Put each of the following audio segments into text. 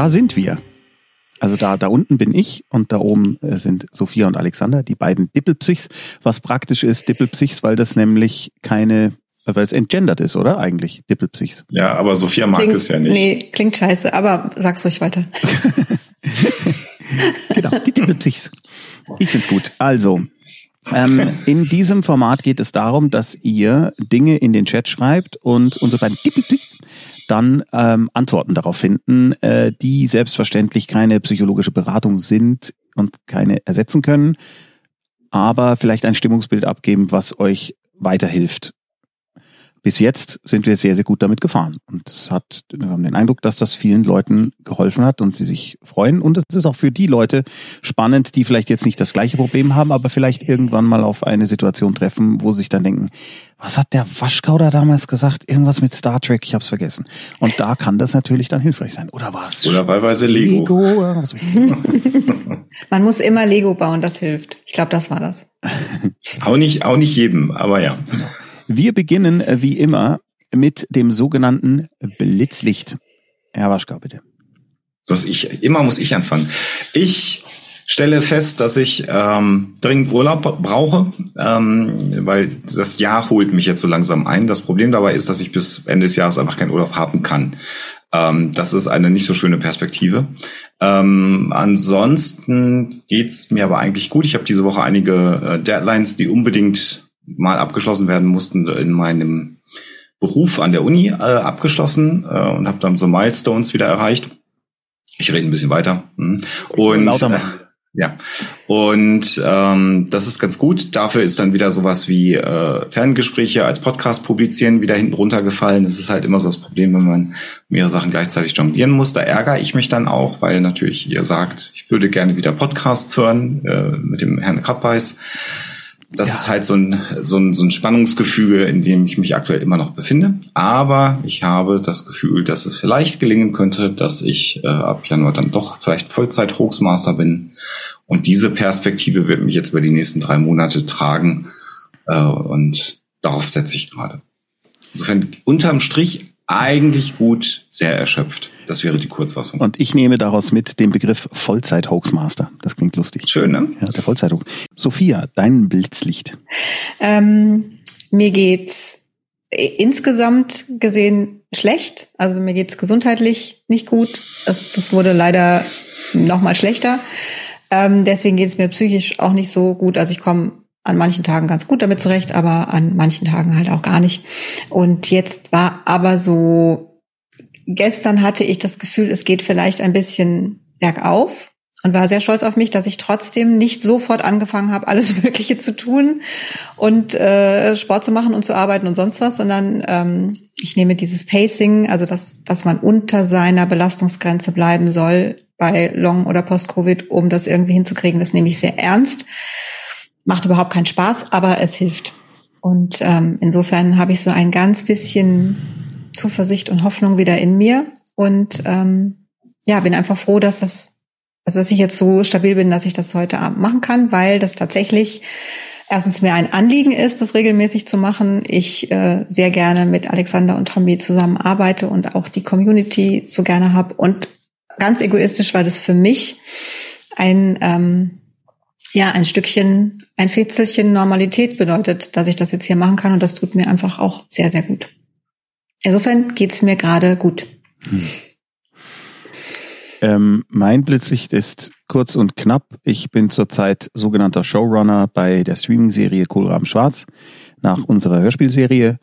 Da sind wir. Also da, da unten bin ich und da oben äh, sind Sophia und Alexander, die beiden Dippelpsychs, was praktisch ist, Dippelpsychs, weil das nämlich keine, weil es entgendert ist, oder? Eigentlich, Dippelpsychs. Ja, aber Sophia mag klingt, es ja nicht. Nee, klingt scheiße, aber sag's ruhig weiter. genau, die Dippelpsychs. Ich find's gut. Also, ähm, in diesem Format geht es darum, dass ihr Dinge in den Chat schreibt und unsere beiden Dippelpsychs dann ähm, Antworten darauf finden, äh, die selbstverständlich keine psychologische Beratung sind und keine ersetzen können, aber vielleicht ein Stimmungsbild abgeben, was euch weiterhilft bis jetzt sind wir sehr, sehr gut damit gefahren. Und es hat, wir haben den Eindruck, dass das vielen Leuten geholfen hat und sie sich freuen. Und es ist auch für die Leute spannend, die vielleicht jetzt nicht das gleiche Problem haben, aber vielleicht irgendwann mal auf eine Situation treffen, wo sie sich dann denken, was hat der Waschkauder damals gesagt? Irgendwas mit Star Trek, ich hab's vergessen. Und da kann das natürlich dann hilfreich sein. Oder was? Oder wahlweise Lego. Lego Man muss immer Lego bauen, das hilft. Ich glaube, das war das. auch nicht, auch nicht jedem, aber ja. Wir beginnen äh, wie immer mit dem sogenannten Blitzlicht. Herr Waschka, bitte. Das ich, immer muss ich anfangen. Ich stelle fest, dass ich ähm, dringend Urlaub brauche, ähm, weil das Jahr holt mich jetzt so langsam ein. Das Problem dabei ist, dass ich bis Ende des Jahres einfach keinen Urlaub haben kann. Ähm, das ist eine nicht so schöne Perspektive. Ähm, ansonsten geht's mir aber eigentlich gut. Ich habe diese Woche einige äh, Deadlines, die unbedingt mal abgeschlossen werden mussten in meinem Beruf an der Uni äh, abgeschlossen äh, und habe dann so Milestones wieder erreicht. Ich rede ein bisschen weiter. Hm. Und äh, ja, und ähm, das ist ganz gut. Dafür ist dann wieder sowas wie äh, Ferngespräche als Podcast publizieren wieder hinten runtergefallen. Das ist halt immer so das Problem, wenn man mehrere Sachen gleichzeitig jonglieren muss. Da ärgere ich mich dann auch, weil natürlich ihr sagt, ich würde gerne wieder Podcasts hören äh, mit dem Herrn Krappweis das ja. ist halt so ein, so, ein, so ein Spannungsgefüge, in dem ich mich aktuell immer noch befinde. Aber ich habe das Gefühl, dass es vielleicht gelingen könnte, dass ich äh, ab Januar dann doch vielleicht Vollzeit-Hoaxmaster bin. Und diese Perspektive wird mich jetzt über die nächsten drei Monate tragen. Äh, und darauf setze ich gerade. Insofern unterm Strich eigentlich gut, sehr erschöpft. Das wäre die Kurzfassung. Und ich nehme daraus mit den Begriff Vollzeit-Hoaxmaster. Das klingt lustig. Schön, ne? Ja, der vollzeit -Hoax. Sophia, dein Blitzlicht. Ähm, mir geht's insgesamt gesehen schlecht. Also mir geht's gesundheitlich nicht gut. Das, das wurde leider noch mal schlechter. Ähm, deswegen geht's mir psychisch auch nicht so gut. Also ich komme an manchen Tagen ganz gut damit zurecht, aber an manchen Tagen halt auch gar nicht. Und jetzt war aber so, gestern hatte ich das Gefühl, es geht vielleicht ein bisschen bergauf und war sehr stolz auf mich, dass ich trotzdem nicht sofort angefangen habe, alles Mögliche zu tun und äh, Sport zu machen und zu arbeiten und sonst was, sondern ähm, ich nehme dieses Pacing, also dass, dass man unter seiner Belastungsgrenze bleiben soll bei Long- oder Post-Covid, um das irgendwie hinzukriegen, das nehme ich sehr ernst. Macht überhaupt keinen Spaß, aber es hilft. Und ähm, insofern habe ich so ein ganz bisschen Zuversicht und Hoffnung wieder in mir. Und ähm, ja, bin einfach froh, dass das, also dass ich jetzt so stabil bin, dass ich das heute Abend machen kann, weil das tatsächlich erstens mir ein Anliegen ist, das regelmäßig zu machen. Ich äh, sehr gerne mit Alexander und Tommy zusammenarbeite und auch die Community so gerne habe. Und ganz egoistisch, weil das für mich ein ähm, ja, ein Stückchen, ein Fitzelchen Normalität bedeutet, dass ich das jetzt hier machen kann und das tut mir einfach auch sehr, sehr gut. Insofern geht's mir gerade gut. Hm. Ähm, mein Blitzlicht ist kurz und knapp. Ich bin zurzeit sogenannter Showrunner bei der Streaming-Serie Kohlraben Schwarz nach unserer Hörspielserie.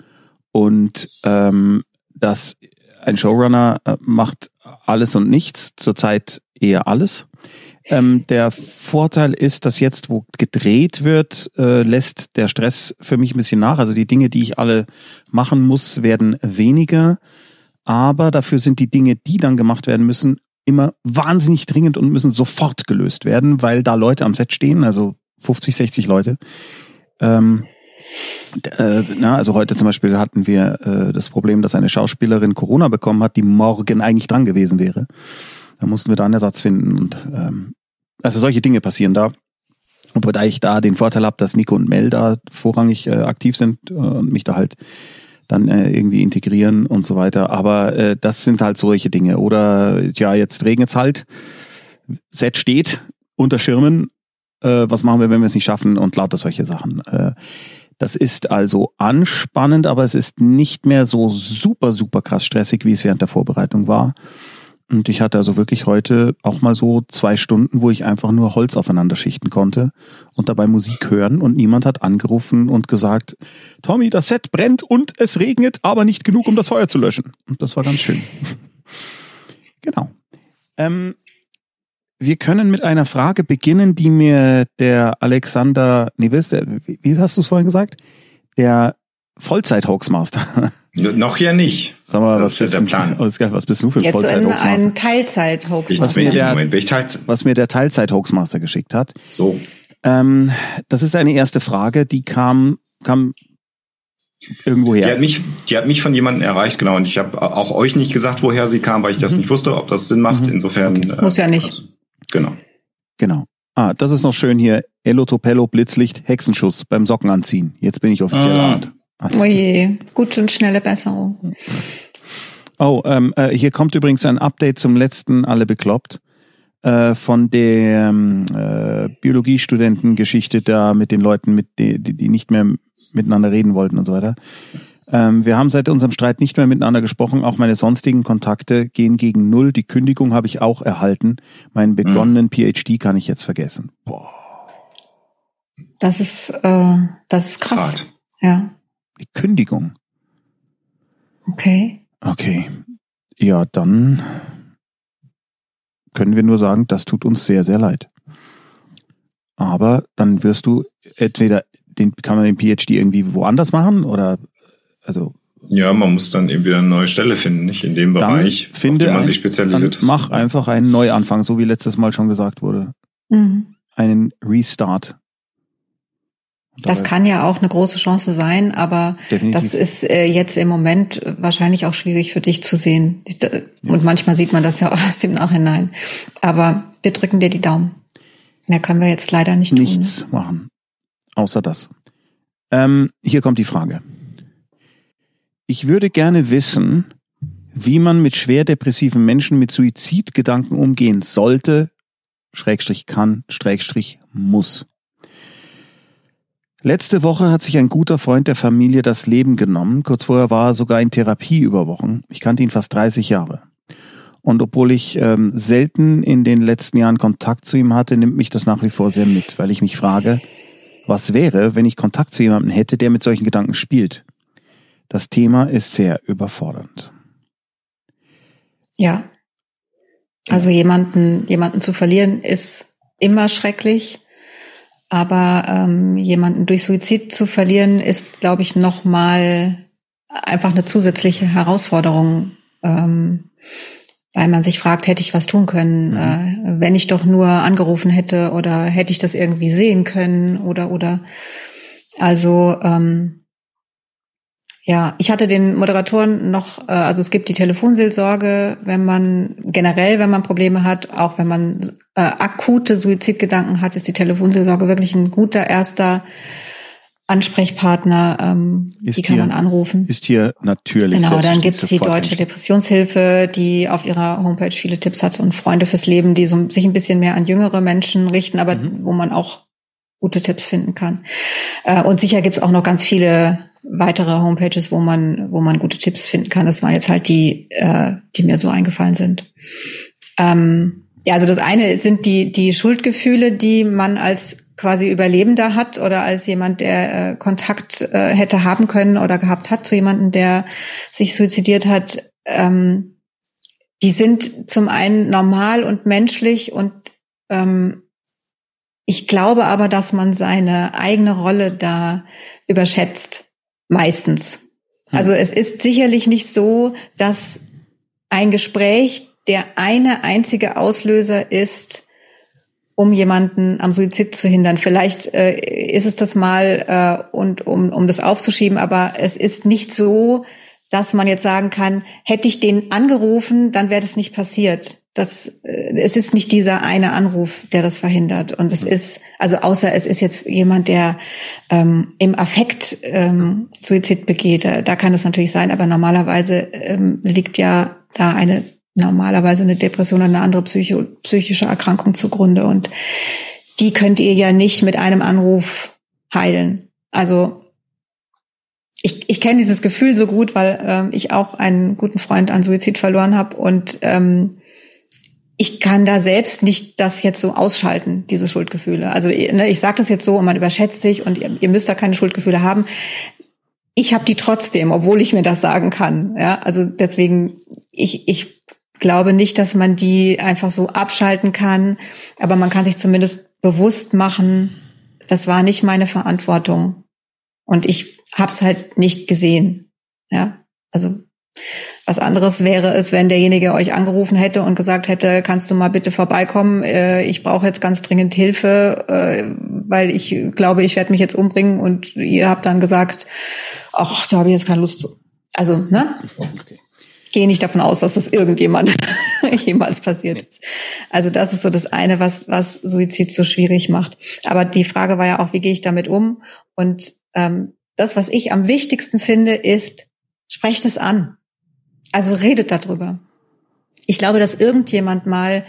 Und ähm, das ein Showrunner äh, macht alles und nichts, zurzeit eher alles. Ähm, der Vorteil ist, dass jetzt, wo gedreht wird, äh, lässt der Stress für mich ein bisschen nach. Also die Dinge, die ich alle machen muss, werden weniger. Aber dafür sind die Dinge, die dann gemacht werden müssen, immer wahnsinnig dringend und müssen sofort gelöst werden, weil da Leute am Set stehen, also 50, 60 Leute. Ähm, äh, na, also heute zum Beispiel hatten wir äh, das Problem, dass eine Schauspielerin Corona bekommen hat, die morgen eigentlich dran gewesen wäre. Da mussten wir da einen Ersatz finden und ähm, also solche Dinge passieren da. Und da ich da den Vorteil habe, dass Nico und Mel da vorrangig äh, aktiv sind äh, und mich da halt dann äh, irgendwie integrieren und so weiter. Aber äh, das sind halt solche Dinge. Oder ja, jetzt regnet's halt. Set steht unter Schirmen. Äh, was machen wir, wenn wir es nicht schaffen? Und lauter solche Sachen. Äh, das ist also anspannend, aber es ist nicht mehr so super, super krass stressig, wie es während der Vorbereitung war. Und ich hatte also wirklich heute auch mal so zwei Stunden, wo ich einfach nur Holz aufeinander schichten konnte und dabei Musik hören und niemand hat angerufen und gesagt, Tommy, das Set brennt und es regnet, aber nicht genug, um das Feuer zu löschen. Und das war ganz schön. genau. Ähm, wir können mit einer Frage beginnen, die mir der Alexander Nevis, der, wie hast du es vorhin gesagt? Der Vollzeit-Hoaxmaster Noch ja nicht. Sag mal, das was ist ja der Plan. Was, was bist du für ein Jetzt vollzeit in ein Teilzeit-Hoaxmaster. Was mir der- Moment, bin ich Teilzeit. was mir der Teilzeit-Hoaxmaster geschickt hat. So. Ähm, das ist eine erste Frage, die kam, kam irgendwo Die hat her. mich, die hat mich von jemandem erreicht, genau. Und ich habe auch euch nicht gesagt, woher sie kam, weil ich das Mhm. nicht wusste, ob das Sinn macht. Mhm. Insofern. äh, Muss ja nicht. Also, genau. Genau. Ah, das ist noch schön hier. Elo Topello, Blitzlicht, Hexenschuss beim Socken anziehen. Jetzt bin ich offiziell Ah. Art. Oh je, gut und schnelle Besserung. Oh, ähm, äh, hier kommt übrigens ein Update zum letzten Alle bekloppt äh, von der ähm, äh, Biologiestudentengeschichte da mit den Leuten, mit die, die, nicht mehr miteinander reden wollten und so weiter. Ähm, wir haben seit unserem Streit nicht mehr miteinander gesprochen. Auch meine sonstigen Kontakte gehen gegen null. Die Kündigung habe ich auch erhalten. Meinen begonnenen PhD kann ich jetzt vergessen. Boah, Das ist, äh, das ist krass. Hart. Ja, die Kündigung. okay. Okay. Ja, dann können wir nur sagen, das tut uns sehr, sehr leid. Aber dann wirst du entweder den, kann man den PhD irgendwie woanders machen oder also Ja, man muss dann eben wieder eine neue Stelle finden, nicht in dem dann Bereich, finde auf den man ein- sich spezialisiert dann ist. mach einfach einen Neuanfang, so wie letztes Mal schon gesagt wurde. Mhm. Einen Restart. Das kann ja auch eine große Chance sein, aber definitiv. das ist äh, jetzt im Moment wahrscheinlich auch schwierig für dich zu sehen. Und manchmal sieht man das ja auch erst im Nachhinein. Aber wir drücken dir die Daumen. Mehr können wir jetzt leider nicht tun. ne? nichts machen. Außer das. Ähm, hier kommt die Frage. Ich würde gerne wissen, wie man mit schwer depressiven Menschen mit Suizidgedanken umgehen sollte, Schrägstrich kann, Schrägstrich muss. Letzte Woche hat sich ein guter Freund der Familie das Leben genommen. Kurz vorher war er sogar in Therapie über Wochen. Ich kannte ihn fast 30 Jahre. Und obwohl ich ähm, selten in den letzten Jahren Kontakt zu ihm hatte, nimmt mich das nach wie vor sehr mit, weil ich mich frage, was wäre, wenn ich Kontakt zu jemandem hätte, der mit solchen Gedanken spielt? Das Thema ist sehr überfordernd. Ja. Also jemanden, jemanden zu verlieren ist immer schrecklich. Aber ähm, jemanden durch Suizid zu verlieren, ist, glaube ich, noch mal einfach eine zusätzliche Herausforderung, ähm, weil man sich fragt, hätte ich was tun können, Mhm. äh, wenn ich doch nur angerufen hätte oder hätte ich das irgendwie sehen können oder oder also ähm, ja, ich hatte den Moderatoren noch, äh, also es gibt die Telefonseelsorge, wenn man generell, wenn man Probleme hat, auch wenn man äh, akute Suizidgedanken hat, ist die Telefonseelsorge wirklich ein guter erster Ansprechpartner, ähm, Ist die kann hier- man anrufen. Ist hier natürlich. Genau, dann gibt's die Deutsche Depressionshilfe, die auf ihrer Homepage viele Tipps hat und Freunde fürs Leben, die so, sich ein bisschen mehr an jüngere Menschen richten, aber Mhm. wo man auch gute Tipps finden kann. Äh, und sicher gibt's auch noch ganz viele weitere Homepages, wo man, wo man gute Tipps finden kann. Das waren jetzt halt die, äh, die mir so eingefallen sind. Ähm, ja, also das eine sind die, die Schuldgefühle, die man als quasi Überlebender hat oder als jemand, der äh, Kontakt äh, hätte haben können oder gehabt hat zu jemandem, der sich suizidiert hat. Ähm, die sind zum einen normal und menschlich und ähm, ich glaube aber, dass man seine eigene Rolle da überschätzt. Meistens. Also es ist sicherlich nicht so, dass ein Gespräch der eine einzige Auslöser ist, um jemanden am Suizid zu hindern. Vielleicht äh, ist es das mal äh, und um, um das aufzuschieben, aber es ist nicht so, dass man jetzt sagen kann, hätte ich den angerufen, dann wäre das nicht passiert. Das, äh, es ist nicht dieser eine Anruf, der das verhindert. Und es ist, also außer es ist jetzt jemand, der ähm, im Affekt ähm, Suizid begeht, da kann es natürlich sein, aber normalerweise ähm, liegt ja da eine normalerweise eine Depression oder eine andere psycho, psychische Erkrankung zugrunde. Und die könnt ihr ja nicht mit einem Anruf heilen. Also ich, ich kenne dieses Gefühl so gut, weil ähm, ich auch einen guten Freund an Suizid verloren habe und ähm, ich kann da selbst nicht das jetzt so ausschalten, diese Schuldgefühle. Also ne, ich sage das jetzt so und man überschätzt sich und ihr, ihr müsst da keine Schuldgefühle haben. Ich habe die trotzdem, obwohl ich mir das sagen kann. Ja, also deswegen ich ich glaube nicht, dass man die einfach so abschalten kann, aber man kann sich zumindest bewusst machen, das war nicht meine Verantwortung und ich habe es halt nicht gesehen. Ja, also was anderes wäre es, wenn derjenige euch angerufen hätte und gesagt hätte, kannst du mal bitte vorbeikommen? Äh, ich brauche jetzt ganz dringend Hilfe, äh, weil ich glaube, ich werde mich jetzt umbringen und ihr habt dann gesagt, ach, da habe ich jetzt keine Lust zu. Also, ne? Okay. Ich gehe nicht davon aus, dass das irgendjemand jemals passiert ist. Also das ist so das eine, was, was Suizid so schwierig macht. Aber die Frage war ja auch, wie gehe ich damit um? Und ähm, das, was ich am wichtigsten finde, ist, sprecht es an. Also redet darüber. Ich glaube, dass irgendjemand mal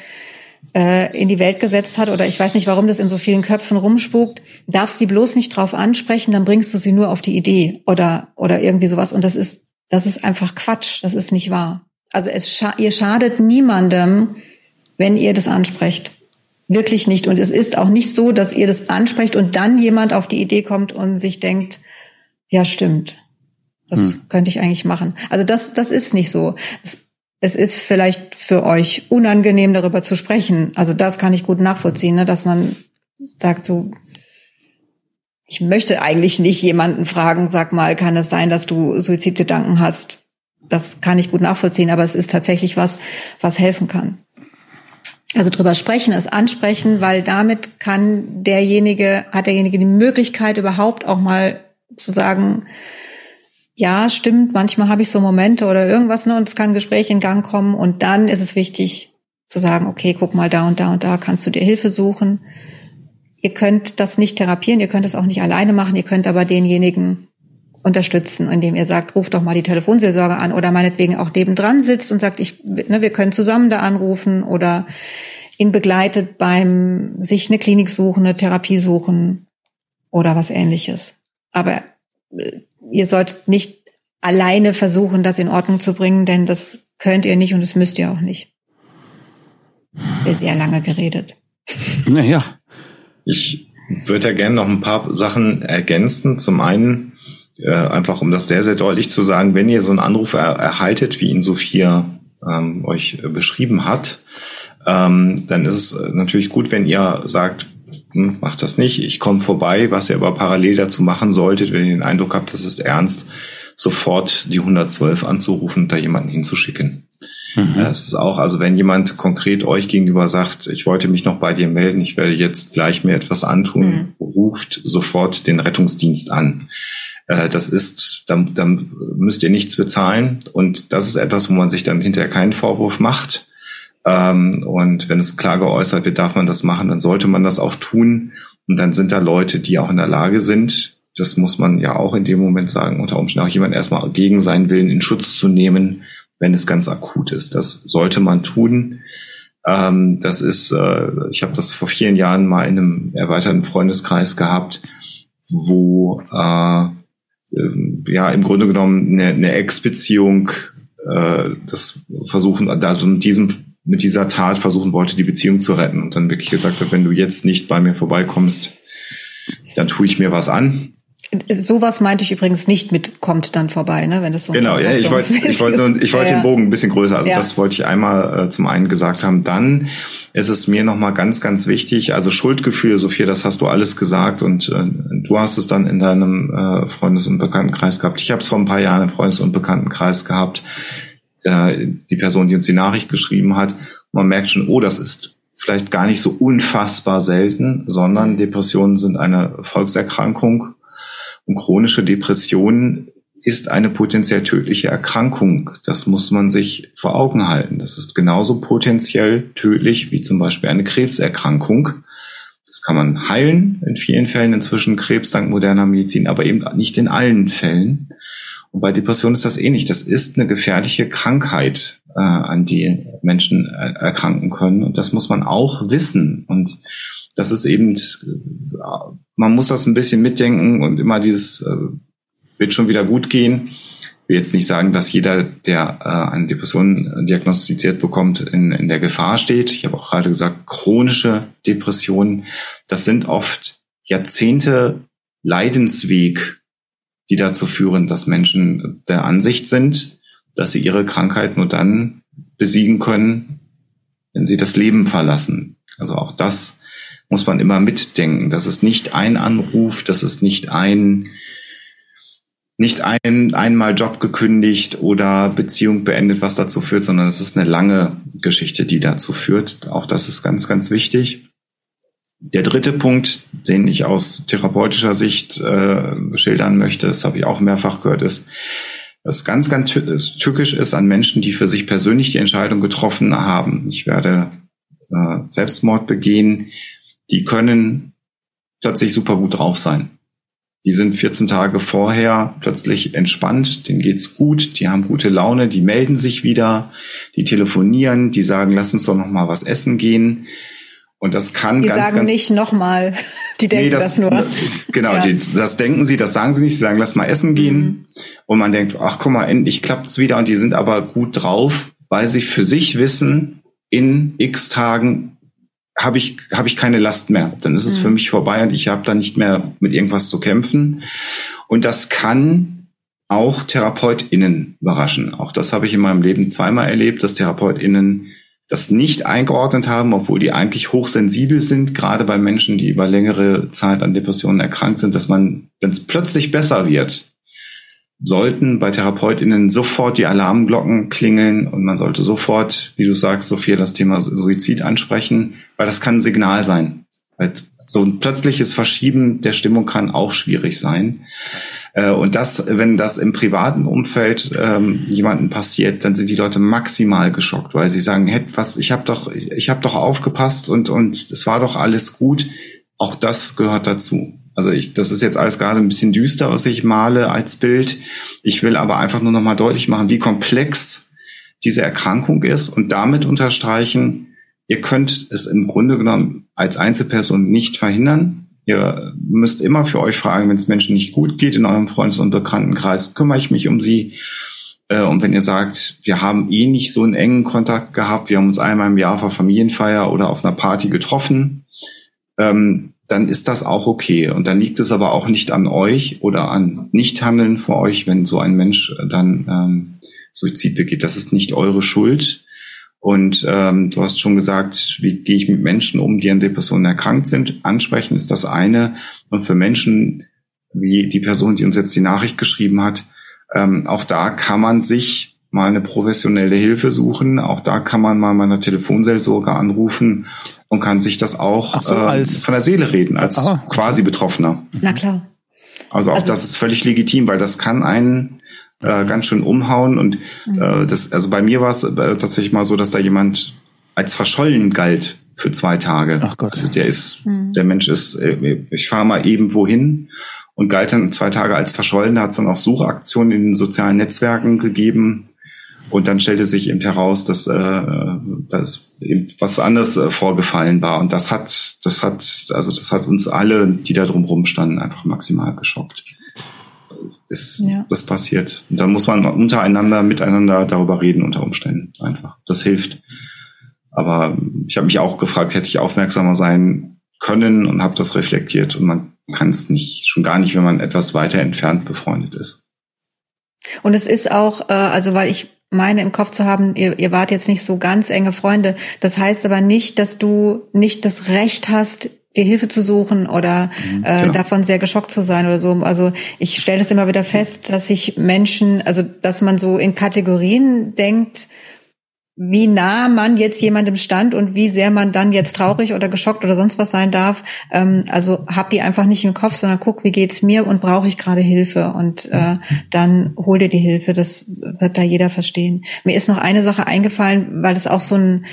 äh, in die Welt gesetzt hat, oder ich weiß nicht, warum das in so vielen Köpfen rumspukt, darf sie bloß nicht drauf ansprechen, dann bringst du sie nur auf die Idee oder, oder irgendwie sowas. Und das ist, das ist einfach Quatsch. Das ist nicht wahr. Also es scha ihr schadet niemandem, wenn ihr das ansprecht. Wirklich nicht. Und es ist auch nicht so, dass ihr das ansprecht und dann jemand auf die Idee kommt und sich denkt, ja, stimmt. Das hm. könnte ich eigentlich machen. Also das, das ist nicht so. Es, es ist vielleicht für euch unangenehm, darüber zu sprechen. Also das kann ich gut nachvollziehen, ne? dass man sagt so, ich möchte eigentlich nicht jemanden fragen, sag mal, kann es sein, dass du Suizidgedanken hast? Das kann ich gut nachvollziehen, aber es ist tatsächlich was, was helfen kann. Also drüber sprechen, es ansprechen, weil damit kann derjenige, hat derjenige die Möglichkeit überhaupt auch mal zu sagen, ja, stimmt, manchmal habe ich so Momente oder irgendwas, ne, und es kann ein Gespräch in Gang kommen und dann ist es wichtig zu sagen, okay, guck mal da und da und da, kannst du dir Hilfe suchen. Ihr könnt das nicht therapieren, ihr könnt es auch nicht alleine machen, ihr könnt aber denjenigen unterstützen, indem ihr sagt, ruft doch mal die Telefonseelsorge an oder meinetwegen auch nebendran sitzt und sagt, ich, ne, wir können zusammen da anrufen oder ihn begleitet beim sich eine Klinik suchen, eine Therapie suchen oder was ähnliches. Aber äh, ihr solltet nicht alleine versuchen, das in Ordnung zu bringen, denn das könnt ihr nicht und das müsst ihr auch nicht. Sehr lange geredet. Naja. Ich würde ja gerne noch ein paar Sachen ergänzen. Zum einen, äh, einfach um das sehr, sehr deutlich zu sagen, wenn ihr so einen Anruf er erhaltet, wie ihn Sophia ähm, euch beschrieben hat, ähm, dann ist es natürlich gut, wenn ihr sagt, hm, macht das nicht, ich komme vorbei, was ihr aber parallel dazu machen solltet, wenn ihr den Eindruck habt, das ist ernst, sofort die 112 anzurufen und da jemanden hinzuschicken. Mhm. Es ist auch, also wenn jemand konkret euch gegenüber sagt, ich wollte mich noch bei dir melden, ich werde jetzt gleich mir etwas antun, mhm. ruft sofort den Rettungsdienst an. Äh, das ist, dann, dann müsst ihr nichts bezahlen und das ist etwas, wo man sich dann hinterher keinen Vorwurf macht ähm, und wenn es klar geäußert wird, darf man das machen, dann sollte man das auch tun. Und dann sind da Leute, die auch in der Lage sind, das muss man ja auch in dem Moment sagen, unter Umständen auch jemand erstmal gegen seinen Willen in Schutz zu nehmen, wenn es ganz akut ist. Das sollte man tun. Ähm, das ist, äh, ich habe das vor vielen Jahren mal in einem erweiterten Freundeskreis gehabt, wo äh, ähm, ja im Grunde genommen eine, eine Ex-Beziehung äh, das versuchen, also mit diesem mit dieser Tat versuchen wollte, die Beziehung zu retten und dann wirklich gesagt hat, wenn du jetzt nicht bei mir vorbeikommst, dann tue ich mir was an. Sowas meinte ich übrigens nicht mit kommt dann vorbei, ne, wenn das so Genau, ja, ich wollte ich wollte ich wollte ja, den Bogen ein bisschen größer, also ja. das wollte ich einmal äh, zum einen gesagt haben, dann ist es mir nochmal ganz ganz wichtig, also Schuldgefühl, Sophia, das hast du alles gesagt und äh, du hast es dann in deinem äh, Freundes- und Bekanntenkreis gehabt. Ich habe es vor ein paar Jahren im Freundes- und Bekanntenkreis gehabt äh, die Person, die uns die Nachricht geschrieben hat. Man merkt schon, oh, das ist vielleicht gar nicht so unfassbar selten, sondern Depressionen sind eine Volkserkrankung und chronische Depressionen ist eine potenziell tödliche Erkrankung. Das muss man sich vor Augen halten. Das ist genauso potenziell tödlich wie zum Beispiel eine Krebserkrankung. Das kann man heilen, in vielen Fällen inzwischen Krebs dank moderner Medizin, aber eben nicht in allen Fällen. Und bei Depression ist das ähnlich. Das ist eine gefährliche Krankheit, äh, an die Menschen er erkranken können. Und das muss man auch wissen. Und das ist eben, man muss das ein bisschen mitdenken und immer dieses, äh, wird schon wieder gut gehen. Ich will jetzt nicht sagen, dass jeder, der äh, eine Depression diagnostiziert bekommt, in, in der Gefahr steht. Ich habe auch gerade gesagt, chronische Depressionen, das sind oft Jahrzehnte Leidensweg, die dazu führen, dass Menschen der Ansicht sind, dass sie ihre Krankheit nur dann besiegen können, wenn sie das Leben verlassen. Also auch das muss man immer mitdenken. Das ist nicht ein Anruf, das ist nicht ein nicht ein, einmal Job gekündigt oder Beziehung beendet, was dazu führt, sondern es ist eine lange Geschichte, die dazu führt. Auch das ist ganz, ganz wichtig. Der dritte Punkt, den ich aus therapeutischer Sicht äh, schildern möchte, das habe ich auch mehrfach gehört, ist, was ganz, ganz tückisch ist an Menschen, die für sich persönlich die Entscheidung getroffen haben, ich werde äh, Selbstmord begehen, die können plötzlich super gut drauf sein. Die sind 14 Tage vorher plötzlich entspannt, denen geht's gut, die haben gute Laune, die melden sich wieder, die telefonieren, die sagen, lass uns doch noch mal was essen gehen. Und das kann die ganz, sagen ganz, nicht nochmal, die denken nee, das, das, nur. Genau, ja. die, das denken sie, das sagen sie nicht, sie sagen, lass mal essen gehen. Mhm. Und man denkt, ach guck mal, endlich klappt's wieder und die sind aber gut drauf, weil sie für sich wissen, in x Tagen habe ich, hab ich keine Last mehr. Dann ist es mhm. für mich vorbei und ich habe da nicht mehr mit irgendwas zu kämpfen. Und das kann auch TherapeutInnen überraschen. Auch das habe ich in meinem Leben zweimal erlebt, dass TherapeutInnen das nicht eingeordnet haben, obwohl die eigentlich hochsensibel sind, gerade bei Menschen, die über längere Zeit an Depressionen erkrankt sind, dass man, wenn es plötzlich besser wird, sollten bei TherapeutInnen sofort die Alarmglocken klingeln und man sollte sofort, wie du sagst, Sophia, das Thema Suizid ansprechen, weil das kann ein Signal sein. So ein plötzliches Verschieben der Stimmung kann auch schwierig sein. Äh, und das, wenn das im privaten Umfeld ähm, jemanden passiert, dann sind die Leute maximal geschockt, weil sie sagen, hey, was, ich habe doch, ich habe doch aufgepasst und und es war doch alles gut. Auch das gehört dazu. Also ich, das ist jetzt alles gerade ein bisschen düster, was ich male als Bild. Ich will aber einfach nur noch mal deutlich machen, wie komplex diese Erkrankung ist und damit unterstreichen, ihr könnt es im Grunde genommen als Einzelperson nicht verhindern. Ihr müsst immer für euch fragen, wenn es Menschen nicht gut geht in eurem Freundes- und Bekanntenkreis, kümmere ich mich um sie. Äh, und wenn ihr sagt, wir haben eh nicht so einen engen Kontakt gehabt, wir haben uns einmal im Jahr einer Familienfeier oder auf einer Party getroffen, ähm, dann ist das auch okay. Und dann liegt es aber auch nicht an euch oder an Nichthandeln für euch, wenn so ein Mensch dann ähm, Suizid begeht. Das ist nicht eure Schuld. Und ähm, du hast schon gesagt, wie gehe ich mit Menschen um, die an Depressionen erkrankt sind? Ansprechen ist das eine. Und für Menschen wie die Person, die uns jetzt die Nachricht geschrieben hat, ähm, auch da kann man sich mal eine professionelle Hilfe suchen. Auch da kann man mal meiner Telefonseelsorge anrufen und kann sich das auch so, äh, von der Seele reden, als aha, quasi Betroffener. Na klar. Also auch also, das ist völlig legitim, weil das kann einen äh, ganz schön umhauen. Und mhm. äh, das, also bei mir war es äh, tatsächlich mal so, dass da jemand als verschollen galt für zwei Tage. Ach Gott. Also der ist, mhm. der Mensch ist, äh, ich fahre mal eben wohin und galt dann zwei Tage als verschollen. Da hat es dann auch Suchaktionen in den sozialen Netzwerken gegeben und dann stellte sich eben heraus, dass, äh, dass eben was anderes äh, vorgefallen war. Und das hat, das hat, also das hat uns alle, die da drumherum standen, einfach maximal geschockt. Ist, ja. Das passiert. Und dann muss man untereinander, miteinander darüber reden unter Umständen. Einfach. Das hilft. Aber ich habe mich auch gefragt, hätte ich aufmerksamer sein können und habe das reflektiert. Und man kann es nicht, schon gar nicht, wenn man etwas weiter entfernt befreundet ist. Und es ist auch, äh, also weil ich meine im Kopf zu haben, ihr, ihr wart jetzt nicht so ganz enge Freunde. Das heißt aber nicht, dass du nicht das Recht hast, dir Hilfe zu suchen oder mhm, äh, genau. davon sehr geschockt zu sein oder so. Also ich stelle das immer wieder fest, dass sich Menschen, also dass man so in Kategorien denkt, wie nah man jetzt jemandem stand und wie sehr man dann jetzt traurig oder geschockt oder sonst was sein darf. Ähm, also hab die einfach nicht im Kopf, sondern guck, wie geht's mir und brauche ich gerade Hilfe und äh, dann hol dir die Hilfe. Das wird da jeder verstehen. Mir ist noch eine Sache eingefallen, weil das auch so ein,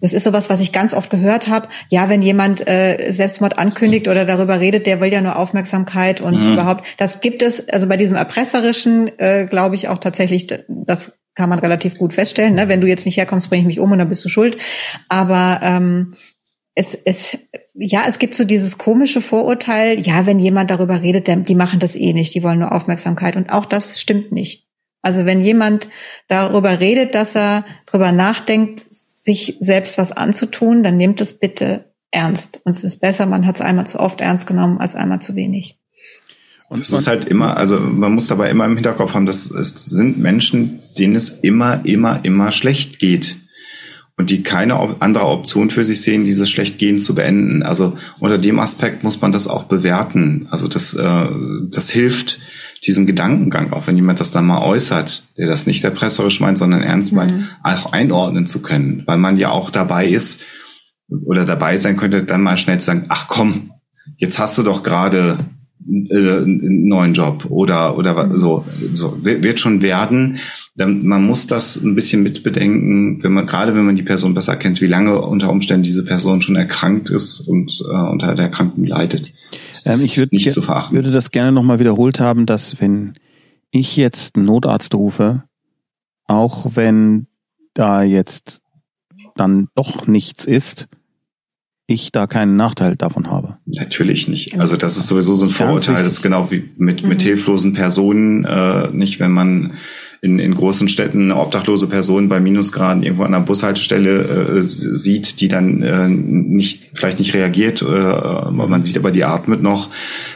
das ist sowas, was ich ganz oft gehört habe. Ja, wenn jemand äh, Selbstmord ankündigt oder darüber redet, der will ja nur Aufmerksamkeit und mhm. überhaupt. Das gibt es, also bei diesem erpresserischen, äh, glaube ich auch tatsächlich, das kann man relativ gut feststellen. Ne? Wenn du jetzt nicht herkommst, bringe ich mich um und dann bist du schuld. Aber ähm, es, es, ja, es gibt so dieses komische Vorurteil, ja, wenn jemand darüber redet, der, die machen das eh nicht, die wollen nur Aufmerksamkeit. Und auch das stimmt nicht. Also wenn jemand darüber redet, dass er darüber nachdenkt, sich selbst was anzutun, dann nehmt es bitte ernst. Und es ist besser, man hat es einmal zu oft ernst genommen als einmal zu wenig. Und das ist halt immer, also man muss dabei immer im Hinterkopf haben, dass es sind Menschen, denen es immer, immer, immer schlecht geht. Und die keine andere Option für sich sehen, dieses Schlechtgehen zu beenden. Also unter dem Aspekt muss man das auch bewerten. Also das, äh, das hilft, diesen Gedankengang, auch wenn jemand das dann mal äußert, der das nicht erpresserisch meint, sondern ernst meint, mhm. auch einordnen zu können. Weil man ja auch dabei ist oder dabei sein könnte, dann mal schnell zu sagen, ach komm, jetzt hast du doch gerade äh, einen neuen Job oder oder mhm. so so wird schon werden. Man muss das ein bisschen mitbedenken, wenn man gerade wenn man die Person besser kennt, wie lange unter Umständen diese Person schon erkrankt ist und äh, unter der Erkrankung leidet. Ähm, ich würde nicht zu verachten. würde das gerne nochmal wiederholt haben, dass wenn ich jetzt einen Notarzt rufe, auch wenn da jetzt dann doch nichts ist, ich da keinen Nachteil davon habe. Natürlich nicht. Also das ist sowieso so ein Vorurteil, das ist genau wie mit, mit mhm. hilflosen Personen, äh, nicht wenn man in, in großen Städten eine obdachlose Person bei Minusgraden irgendwo an der Bushaltestelle äh, sieht, die dann äh, nicht vielleicht nicht reagiert, äh, man sieht aber die atmet noch.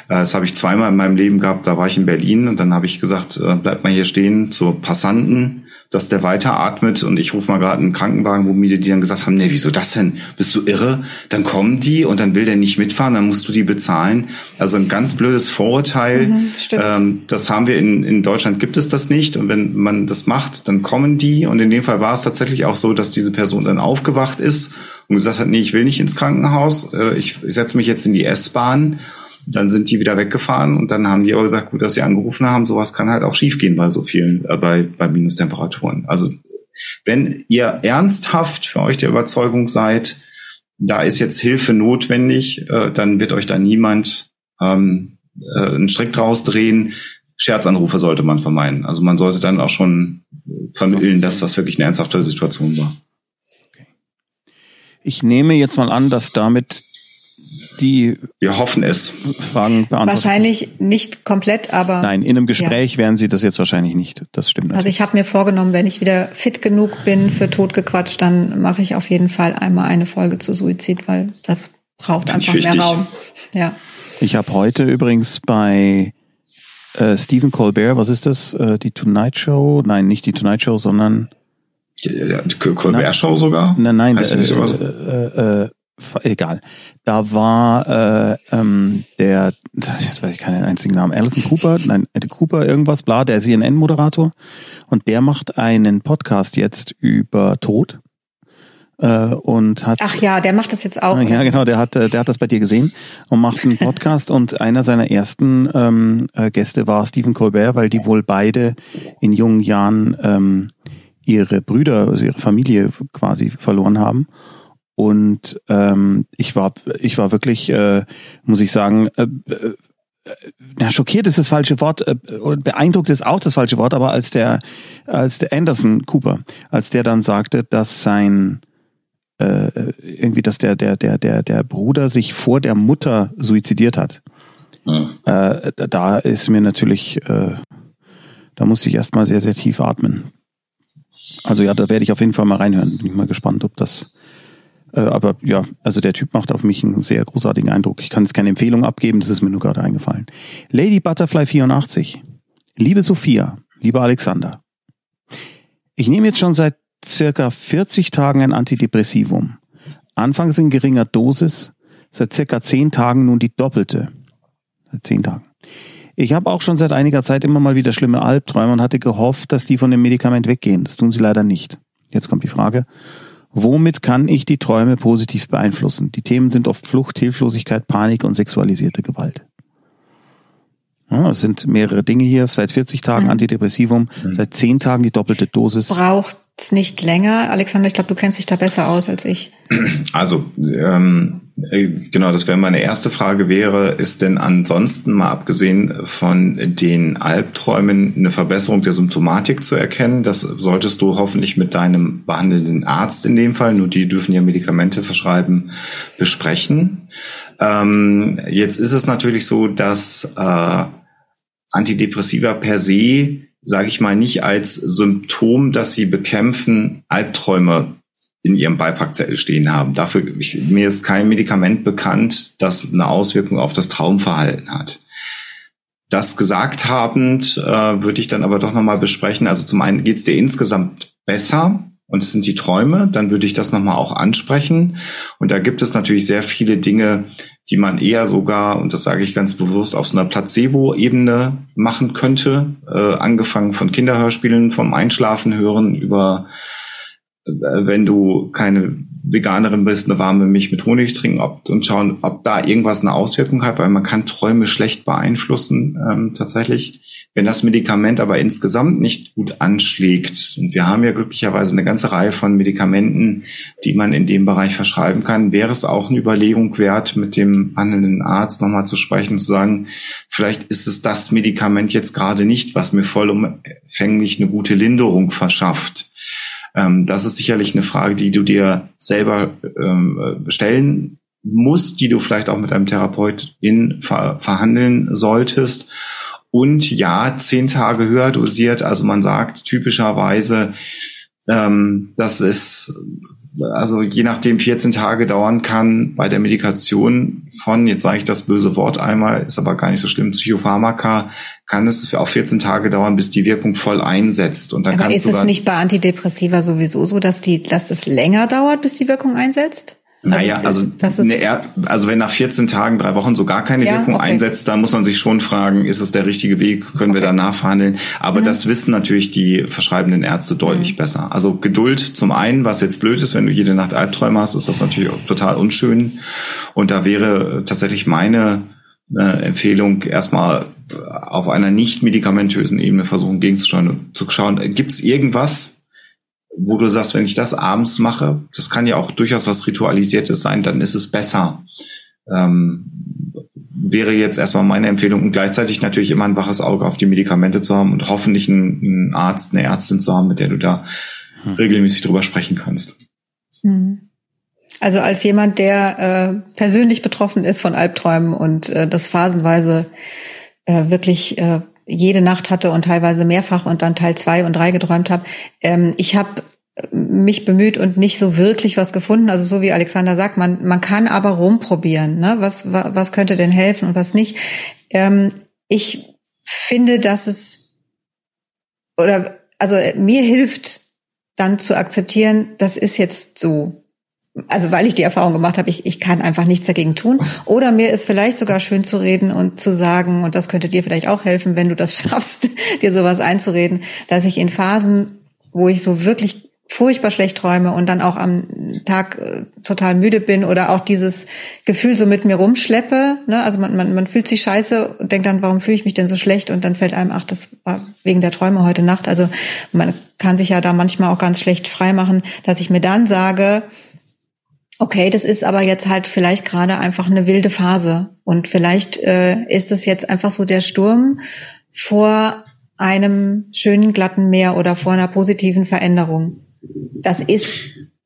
Äh, das habe ich zweimal in meinem Leben gehabt. Da war ich in Berlin und dann habe ich gesagt, äh, bleibt mal hier stehen zur Passanten dass der weiteratmet und ich rufe mal gerade einen Krankenwagen, wo mir die dann gesagt haben, nee, wieso das denn? Bist du irre? Dann kommen die und dann will der nicht mitfahren, dann musst du die bezahlen. Also ein ganz blödes Vorurteil. Mhm, ähm, das haben wir in, in Deutschland gibt es das nicht und wenn man das macht, dann kommen die und in dem Fall war es tatsächlich auch so, dass diese Person dann aufgewacht ist und gesagt hat, nee, ich will nicht ins Krankenhaus, äh, ich setze mich jetzt in die S-Bahn dann sind die wieder weggefahren und dann haben die aber gesagt, gut, dass sie angerufen haben, sowas kann halt auch schiefgehen bei so vielen, äh, bei, bei Minustemperaturen. Also wenn ihr ernsthaft für euch der Überzeugung seid, da ist jetzt Hilfe notwendig, äh, dann wird euch da niemand ähm, äh, einen Strick draus drehen. Scherzanrufe sollte man vermeiden. Also man sollte dann auch schon vermitteln, dass das wirklich eine ernsthafte Situation war. Ich nehme jetzt mal an, dass damit die wir hoffen es Fragen beantworten. Wahrscheinlich nicht komplett, aber nein, in einem Gespräch ja. werden Sie das jetzt wahrscheinlich nicht. Das stimmt. Natürlich. Also ich habe mir vorgenommen, wenn ich wieder fit genug bin für totgequatscht, dann mache ich auf jeden Fall einmal eine Folge zu Suizid, weil das braucht einfach mehr Raum. Ja. Ich habe heute übrigens bei äh, Stephen Colbert, was ist das? Äh, die Tonight Show? Nein, nicht die Tonight Show, sondern die, die Colbert Show sogar? Nein, nein, heißt äh, sogar so? äh, äh, egal. Da war äh, ähm, der, jetzt weiß ich keinen einzigen Namen, Alison Cooper, nein, Cooper irgendwas, bla, der CNN-Moderator. Und der macht einen Podcast jetzt über Tod. Äh, und hat, Ach ja, der macht das jetzt auch. Ja, genau, der hat, der hat das bei dir gesehen und macht einen Podcast und einer seiner ersten ähm, äh, Gäste war Stephen Colbert, weil die wohl beide in jungen Jahren ähm, ihre Brüder, also ihre Familie quasi verloren haben und ähm, ich war, ich war wirklich, äh, muss ich sagen, äh, äh, na, schockiert ist das falsche Wort, äh, beeindruckt ist auch das falsche Wort, aber als der, als der Anderson Cooper, als der dann sagte, dass sein äh, irgendwie, dass der, der, der, der, der Bruder sich vor der Mutter suizidiert hat. Ja. Äh, da ist mir natürlich, äh, da musste ich erstmal sehr, sehr tief atmen. Also ja, da werde ich auf jeden Fall mal reinhören. Bin ich mal gespannt, ob das äh, aber ja, also der Typ macht auf mich einen sehr großartigen Eindruck. Ich kann jetzt keine Empfehlung abgeben, das ist mir nur gerade eingefallen. Lady Butterfly 84. Liebe Sophia, lieber Alexander. Ich nehme jetzt schon seit circa 40 Tagen ein Antidepressivum. Anfangs in geringer Dosis, seit circa 10 Tagen nun die doppelte. Seit 10 Tagen. Ich habe auch schon seit einiger Zeit immer mal wieder schlimme Albträume und hatte gehofft, dass die von dem Medikament weggehen. Das tun sie leider nicht. Jetzt kommt die Frage. Womit kann ich die Träume positiv beeinflussen? Die Themen sind oft Flucht, Hilflosigkeit, Panik und sexualisierte Gewalt. Ja, es sind mehrere Dinge hier. Seit 40 Tagen mhm. Antidepressivum, mhm. seit 10 Tagen die doppelte Dosis. Braucht es nicht länger? Alexander, ich glaube, du kennst dich da besser aus als ich. Also, ähm, äh, genau, das wäre meine erste Frage wäre, ist denn ansonsten mal abgesehen von den Albträumen eine Verbesserung der Symptomatik zu erkennen? Das solltest du hoffentlich mit deinem behandelnden Arzt in dem Fall, nur die dürfen ja Medikamente verschreiben, besprechen. Ähm, jetzt ist es natürlich so, dass äh, Antidepressiva per se sage ich mal, nicht als Symptom, dass sie bekämpfen, Albträume in ihrem Beipackzettel stehen haben. Dafür, ich, mir ist kein Medikament bekannt, das eine Auswirkung auf das Traumverhalten hat. Das gesagt habend, äh, würde ich dann aber doch nochmal besprechen. Also zum einen geht es dir insgesamt besser und es sind die Träume, dann würde ich das nochmal auch ansprechen. Und da gibt es natürlich sehr viele Dinge, die man eher sogar, und das sage ich ganz bewusst, auf so einer Placebo-Ebene machen könnte, äh, angefangen von Kinderhörspielen, vom Einschlafen hören über wenn du keine Veganerin bist, eine warme Milch mit Honig trinken ob, und schauen, ob da irgendwas eine Auswirkung hat, weil man kann Träume schlecht beeinflussen ähm, tatsächlich. Wenn das Medikament aber insgesamt nicht gut anschlägt, und wir haben ja glücklicherweise eine ganze Reihe von Medikamenten, die man in dem Bereich verschreiben kann, wäre es auch eine Überlegung wert, mit dem handelnden Arzt nochmal zu sprechen und zu sagen, vielleicht ist es das Medikament jetzt gerade nicht, was mir vollumfänglich eine gute Linderung verschafft ähm, das ist sicherlich eine Frage, die du dir selber ähm, stellen musst, die du vielleicht auch mit einem Therapeutin ver verhandeln solltest. Und ja, zehn Tage höher dosiert. Also man sagt typischerweise, ähm, das ist also je nachdem 14 Tage dauern kann bei der Medikation von, jetzt sage ich das böse Wort einmal, ist aber gar nicht so schlimm, Psychopharmaka, kann es auch 14 Tage dauern, bis die Wirkung voll einsetzt. Und dann aber kannst ist es nicht bei Antidepressiva sowieso so, dass die, dass es länger dauert, bis die Wirkung einsetzt? Naja, also, also, ne, also wenn nach 14 Tagen, drei Wochen so gar keine ja, Wirkung okay. einsetzt, dann muss man sich schon fragen, ist es der richtige Weg, können okay. wir danach verhandeln? Aber mhm. das wissen natürlich die verschreibenden Ärzte deutlich mhm. besser. Also Geduld zum einen, was jetzt blöd ist, wenn du jede Nacht Albträume hast, ist das natürlich total unschön. Und da wäre tatsächlich meine äh, Empfehlung, erstmal auf einer nicht medikamentösen Ebene versuchen gegenzuschauen, zu schauen, gibt es irgendwas, wo du sagst, wenn ich das abends mache, das kann ja auch durchaus was Ritualisiertes sein, dann ist es besser. Ähm, wäre jetzt erstmal meine Empfehlung und gleichzeitig natürlich immer ein waches Auge auf die Medikamente zu haben und hoffentlich einen, einen Arzt, eine Ärztin zu haben, mit der du da hm. regelmäßig drüber sprechen kannst. Hm. Also als jemand, der äh, persönlich betroffen ist von Albträumen und äh, das phasenweise äh, wirklich äh, jede Nacht hatte und teilweise mehrfach und dann Teil zwei und drei geträumt habe. Ähm, ich habe mich bemüht und nicht so wirklich was gefunden. Also so wie Alexander sagt, man, man kann aber rumprobieren. Ne? Was, was könnte denn helfen und was nicht? Ähm, ich finde, dass es oder also mir hilft dann zu akzeptieren, das ist jetzt so also weil ich die Erfahrung gemacht habe, ich, ich kann einfach nichts dagegen tun. Oder mir ist vielleicht sogar schön zu reden und zu sagen, und das könnte dir vielleicht auch helfen, wenn du das schaffst, dir sowas einzureden, dass ich in Phasen, wo ich so wirklich furchtbar schlecht träume und dann auch am Tag äh, total müde bin oder auch dieses Gefühl so mit mir rumschleppe. Ne? Also man, man, man fühlt sich scheiße und denkt dann, warum fühle ich mich denn so schlecht? Und dann fällt einem, ach, das war wegen der Träume heute Nacht. Also man kann sich ja da manchmal auch ganz schlecht freimachen, dass ich mir dann sage, okay, das ist aber jetzt halt vielleicht gerade einfach eine wilde Phase und vielleicht äh, ist es jetzt einfach so der Sturm vor einem schönen glatten Meer oder vor einer positiven Veränderung. Das ist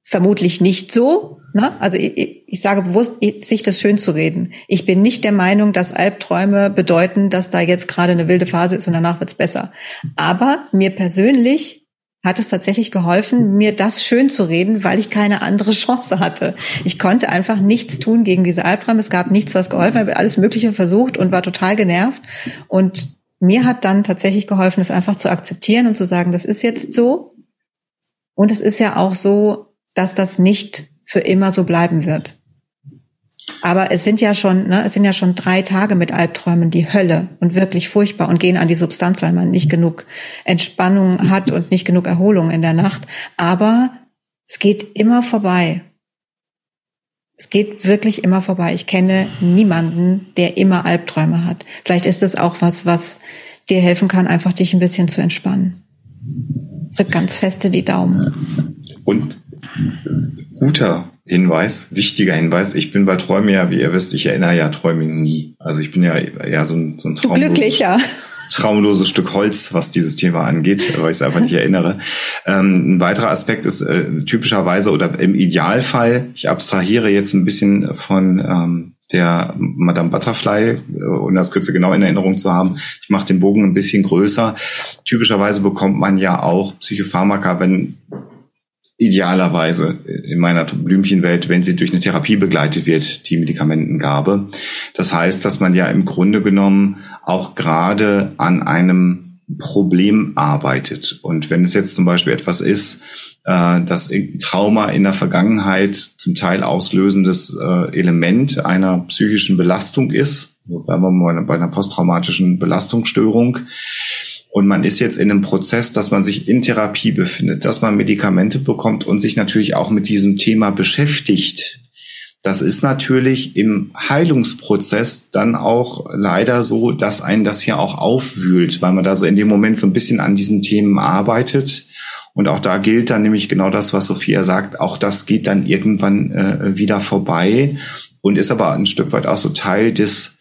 vermutlich nicht so. Ne? Also ich, ich sage bewusst, sich das schön zu reden. Ich bin nicht der Meinung, dass Albträume bedeuten, dass da jetzt gerade eine wilde Phase ist und danach wird's besser. Aber mir persönlich hat es tatsächlich geholfen, mir das schön zu reden, weil ich keine andere Chance hatte. Ich konnte einfach nichts tun gegen diese Albträume. Es gab nichts, was geholfen hat. Ich habe alles Mögliche versucht und war total genervt. Und mir hat dann tatsächlich geholfen, es einfach zu akzeptieren und zu sagen, das ist jetzt so. Und es ist ja auch so, dass das nicht für immer so bleiben wird. Aber es sind ja schon, ne, es sind ja schon drei Tage mit Albträumen die Hölle und wirklich furchtbar und gehen an die Substanz, weil man nicht genug Entspannung hat und nicht genug Erholung in der Nacht. Aber es geht immer vorbei. Es geht wirklich immer vorbei. Ich kenne niemanden, der immer Albträume hat. Vielleicht ist es auch was, was dir helfen kann, einfach dich ein bisschen zu entspannen. Drück ganz feste die Daumen. Und guter Hinweis, wichtiger Hinweis. Ich bin bei Träumen ja, wie ihr wisst, ich erinnere ja Träume nie. Also ich bin ja eher so ein, so ein Traum. Glücklicher traumloses Stück Holz, was dieses Thema angeht, weil ich es einfach nicht erinnere. Ähm, ein weiterer Aspekt ist äh, typischerweise oder im Idealfall, ich abstrahiere jetzt ein bisschen von ähm, der Madame Butterfly, äh, um das Kürze genau in Erinnerung zu haben. Ich mache den Bogen ein bisschen größer. Typischerweise bekommt man ja auch Psychopharmaka, wenn idealerweise in meiner Blümchenwelt, wenn sie durch eine Therapie begleitet wird, die Medikamentengabe. Das heißt, dass man ja im Grunde genommen auch gerade an einem Problem arbeitet. Und wenn es jetzt zum Beispiel etwas ist, äh, das Trauma in der Vergangenheit zum Teil auslösendes äh, Element einer psychischen Belastung ist, also bleiben wir mal bei einer posttraumatischen Belastungsstörung, und man ist jetzt in einem Prozess, dass man sich in Therapie befindet, dass man Medikamente bekommt und sich natürlich auch mit diesem Thema beschäftigt. Das ist natürlich im Heilungsprozess dann auch leider so, dass einen das ja auch aufwühlt, weil man da so in dem Moment so ein bisschen an diesen Themen arbeitet. Und auch da gilt dann nämlich genau das, was Sophia sagt. Auch das geht dann irgendwann äh, wieder vorbei und ist aber ein Stück weit auch so Teil des,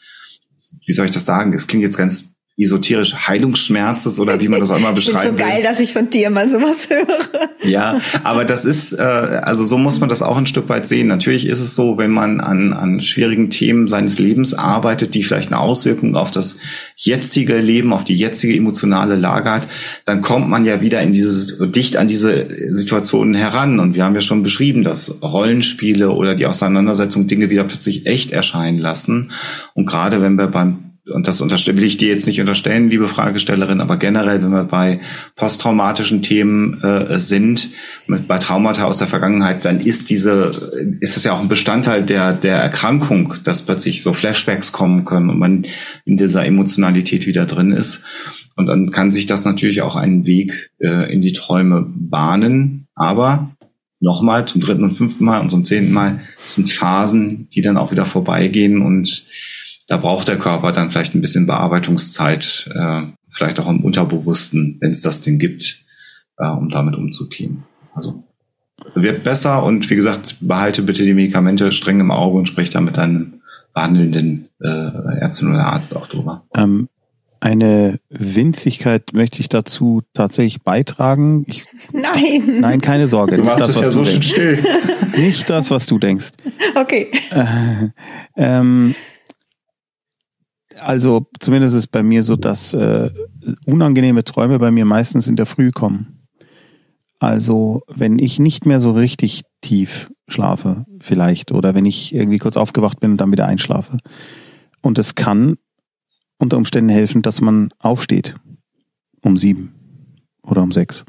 wie soll ich das sagen? Es klingt jetzt ganz esoterisch Heilungsschmerzes oder wie man das auch immer beschreiben will. so geil, dass ich von dir mal sowas höre. Ja, aber das ist, äh, also so muss man das auch ein Stück weit sehen. Natürlich ist es so, wenn man an, an schwierigen Themen seines Lebens arbeitet, die vielleicht eine Auswirkung auf das jetzige Leben, auf die jetzige emotionale Lage hat, dann kommt man ja wieder in dieses, dicht an diese Situationen heran. Und wir haben ja schon beschrieben, dass Rollenspiele oder die Auseinandersetzung Dinge wieder plötzlich echt erscheinen lassen. Und gerade wenn wir beim und das will ich dir jetzt nicht unterstellen, liebe Fragestellerin, aber generell, wenn wir bei posttraumatischen Themen äh, sind, mit, bei Traumata aus der Vergangenheit, dann ist diese, ist es ja auch ein Bestandteil der, der Erkrankung, dass plötzlich so Flashbacks kommen können und man in dieser Emotionalität wieder drin ist. Und dann kann sich das natürlich auch einen Weg äh, in die Träume bahnen. Aber nochmal zum dritten und fünften Mal und zum zehnten Mal, das sind Phasen, die dann auch wieder vorbeigehen und da braucht der Körper dann vielleicht ein bisschen Bearbeitungszeit, äh, vielleicht auch im Unterbewussten, wenn es das denn gibt, äh, um damit umzugehen. Also wird besser und wie gesagt, behalte bitte die Medikamente streng im Auge und sprich da mit deinem behandelnden äh, Ärztin oder Arzt auch drüber. Ähm, eine Winzigkeit möchte ich dazu tatsächlich beitragen. Ich, nein. Nein, keine Sorge. Du warst das, ja so schön still. Nicht das, was du denkst. Okay. Äh, ähm, also zumindest ist es bei mir so, dass äh, unangenehme Träume bei mir meistens in der Früh kommen. Also wenn ich nicht mehr so richtig tief schlafe, vielleicht, oder wenn ich irgendwie kurz aufgewacht bin und dann wieder einschlafe. Und es kann unter Umständen helfen, dass man aufsteht um sieben oder um sechs.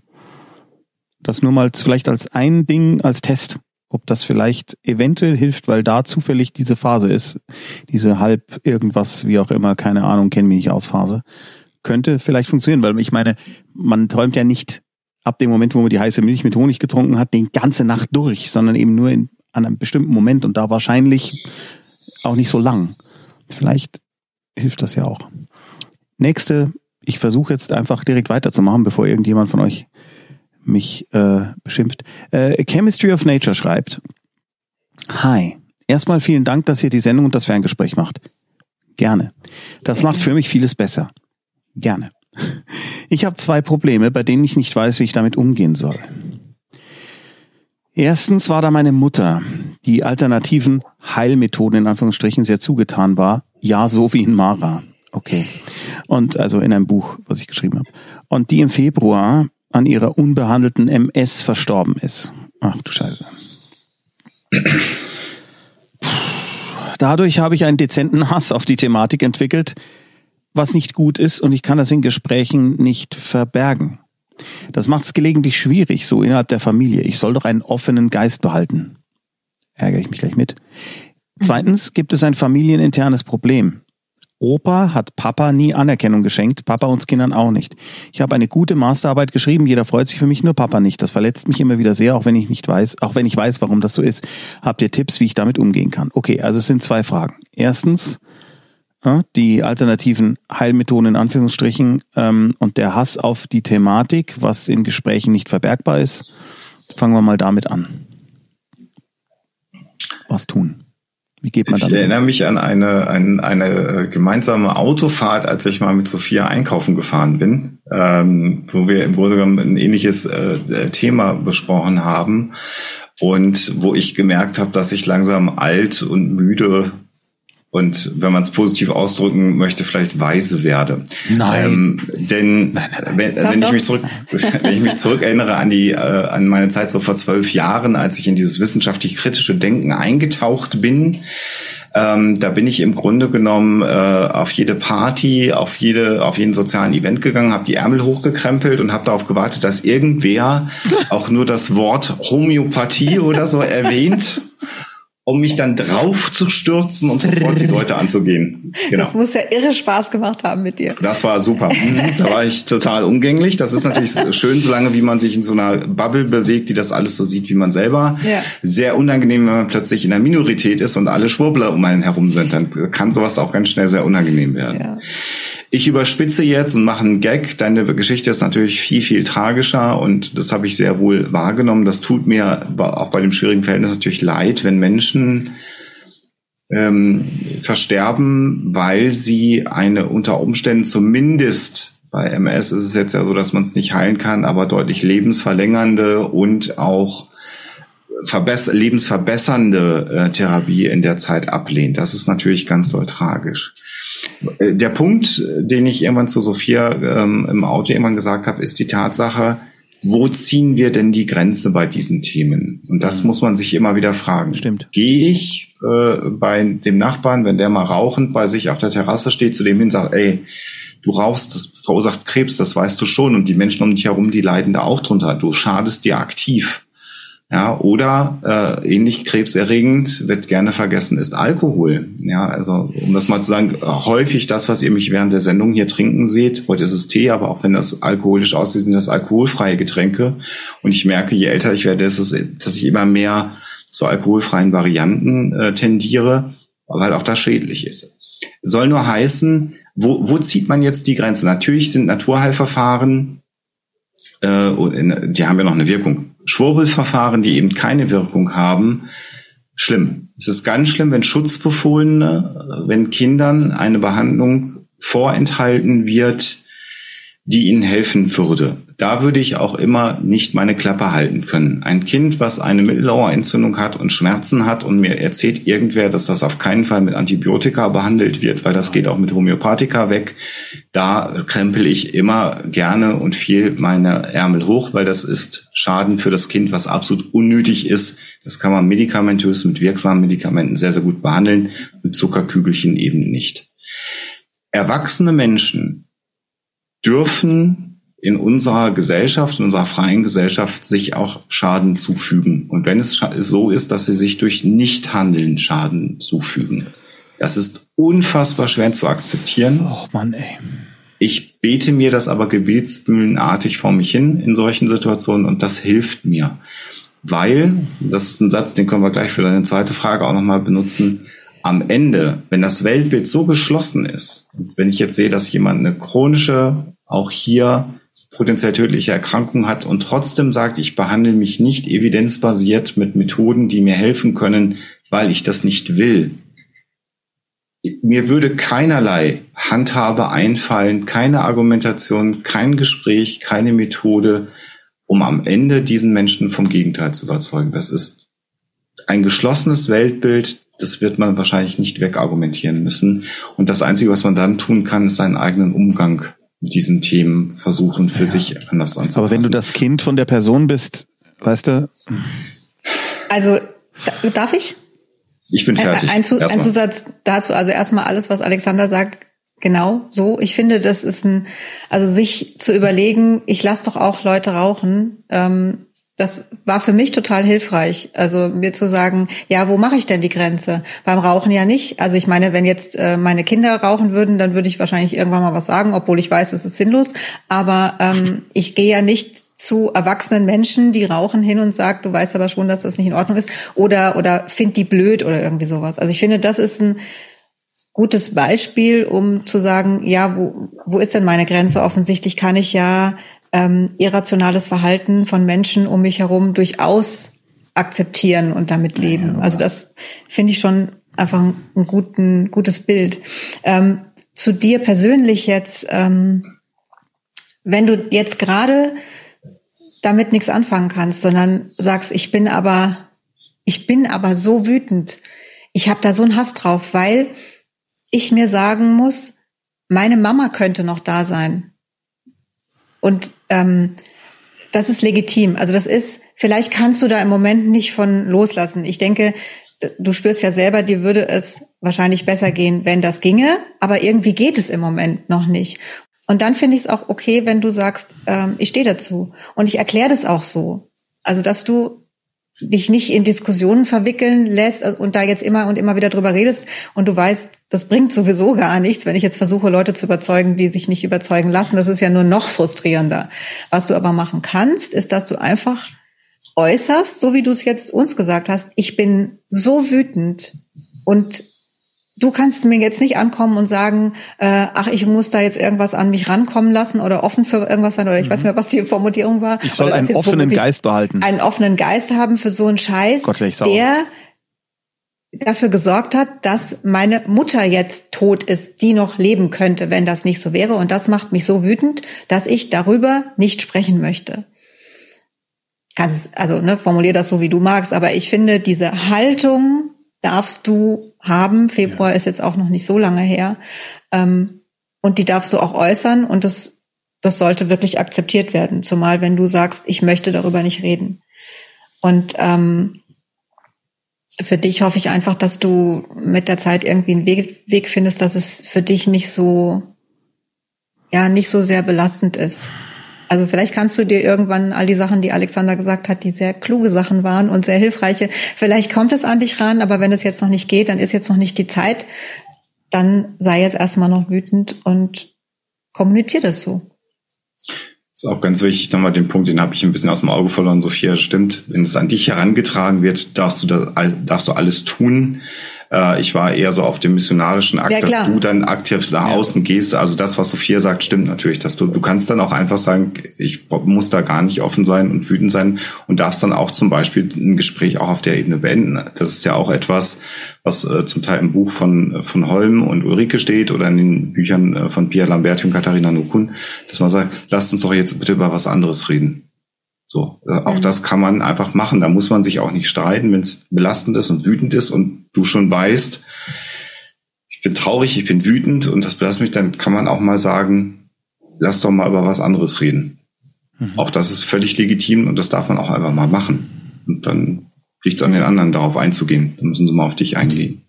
Das nur mal vielleicht als ein Ding, als Test ob das vielleicht eventuell hilft, weil da zufällig diese Phase ist, diese halb irgendwas, wie auch immer, keine Ahnung, kennen mich nicht aus Phase, könnte vielleicht funktionieren, weil ich meine, man träumt ja nicht ab dem Moment, wo man die heiße Milch mit Honig getrunken hat, die ganze Nacht durch, sondern eben nur in, an einem bestimmten Moment und da wahrscheinlich auch nicht so lang. Vielleicht hilft das ja auch. Nächste, ich versuche jetzt einfach direkt weiterzumachen, bevor irgendjemand von euch mich äh, beschimpft. Äh, Chemistry of Nature schreibt, Hi, erstmal vielen Dank, dass ihr die Sendung und das Ferngespräch macht. Gerne. Das macht für mich vieles besser. Gerne. Ich habe zwei Probleme, bei denen ich nicht weiß, wie ich damit umgehen soll. Erstens war da meine Mutter, die alternativen Heilmethoden in Anführungsstrichen sehr zugetan war. Ja, so wie in Mara. Okay. Und also in einem Buch, was ich geschrieben habe. Und die im Februar an ihrer unbehandelten MS verstorben ist. Ach du Scheiße. Dadurch habe ich einen dezenten Hass auf die Thematik entwickelt, was nicht gut ist und ich kann das in Gesprächen nicht verbergen. Das macht es gelegentlich schwierig, so innerhalb der Familie. Ich soll doch einen offenen Geist behalten. Ärgere ich mich gleich mit. Zweitens gibt es ein familieninternes Problem. Opa hat Papa nie Anerkennung geschenkt, Papa uns Kindern auch nicht. Ich habe eine gute Masterarbeit geschrieben, jeder freut sich für mich, nur Papa nicht. Das verletzt mich immer wieder sehr, auch wenn ich nicht weiß, auch wenn ich weiß, warum das so ist. Habt ihr Tipps, wie ich damit umgehen kann? Okay, also es sind zwei Fragen. Erstens, die alternativen Heilmethoden in Anführungsstrichen ähm, und der Hass auf die Thematik, was in Gesprächen nicht verbergbar ist. Fangen wir mal damit an. Was tun? Wie geht man damit? Ich erinnere mich an eine, an eine äh, gemeinsame Autofahrt, als ich mal mit Sophia einkaufen gefahren bin, ähm, wo wir im Grunde genommen ein ähnliches äh, äh Thema besprochen haben und wo ich gemerkt habe, dass ich langsam alt und müde und wenn man es positiv ausdrücken möchte, vielleicht weise werde. Nein. Ähm, denn nein, nein, nein. Wenn, wenn ich mich zurück, wenn ich mich zurück erinnere an die äh, an meine Zeit so vor zwölf Jahren, als ich in dieses wissenschaftlich kritische Denken eingetaucht bin, ähm, da bin ich im Grunde genommen äh, auf jede Party, auf jede, auf jeden sozialen Event gegangen, habe die Ärmel hochgekrempelt und habe darauf gewartet, dass irgendwer auch nur das Wort Homöopathie oder so erwähnt um mich dann drauf zu stürzen und sofort die Leute anzugehen. Genau. Das muss ja irre Spaß gemacht haben mit dir. Das war super. Mhm. Da war ich total umgänglich. Das ist natürlich schön, solange wie man sich in so einer Bubble bewegt, die das alles so sieht wie man selber. Ja. Sehr unangenehm, wenn man plötzlich in der Minorität ist und alle Schwurbler um einen herum sind. Dann kann sowas auch ganz schnell sehr unangenehm werden. Ja. Ich überspitze jetzt und mache einen Gag. Deine Geschichte ist natürlich viel, viel tragischer und das habe ich sehr wohl wahrgenommen. Das tut mir auch bei dem schwierigen Verhältnis natürlich leid, wenn Menschen ähm, versterben, weil sie eine unter Umständen zumindest bei MS ist es jetzt ja so, dass man es nicht heilen kann, aber deutlich lebensverlängernde und auch verbess lebensverbessernde äh, Therapie in der Zeit ablehnt. Das ist natürlich ganz doll tragisch. Äh, der Punkt, den ich irgendwann zu Sophia ähm, im Auto irgendwann gesagt habe, ist die Tatsache, wo ziehen wir denn die Grenze bei diesen Themen? Und das mhm. muss man sich immer wieder fragen. Stimmt. Gehe ich äh, bei dem Nachbarn, wenn der mal rauchend bei sich auf der Terrasse steht, zu dem hin sagt, ey, du rauchst, das verursacht Krebs, das weißt du schon, und die Menschen um dich herum, die leiden da auch drunter. Du schadest dir aktiv. Ja, oder äh, ähnlich krebserregend wird gerne vergessen ist Alkohol. Ja, also um das mal zu sagen, häufig das, was ihr mich während der Sendung hier trinken seht, heute ist es Tee, aber auch wenn das alkoholisch aussieht, sind das alkoholfreie Getränke. Und ich merke, je älter ich werde, ist es, dass ich immer mehr zu alkoholfreien Varianten äh, tendiere, weil auch das schädlich ist. Soll nur heißen, wo, wo zieht man jetzt die Grenze? Natürlich sind Naturheilverfahren, äh, die haben ja noch eine Wirkung Schwurbelverfahren, die eben keine Wirkung haben, schlimm. Es ist ganz schlimm, wenn Schutzbefohlene, wenn Kindern eine Behandlung vorenthalten wird, die ihnen helfen würde. Da würde ich auch immer nicht meine Klappe halten können. Ein Kind, was eine Mittelohrentzündung hat und Schmerzen hat und mir erzählt irgendwer, dass das auf keinen Fall mit Antibiotika behandelt wird, weil das geht auch mit Homöopathika weg, da krempel ich immer gerne und viel meine Ärmel hoch, weil das ist Schaden für das Kind, was absolut unnötig ist. Das kann man medikamentös mit wirksamen Medikamenten sehr, sehr gut behandeln, mit Zuckerkügelchen eben nicht. Erwachsene Menschen dürfen in unserer Gesellschaft, in unserer freien Gesellschaft sich auch Schaden zufügen. Und wenn es so ist, dass sie sich durch Nichthandeln Schaden zufügen, das ist unfassbar schwer zu akzeptieren. Oh Mann, ey. Ich bete mir das aber gebetsmühlenartig vor mich hin in solchen Situationen und das hilft mir. Weil, das ist ein Satz, den können wir gleich für deine zweite Frage auch nochmal benutzen, am Ende, wenn das Weltbild so geschlossen ist, wenn ich jetzt sehe, dass jemand eine chronische, auch hier potenziell tödliche Erkrankung hat und trotzdem sagt, ich behandle mich nicht evidenzbasiert mit Methoden, die mir helfen können, weil ich das nicht will. Mir würde keinerlei Handhabe einfallen, keine Argumentation, kein Gespräch, keine Methode, um am Ende diesen Menschen vom Gegenteil zu überzeugen. Das ist ein geschlossenes Weltbild, das wird man wahrscheinlich nicht wegargumentieren müssen. Und das Einzige, was man dann tun kann, ist seinen eigenen Umgang mit diesen Themen versuchen, für ja. sich anders anzupassen. Aber wenn du das Kind von der Person bist, weißt du? Also, darf ich? Ich bin fertig. Ein, ein, ein Zusatz dazu, also erstmal alles, was Alexander sagt, genau so. Ich finde, das ist ein, also sich zu überlegen, ich lasse doch auch Leute rauchen, ähm, das war für mich total hilfreich. Also mir zu sagen, ja, wo mache ich denn die Grenze? Beim Rauchen ja nicht. Also ich meine, wenn jetzt äh, meine Kinder rauchen würden, dann würde ich wahrscheinlich irgendwann mal was sagen, obwohl ich weiß, es ist sinnlos. Aber ähm, ich gehe ja nicht zu erwachsenen Menschen, die rauchen hin und sagt, du weißt aber schon, dass das nicht in Ordnung ist. Oder, oder find die blöd oder irgendwie sowas. Also ich finde, das ist ein gutes Beispiel, um zu sagen, ja, wo, wo ist denn meine Grenze? Offensichtlich kann ich ja ähm, irrationales Verhalten von Menschen um mich herum durchaus akzeptieren und damit leben. Also das finde ich schon einfach ein, guten, gutes Bild. Ähm, zu dir persönlich jetzt, ähm, wenn du jetzt gerade damit nichts anfangen kannst, sondern sagst, ich bin aber, ich bin aber so wütend. Ich habe da so einen Hass drauf, weil ich mir sagen muss, meine Mama könnte noch da sein. Und ähm, das ist legitim. Also das ist, vielleicht kannst du da im Moment nicht von loslassen. Ich denke, du spürst ja selber, dir würde es wahrscheinlich besser gehen, wenn das ginge, aber irgendwie geht es im Moment noch nicht. Und dann finde ich es auch okay, wenn du sagst, ähm, ich stehe dazu. Und ich erkläre das auch so. Also, dass du dich nicht in Diskussionen verwickeln lässt und da jetzt immer und immer wieder drüber redest und du weißt, das bringt sowieso gar nichts, wenn ich jetzt versuche, Leute zu überzeugen, die sich nicht überzeugen lassen. Das ist ja nur noch frustrierender. Was du aber machen kannst, ist, dass du einfach äußerst, so wie du es jetzt uns gesagt hast, ich bin so wütend und du kannst mir jetzt nicht ankommen und sagen, äh, ach, ich muss da jetzt irgendwas an mich rankommen lassen oder offen für irgendwas sein oder ich mhm. weiß nicht mehr, was die Formulierung war. Ich soll einen offenen Geist behalten. Einen offenen Geist haben für so einen Scheiß, Gott, der dafür gesorgt hat, dass meine Mutter jetzt tot ist, die noch leben könnte, wenn das nicht so wäre. Und das macht mich so wütend, dass ich darüber nicht sprechen möchte. Kannst, also ne, formulier das so, wie du magst, aber ich finde diese Haltung darfst du haben. Februar ja. ist jetzt auch noch nicht so lange her. Ähm, und die darfst du auch äußern und das, das sollte wirklich akzeptiert werden. Zumal wenn du sagst, ich möchte darüber nicht reden. Und ähm, für dich hoffe ich einfach, dass du mit der Zeit irgendwie einen Weg, Weg findest, dass es für dich nicht so, ja, nicht so sehr belastend ist. Also vielleicht kannst du dir irgendwann all die Sachen, die Alexander gesagt hat, die sehr kluge Sachen waren und sehr hilfreiche, vielleicht kommt es an dich ran, aber wenn es jetzt noch nicht geht, dann ist jetzt noch nicht die Zeit, dann sei jetzt erstmal noch wütend und kommunizier das so. ist auch ganz wichtig, nochmal den Punkt, den habe ich ein bisschen aus dem Auge verloren, Sophia, stimmt. Wenn es an dich herangetragen wird, darfst du, da, darfst du alles tun, äh, ich war eher so auf dem missionarischen Akt, ja, dass du dann aktiv nach ja. außen gehst. Also das, was Sophia sagt, stimmt natürlich, dass du, du kannst dann auch einfach sagen, ich muss da gar nicht offen sein und wütend sein und darfst dann auch zum Beispiel ein Gespräch auch auf der Ebene beenden. Das ist ja auch etwas, was äh, zum Teil im Buch von, von Holm und Ulrike steht oder in den Büchern äh, von Pia Lamberti und Katharina Nukun, dass man sagt, lasst uns doch jetzt bitte über was anderes reden. So, äh, auch mhm. das kann man einfach machen. Da muss man sich auch nicht streiten, wenn es belastend ist und wütend ist und du schon weißt, ich bin traurig, ich bin wütend und das belastet mich, dann kann man auch mal sagen, lass doch mal über was anderes reden. Mhm. Auch das ist völlig legitim und das darf man auch einfach mal machen. Und dann liegt es an den anderen, darauf einzugehen. Dann müssen sie mal auf dich eingehen.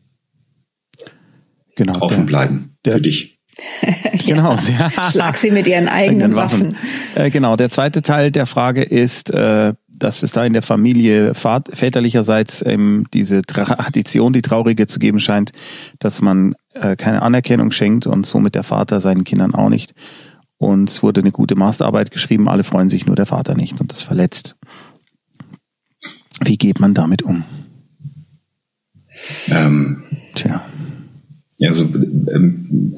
Genau. Offen der, bleiben der, für dich. genau. Schlag sie mit ihren eigenen Waffen. Waffen. Äh, genau. Der zweite Teil der Frage ist, äh, dass es da in der Familie väterlicherseits ähm, diese Tradition, die traurige zu geben scheint, dass man äh, keine Anerkennung schenkt und somit der Vater seinen Kindern auch nicht. Und es wurde eine gute Masterarbeit geschrieben, alle freuen sich, nur der Vater nicht und das verletzt. Wie geht man damit um? Ähm, Tja. Also ähm,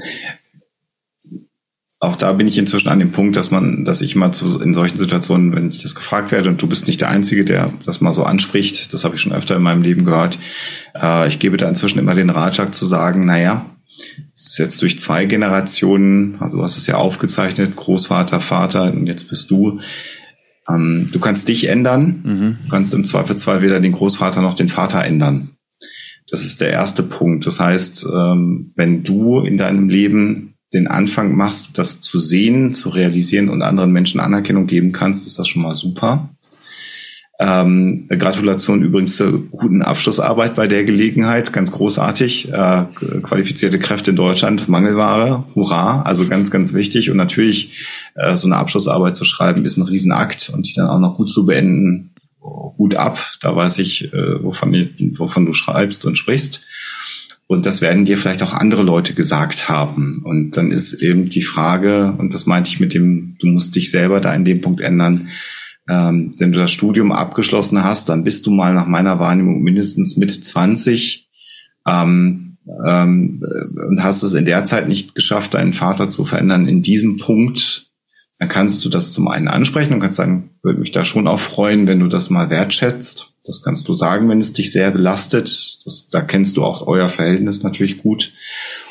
auch da bin ich inzwischen an dem Punkt, dass man, dass ich mal zu, in solchen Situationen, wenn ich das gefragt werde und du bist nicht der Einzige, der das mal so anspricht, das habe ich schon öfter in meinem Leben gehört, äh, ich gebe da inzwischen immer den Ratschlag zu sagen, naja, es ist jetzt durch zwei Generationen, also du hast es ja aufgezeichnet, Großvater, Vater und jetzt bist du. Ähm, du kannst dich ändern, mhm. du kannst im Zweifelsfall weder den Großvater noch den Vater ändern. Das ist der erste Punkt. Das heißt, ähm, wenn du in deinem Leben den Anfang machst, das zu sehen, zu realisieren und anderen Menschen Anerkennung geben kannst, ist das schon mal super. Ähm, Gratulation übrigens zur guten Abschlussarbeit bei der Gelegenheit, ganz großartig. Äh, qualifizierte Kräfte in Deutschland, Mangelware, hurra, also ganz, ganz wichtig. Und natürlich, äh, so eine Abschlussarbeit zu schreiben, ist ein Riesenakt und die dann auch noch gut zu beenden, Hut ab, da weiß ich, äh, wovon, wovon du schreibst und sprichst. Und das werden dir vielleicht auch andere Leute gesagt haben. Und dann ist eben die Frage, und das meinte ich mit dem, du musst dich selber da in dem Punkt ändern, ähm, wenn du das Studium abgeschlossen hast, dann bist du mal nach meiner Wahrnehmung mindestens Mitte 20 ähm, ähm, und hast es in der Zeit nicht geschafft, deinen Vater zu verändern. In diesem Punkt, dann kannst du das zum einen ansprechen und kannst sagen, würde mich da schon auch freuen, wenn du das mal wertschätzt. Das kannst du sagen, wenn es dich sehr belastet. Das, da kennst du auch euer Verhältnis natürlich gut.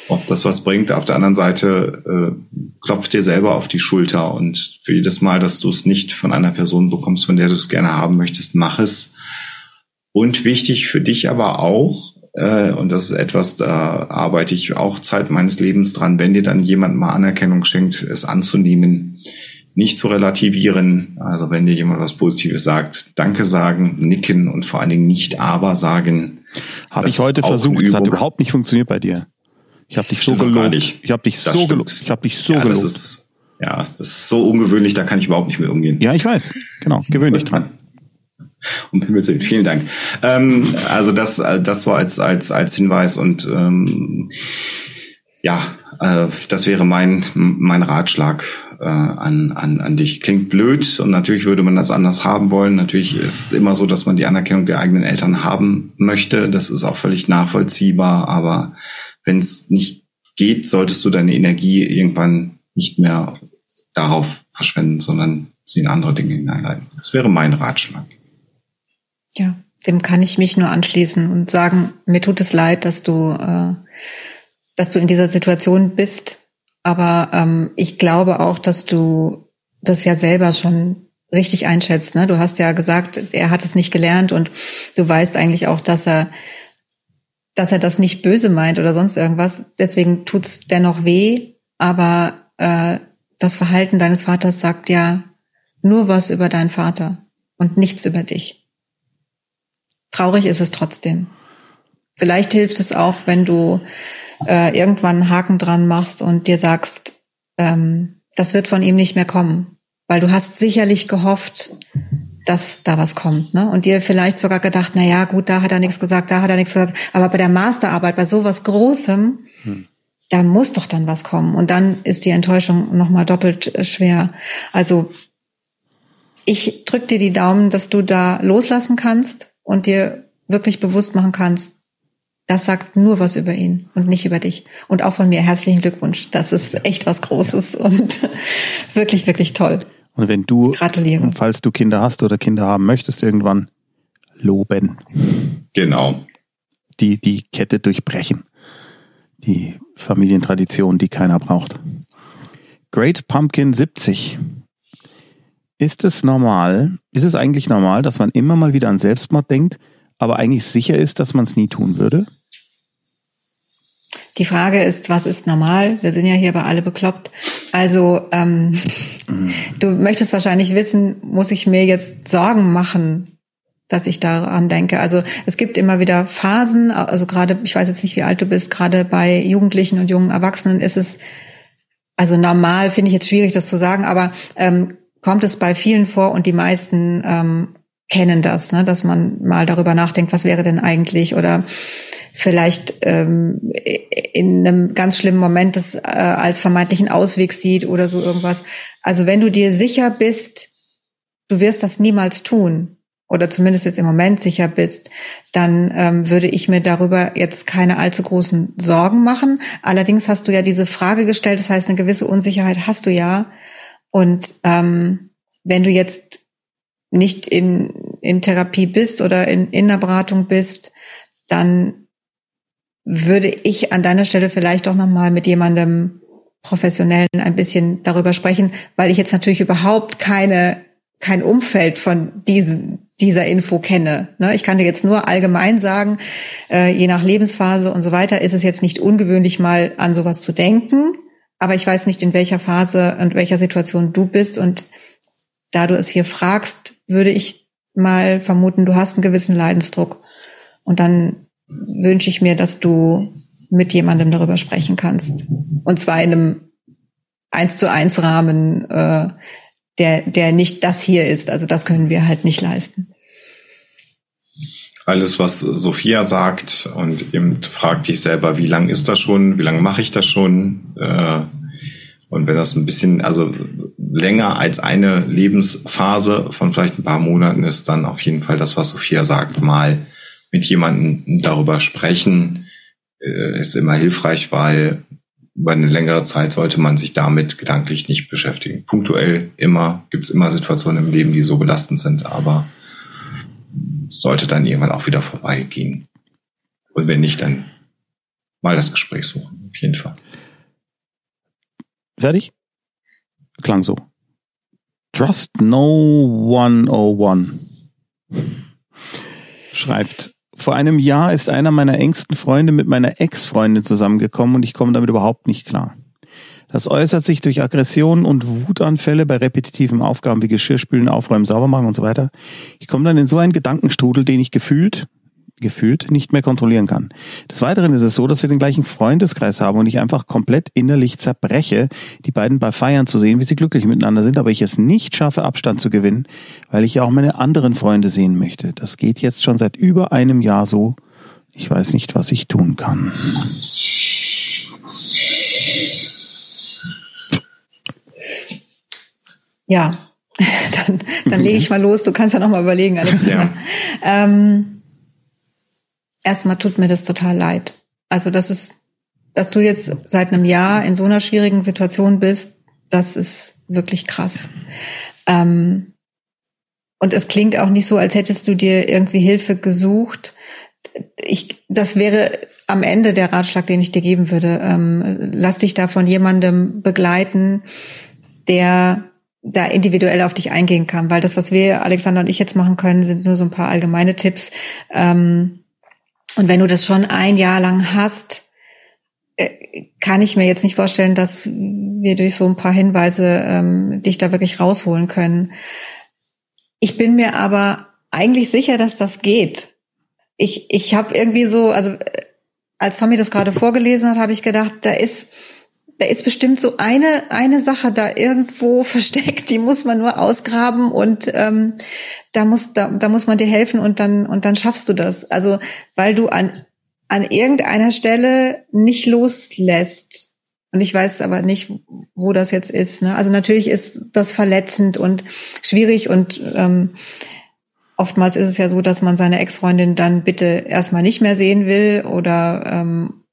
Ob das was bringt. Auf der anderen Seite äh, klopf dir selber auf die Schulter und für jedes Mal, dass du es nicht von einer Person bekommst, von der du es gerne haben möchtest, mach es. Und wichtig für dich aber auch, äh, und das ist etwas, da arbeite ich auch Zeit meines Lebens dran, wenn dir dann jemand mal Anerkennung schenkt, es anzunehmen nicht zu relativieren. Also wenn dir jemand was Positives sagt, Danke sagen, nicken und vor allen Dingen nicht aber sagen. Habe ich heute versucht. Es hat überhaupt nicht funktioniert bei dir. Ich habe dich so gelobt. Ich habe dich so gelobt. Ich habe dich so gelobt. Das ist, ja, das ist so ungewöhnlich, da kann ich überhaupt nicht mit umgehen. Ja, ich weiß. Genau, gewöhn dich dran. Um Himmels Willen, vielen Dank. Ähm, also das, das so als als als Hinweis und ähm, ja, äh, das wäre mein mein Ratschlag äh, an, an, an dich. Klingt blöd und natürlich würde man das anders haben wollen. Natürlich ist es immer so, dass man die Anerkennung der eigenen Eltern haben möchte. Das ist auch völlig nachvollziehbar. Aber wenn es nicht geht, solltest du deine Energie irgendwann nicht mehr darauf verschwenden, sondern sie in andere Dinge hineinleiten. Das wäre mein Ratschlag. Ja, dem kann ich mich nur anschließen und sagen, mir tut es leid, dass du, äh, dass du in dieser Situation bist aber ähm, ich glaube auch, dass du das ja selber schon richtig einschätzt. Ne? Du hast ja gesagt, er hat es nicht gelernt und du weißt eigentlich auch, dass er, dass er das nicht böse meint oder sonst irgendwas. Deswegen tut's dennoch weh. Aber äh, das Verhalten deines Vaters sagt ja nur was über deinen Vater und nichts über dich. Traurig ist es trotzdem. Vielleicht hilft es auch, wenn du äh, irgendwann einen Haken dran machst und dir sagst, ähm, das wird von ihm nicht mehr kommen. Weil du hast sicherlich gehofft, dass da was kommt, ne? Und dir vielleicht sogar gedacht, na ja, gut, da hat er nichts gesagt, da hat er nichts gesagt. Aber bei der Masterarbeit, bei sowas Großem, hm. da muss doch dann was kommen. Und dann ist die Enttäuschung nochmal doppelt äh, schwer. Also, ich drück dir die Daumen, dass du da loslassen kannst und dir wirklich bewusst machen kannst, das sagt nur was über ihn und nicht über dich. Und auch von mir herzlichen Glückwunsch. Das ist echt was Großes ja. und wirklich, wirklich toll. Und wenn du, Gratuliere. falls du Kinder hast oder Kinder haben möchtest, irgendwann loben. Genau. Die, die Kette durchbrechen. Die Familientradition, die keiner braucht. Great Pumpkin 70. Ist es normal, ist es eigentlich normal, dass man immer mal wieder an Selbstmord denkt, aber eigentlich sicher ist, dass man es nie tun würde? Die Frage ist, was ist normal? Wir sind ja hier bei alle bekloppt. Also ähm, mhm. du möchtest wahrscheinlich wissen, muss ich mir jetzt Sorgen machen, dass ich daran denke? Also es gibt immer wieder Phasen, also gerade, ich weiß jetzt nicht, wie alt du bist, gerade bei Jugendlichen und jungen Erwachsenen ist es, also normal finde ich jetzt schwierig, das zu sagen, aber ähm, kommt es bei vielen vor und die meisten ähm, kennen das, ne, dass man mal darüber nachdenkt, was wäre denn eigentlich oder vielleicht ähm, in einem ganz schlimmen Moment das äh, als vermeintlichen Ausweg sieht oder so irgendwas. Also wenn du dir sicher bist, du wirst das niemals tun oder zumindest jetzt im Moment sicher bist, dann ähm, würde ich mir darüber jetzt keine allzu großen Sorgen machen. Allerdings hast du ja diese Frage gestellt, das heißt, eine gewisse Unsicherheit hast du ja. Und ähm, wenn du jetzt nicht in, in Therapie bist oder in, in der Beratung bist, dann würde ich an deiner Stelle vielleicht auch nochmal mit jemandem Professionellen ein bisschen darüber sprechen, weil ich jetzt natürlich überhaupt keine, kein Umfeld von diesem, dieser Info kenne. Ne? Ich kann dir jetzt nur allgemein sagen, äh, je nach Lebensphase und so weiter ist es jetzt nicht ungewöhnlich, mal an sowas zu denken. Aber ich weiß nicht, in welcher Phase und welcher Situation du bist. Und da du es hier fragst, würde ich mal vermuten, du hast einen gewissen Leidensdruck. Und dann wünsche ich mir, dass du mit jemandem darüber sprechen kannst. Und zwar in einem eins zu eins Rahmen, äh, der, der nicht das hier ist. Also das können wir halt nicht leisten. Alles, was Sophia sagt und eben fragt dich selber, wie lang ist das schon, wie lange mache ich das schon? Äh, und wenn das ein bisschen, also länger als eine Lebensphase von vielleicht ein paar Monaten ist, dann auf jeden Fall das, was Sophia sagt, mal mit jemandem darüber sprechen, äh, ist immer hilfreich, weil über eine längere Zeit sollte man sich damit gedanklich nicht beschäftigen. Punktuell immer, gibt es immer Situationen im Leben, die so belastend sind, aber sollte dann irgendwann auch wieder vorbeigehen. Und wenn nicht, dann mal das Gespräch suchen, auf jeden Fall. Fertig? Klang so. Trust No 101 schreibt, vor einem Jahr ist einer meiner engsten Freunde mit meiner Ex-Freundin zusammengekommen und ich komme damit überhaupt nicht klar. Das äußert sich durch Aggressionen und Wutanfälle bei repetitiven Aufgaben wie Geschirrspülen, Aufräumen, Saubermachen und so weiter. Ich komme dann in so einen Gedankenstrudel, den ich gefühlt, gefühlt nicht mehr kontrollieren kann. Des Weiteren ist es so, dass wir den gleichen Freundeskreis haben und ich einfach komplett innerlich zerbreche, die beiden bei Feiern zu sehen, wie sie glücklich miteinander sind, aber ich es nicht schaffe, Abstand zu gewinnen, weil ich ja auch meine anderen Freunde sehen möchte. Das geht jetzt schon seit über einem Jahr so. Ich weiß nicht, was ich tun kann. Ja, dann, dann lege ich mal los. Du kannst ja noch mal überlegen, Alexander. Ja. Ähm, erstmal tut mir das total leid. Also das ist, dass du jetzt seit einem Jahr in so einer schwierigen Situation bist, das ist wirklich krass. Ähm, und es klingt auch nicht so, als hättest du dir irgendwie Hilfe gesucht. Ich, das wäre am Ende der Ratschlag, den ich dir geben würde. Ähm, lass dich da von jemandem begleiten, der da individuell auf dich eingehen kann, weil das, was wir, Alexander und ich jetzt machen können, sind nur so ein paar allgemeine Tipps. Ähm, und wenn du das schon ein Jahr lang hast, äh, kann ich mir jetzt nicht vorstellen, dass wir durch so ein paar Hinweise ähm, dich da wirklich rausholen können. Ich bin mir aber eigentlich sicher, dass das geht. Ich, ich habe irgendwie so, also äh, als Tommy das gerade vorgelesen hat, habe ich gedacht, da ist da ist bestimmt so eine eine Sache da irgendwo versteckt, die muss man nur ausgraben und ähm, da muss da, da muss man dir helfen und dann und dann schaffst du das. Also weil du an an irgendeiner Stelle nicht loslässt. Und ich weiß aber nicht, wo das jetzt ist. Ne? Also natürlich ist das verletzend und schwierig und ähm, oftmals ist es ja so, dass man seine Ex-Freundin dann bitte erstmal nicht mehr sehen will oder ähm,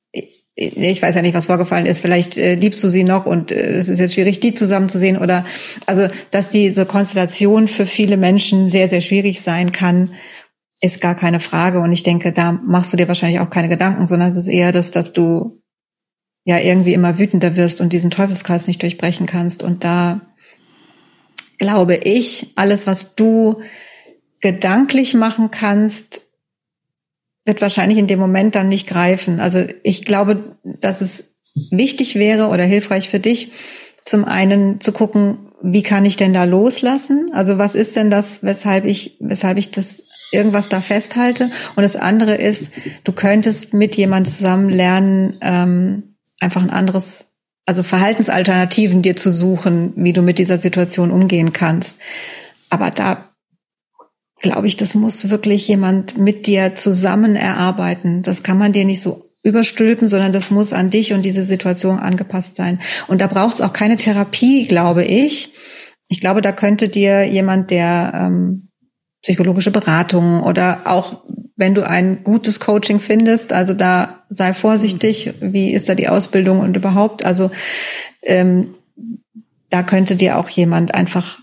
ich weiß ja nicht, was vorgefallen ist, vielleicht äh, liebst du sie noch und äh, es ist jetzt schwierig, die zusammenzusehen oder also, dass diese Konstellation für viele Menschen sehr, sehr schwierig sein kann, ist gar keine Frage. Und ich denke, da machst du dir wahrscheinlich auch keine Gedanken, sondern es ist eher das, dass du ja irgendwie immer wütender wirst und diesen Teufelskreis nicht durchbrechen kannst. Und da glaube ich, alles, was du gedanklich machen kannst, wird wahrscheinlich in dem Moment dann nicht greifen. Also ich glaube, dass es wichtig wäre oder hilfreich für dich, zum einen zu gucken, wie kann ich denn da loslassen? Also was ist denn das, weshalb ich, weshalb ich das irgendwas da festhalte? Und das andere ist, du könntest mit jemandem zusammen lernen, ähm, einfach ein anderes, also Verhaltensalternativen dir zu suchen, wie du mit dieser Situation umgehen kannst. Aber da glaube ich, das muss wirklich jemand mit dir zusammen erarbeiten. Das kann man dir nicht so überstülpen, sondern das muss an dich und diese Situation angepasst sein. Und da braucht es auch keine Therapie, glaube ich. Ich glaube, da könnte dir jemand, der ähm, psychologische Beratung oder auch wenn du ein gutes Coaching findest, also da sei vorsichtig, wie ist da die Ausbildung und überhaupt, also ähm, da könnte dir auch jemand einfach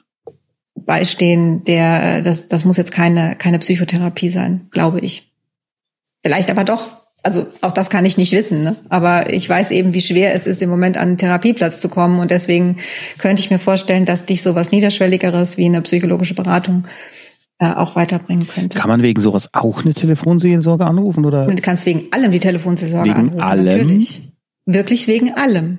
beistehen, der, äh, das, das muss jetzt keine, keine Psychotherapie sein, glaube ich. Vielleicht aber doch. Also auch das kann ich nicht wissen, ne? aber ich weiß eben, wie schwer es ist, im Moment an einen Therapieplatz zu kommen und deswegen könnte ich mir vorstellen, dass dich sowas Niederschwelligeres wie eine psychologische Beratung äh, auch weiterbringen könnte. Kann man wegen sowas auch eine Telefonseelsorge anrufen oder? Du kannst wegen allem die Telefonseelsorge wegen anrufen. Allem? Natürlich. Wirklich wegen allem.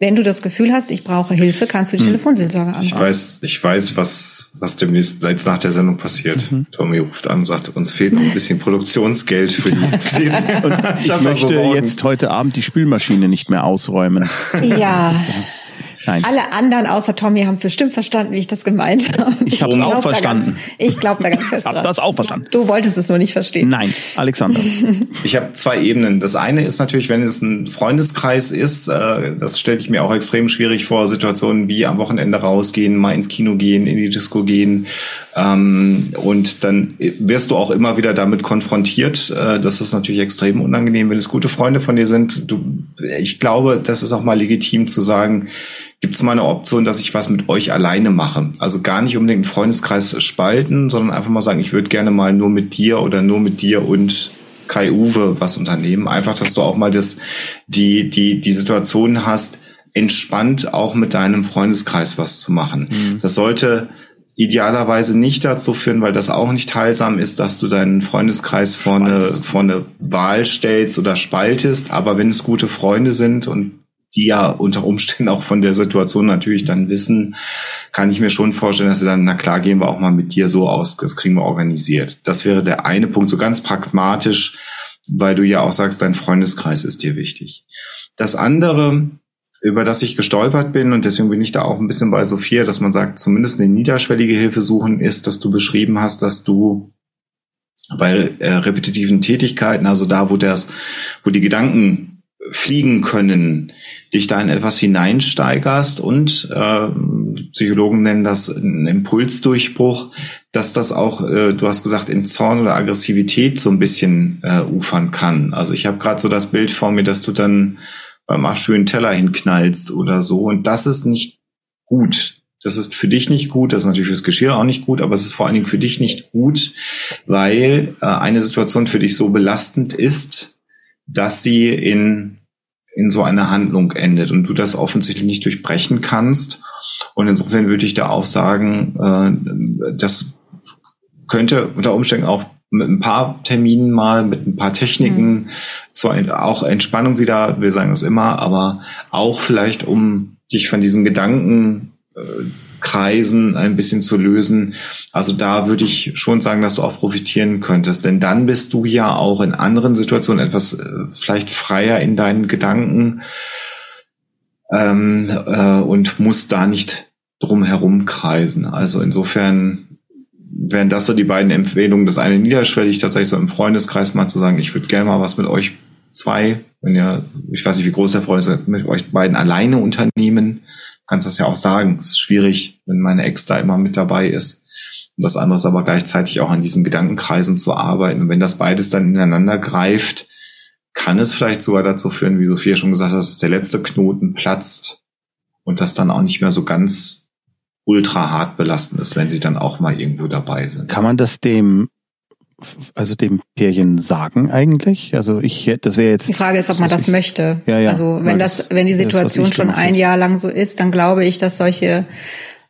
Wenn du das Gefühl hast, ich brauche Hilfe, kannst du die hm. Telefonseelsorge anrufen. Ich weiß, ich weiß, was, was demnächst jetzt nach der Sendung passiert. Mhm. Tommy ruft an und sagt, uns fehlt noch ein bisschen Produktionsgeld für die Serie. Und ich, ich möchte so jetzt heute Abend die Spülmaschine nicht mehr ausräumen. Ja. Nein. Alle anderen außer Tommy haben bestimmt verstanden, wie ich das gemeint habe. Ich habe es auch verstanden. Ganz, ich glaube da ganz fest dran. Hab das auch verstanden. Du wolltest es nur nicht verstehen. Nein, Alexander. ich habe zwei Ebenen. Das eine ist natürlich, wenn es ein Freundeskreis ist, äh, das stelle ich mir auch extrem schwierig vor, Situationen wie am Wochenende rausgehen, mal ins Kino gehen, in die Disco gehen. Ähm, und dann wirst du auch immer wieder damit konfrontiert. Äh, das ist natürlich extrem unangenehm, wenn es gute Freunde von dir sind. Du, ich glaube, das ist auch mal legitim zu sagen, gibt es mal eine Option, dass ich was mit euch alleine mache? Also gar nicht unbedingt einen Freundeskreis spalten, sondern einfach mal sagen, ich würde gerne mal nur mit dir oder nur mit dir und Kai Uwe was unternehmen. Einfach, dass du auch mal das, die, die, die Situation hast, entspannt auch mit deinem Freundeskreis was zu machen. Mhm. Das sollte idealerweise nicht dazu führen, weil das auch nicht heilsam ist, dass du deinen Freundeskreis vor eine, vor eine Wahl stellst oder spaltest. Aber wenn es gute Freunde sind und die ja unter Umständen auch von der Situation natürlich dann wissen, kann ich mir schon vorstellen, dass sie dann, na klar, gehen wir auch mal mit dir so aus, das kriegen wir organisiert. Das wäre der eine Punkt, so ganz pragmatisch, weil du ja auch sagst, dein Freundeskreis ist dir wichtig. Das andere, über das ich gestolpert bin und deswegen bin ich da auch ein bisschen bei Sophia, dass man sagt, zumindest eine niederschwellige Hilfe suchen, ist, dass du beschrieben hast, dass du bei äh, repetitiven Tätigkeiten, also da, wo das, wo die Gedanken fliegen können, dich da in etwas hineinsteigerst und äh, Psychologen nennen das einen Impulsdurchbruch, dass das auch, äh, du hast gesagt, in Zorn oder Aggressivität so ein bisschen äh, ufern kann. Also ich habe gerade so das Bild vor mir, dass du dann beim Abspülen Teller hinknallst oder so. Und das ist nicht gut. Das ist für dich nicht gut, das ist natürlich fürs Geschirr auch nicht gut, aber es ist vor allen Dingen für dich nicht gut, weil äh, eine Situation für dich so belastend ist, dass sie in, in so einer Handlung endet und du das offensichtlich nicht durchbrechen kannst. Und insofern würde ich da auch sagen, äh, das könnte unter Umständen auch mit ein paar Terminen mal, mit ein paar Techniken, mhm. zwar auch Entspannung wieder, wir sagen das immer, aber auch vielleicht, um dich von diesen Gedanken äh, Kreisen ein bisschen zu lösen. Also da würde ich schon sagen, dass du auch profitieren könntest. Denn dann bist du ja auch in anderen Situationen etwas äh, vielleicht freier in deinen Gedanken ähm, äh, und musst da nicht drum herum kreisen. Also insofern wären das so die beiden Empfehlungen. Das eine niederschwellig tatsächlich so im Freundeskreis mal zu sagen, ich würde gerne mal was mit euch zwei, wenn ihr, ich weiß nicht, wie groß der Freund ist, mit euch beiden alleine unternehmen. Kannst das ja auch sagen. Es ist schwierig, wenn meine Ex da immer mit dabei ist. Und das andere ist aber gleichzeitig auch an diesen Gedankenkreisen zu arbeiten. Und wenn das beides dann ineinander greift, kann es vielleicht sogar dazu führen, wie Sophia schon gesagt hat, dass der letzte Knoten platzt und das dann auch nicht mehr so ganz ultra hart belastend ist, wenn sie dann auch mal irgendwo dabei sind. Kann man das dem also dem Pärchen sagen eigentlich? Also ich, das wäre jetzt. Die Frage ist, ob man das ich, möchte. Ja, ja, also wenn das, wenn die Situation das, schon ein Jahr lang so ist, dann glaube ich, dass solche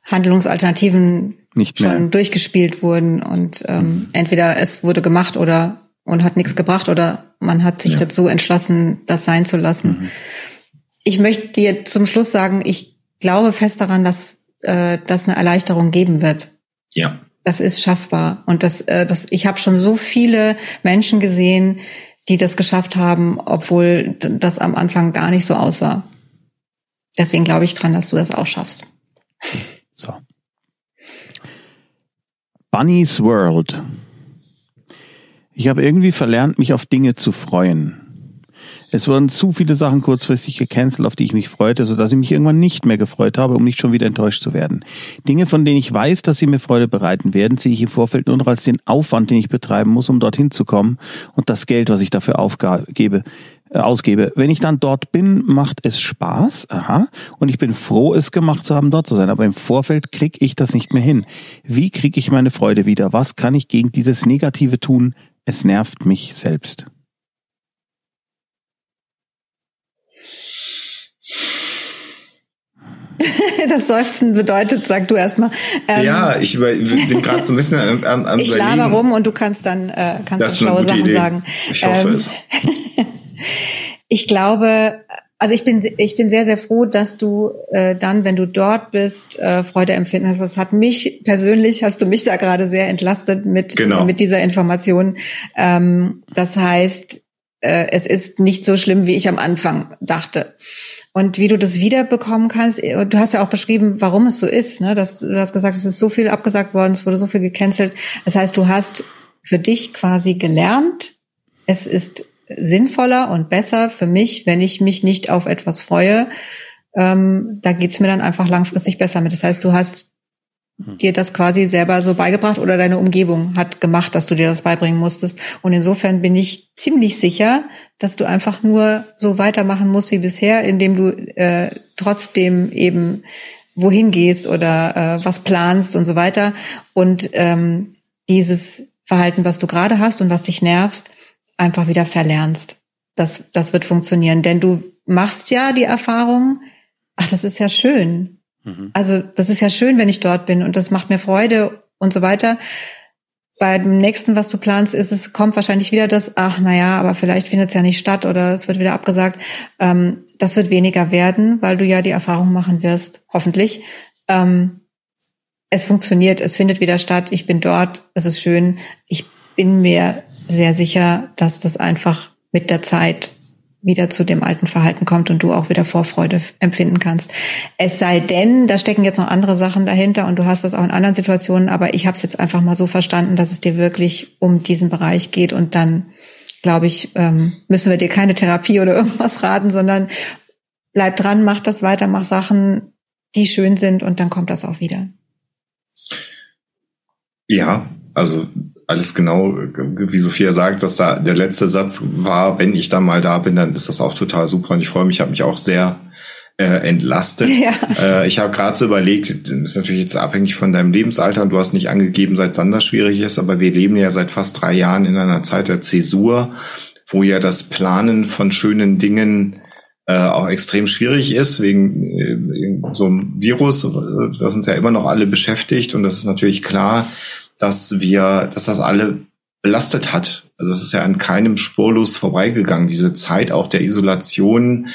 Handlungsalternativen Nicht mehr. schon durchgespielt wurden und ähm, entweder es wurde gemacht oder und hat nichts gebracht oder man hat sich ja. dazu entschlossen, das sein zu lassen. Mhm. Ich möchte dir zum Schluss sagen, ich glaube fest daran, dass äh, das eine Erleichterung geben wird. Ja. Das ist schaffbar. Und das, äh, das, ich habe schon so viele Menschen gesehen, die das geschafft haben, obwohl das am Anfang gar nicht so aussah. Deswegen glaube ich dran, dass du das auch schaffst. So. Bunny's World. Ich habe irgendwie verlernt, mich auf Dinge zu freuen. Es wurden zu viele Sachen kurzfristig gecancelt, auf die ich mich freute, sodass ich mich irgendwann nicht mehr gefreut habe, um nicht schon wieder enttäuscht zu werden. Dinge, von denen ich weiß, dass sie mir Freude bereiten werden, sehe ich im Vorfeld nur noch als den Aufwand, den ich betreiben muss, um dorthin zu kommen und das Geld, was ich dafür aufgebe, äh, ausgebe. Wenn ich dann dort bin, macht es Spaß, aha, und ich bin froh, es gemacht zu haben, dort zu sein. Aber im Vorfeld kriege ich das nicht mehr hin. Wie kriege ich meine Freude wieder? Was kann ich gegen dieses Negative tun? Es nervt mich selbst. das Seufzen bedeutet, sag du erstmal. Ähm, ja, ich bin gerade so ein bisschen am, am, am Ich laber rum und du kannst dann äh, kannst das schlaue Sachen Idee. sagen. Ich hoffe ähm, es. ich glaube, also ich bin ich bin sehr sehr froh, dass du äh, dann, wenn du dort bist, äh, Freude empfinden hast. Das hat mich persönlich, hast du mich da gerade sehr entlastet mit genau. mit dieser Information. Ähm, das heißt, es ist nicht so schlimm, wie ich am Anfang dachte. Und wie du das wiederbekommen kannst, äh, du hast ja auch beschrieben, warum es so ist. Ne? Dass, du hast gesagt, es ist so viel abgesagt worden, es wurde so viel gecancelt. Das heißt, du hast für dich quasi gelernt, es ist sinnvoller und besser für mich, wenn ich mich nicht auf etwas freue. Ähm, da geht's mir dann einfach langfristig besser mit. Das heißt, du hast. Dir das quasi selber so beigebracht oder deine Umgebung hat gemacht, dass du dir das beibringen musstest. Und insofern bin ich ziemlich sicher, dass du einfach nur so weitermachen musst wie bisher, indem du äh, trotzdem eben wohin gehst oder äh, was planst und so weiter. Und ähm, dieses Verhalten, was du gerade hast und was dich nervst, einfach wieder verlernst. Das, das wird funktionieren, denn du machst ja die Erfahrung, ach, das ist ja schön. Mhm. Also das ist ja schön, wenn ich dort bin und das macht mir Freude und so weiter. Bei dem nächsten, was du planst, ist es kommt wahrscheinlich wieder das, ach na ja, aber vielleicht findet es ja nicht statt oder es wird wieder abgesagt. Ähm, das wird weniger werden, weil du ja die Erfahrung machen wirst, hoffentlich. Ähm, es funktioniert, es findet wieder statt. Ich bin dort, es ist schön. Ich bin mir sehr sicher, dass das einfach mit der Zeit wieder zu dem alten Verhalten kommt und du auch wieder Vorfreude empfinden kannst. Es sei denn, da stecken jetzt noch andere Sachen dahinter und du hast das auch in anderen Situationen, aber ich habe es jetzt einfach mal so verstanden, dass es dir wirklich um diesen Bereich geht und dann, glaube ich, ähm, müssen wir dir keine Therapie oder irgendwas raten, sondern bleib dran, mach das weiter, mach Sachen, die schön sind und dann kommt das auch wieder. Ja, also alles genau, wie Sophia sagt, dass da der letzte Satz war, wenn ich dann mal da bin, dann ist das auch total super und ich freue mich, ich habe mich auch sehr äh, entlastet. Ja. Äh, ich habe gerade so überlegt, das ist natürlich jetzt abhängig von deinem Lebensalter und du hast nicht angegeben, seit wann das schwierig ist, aber wir leben ja seit fast drei Jahren in einer Zeit der Zäsur, wo ja das Planen von schönen Dingen äh, auch extrem schwierig ist, wegen äh, so einem Virus, das uns ja immer noch alle beschäftigt und das ist natürlich klar, dass wir, dass das alle belastet hat. Also es ist ja an keinem spurlos vorbeigegangen. Diese Zeit auch der Isolation,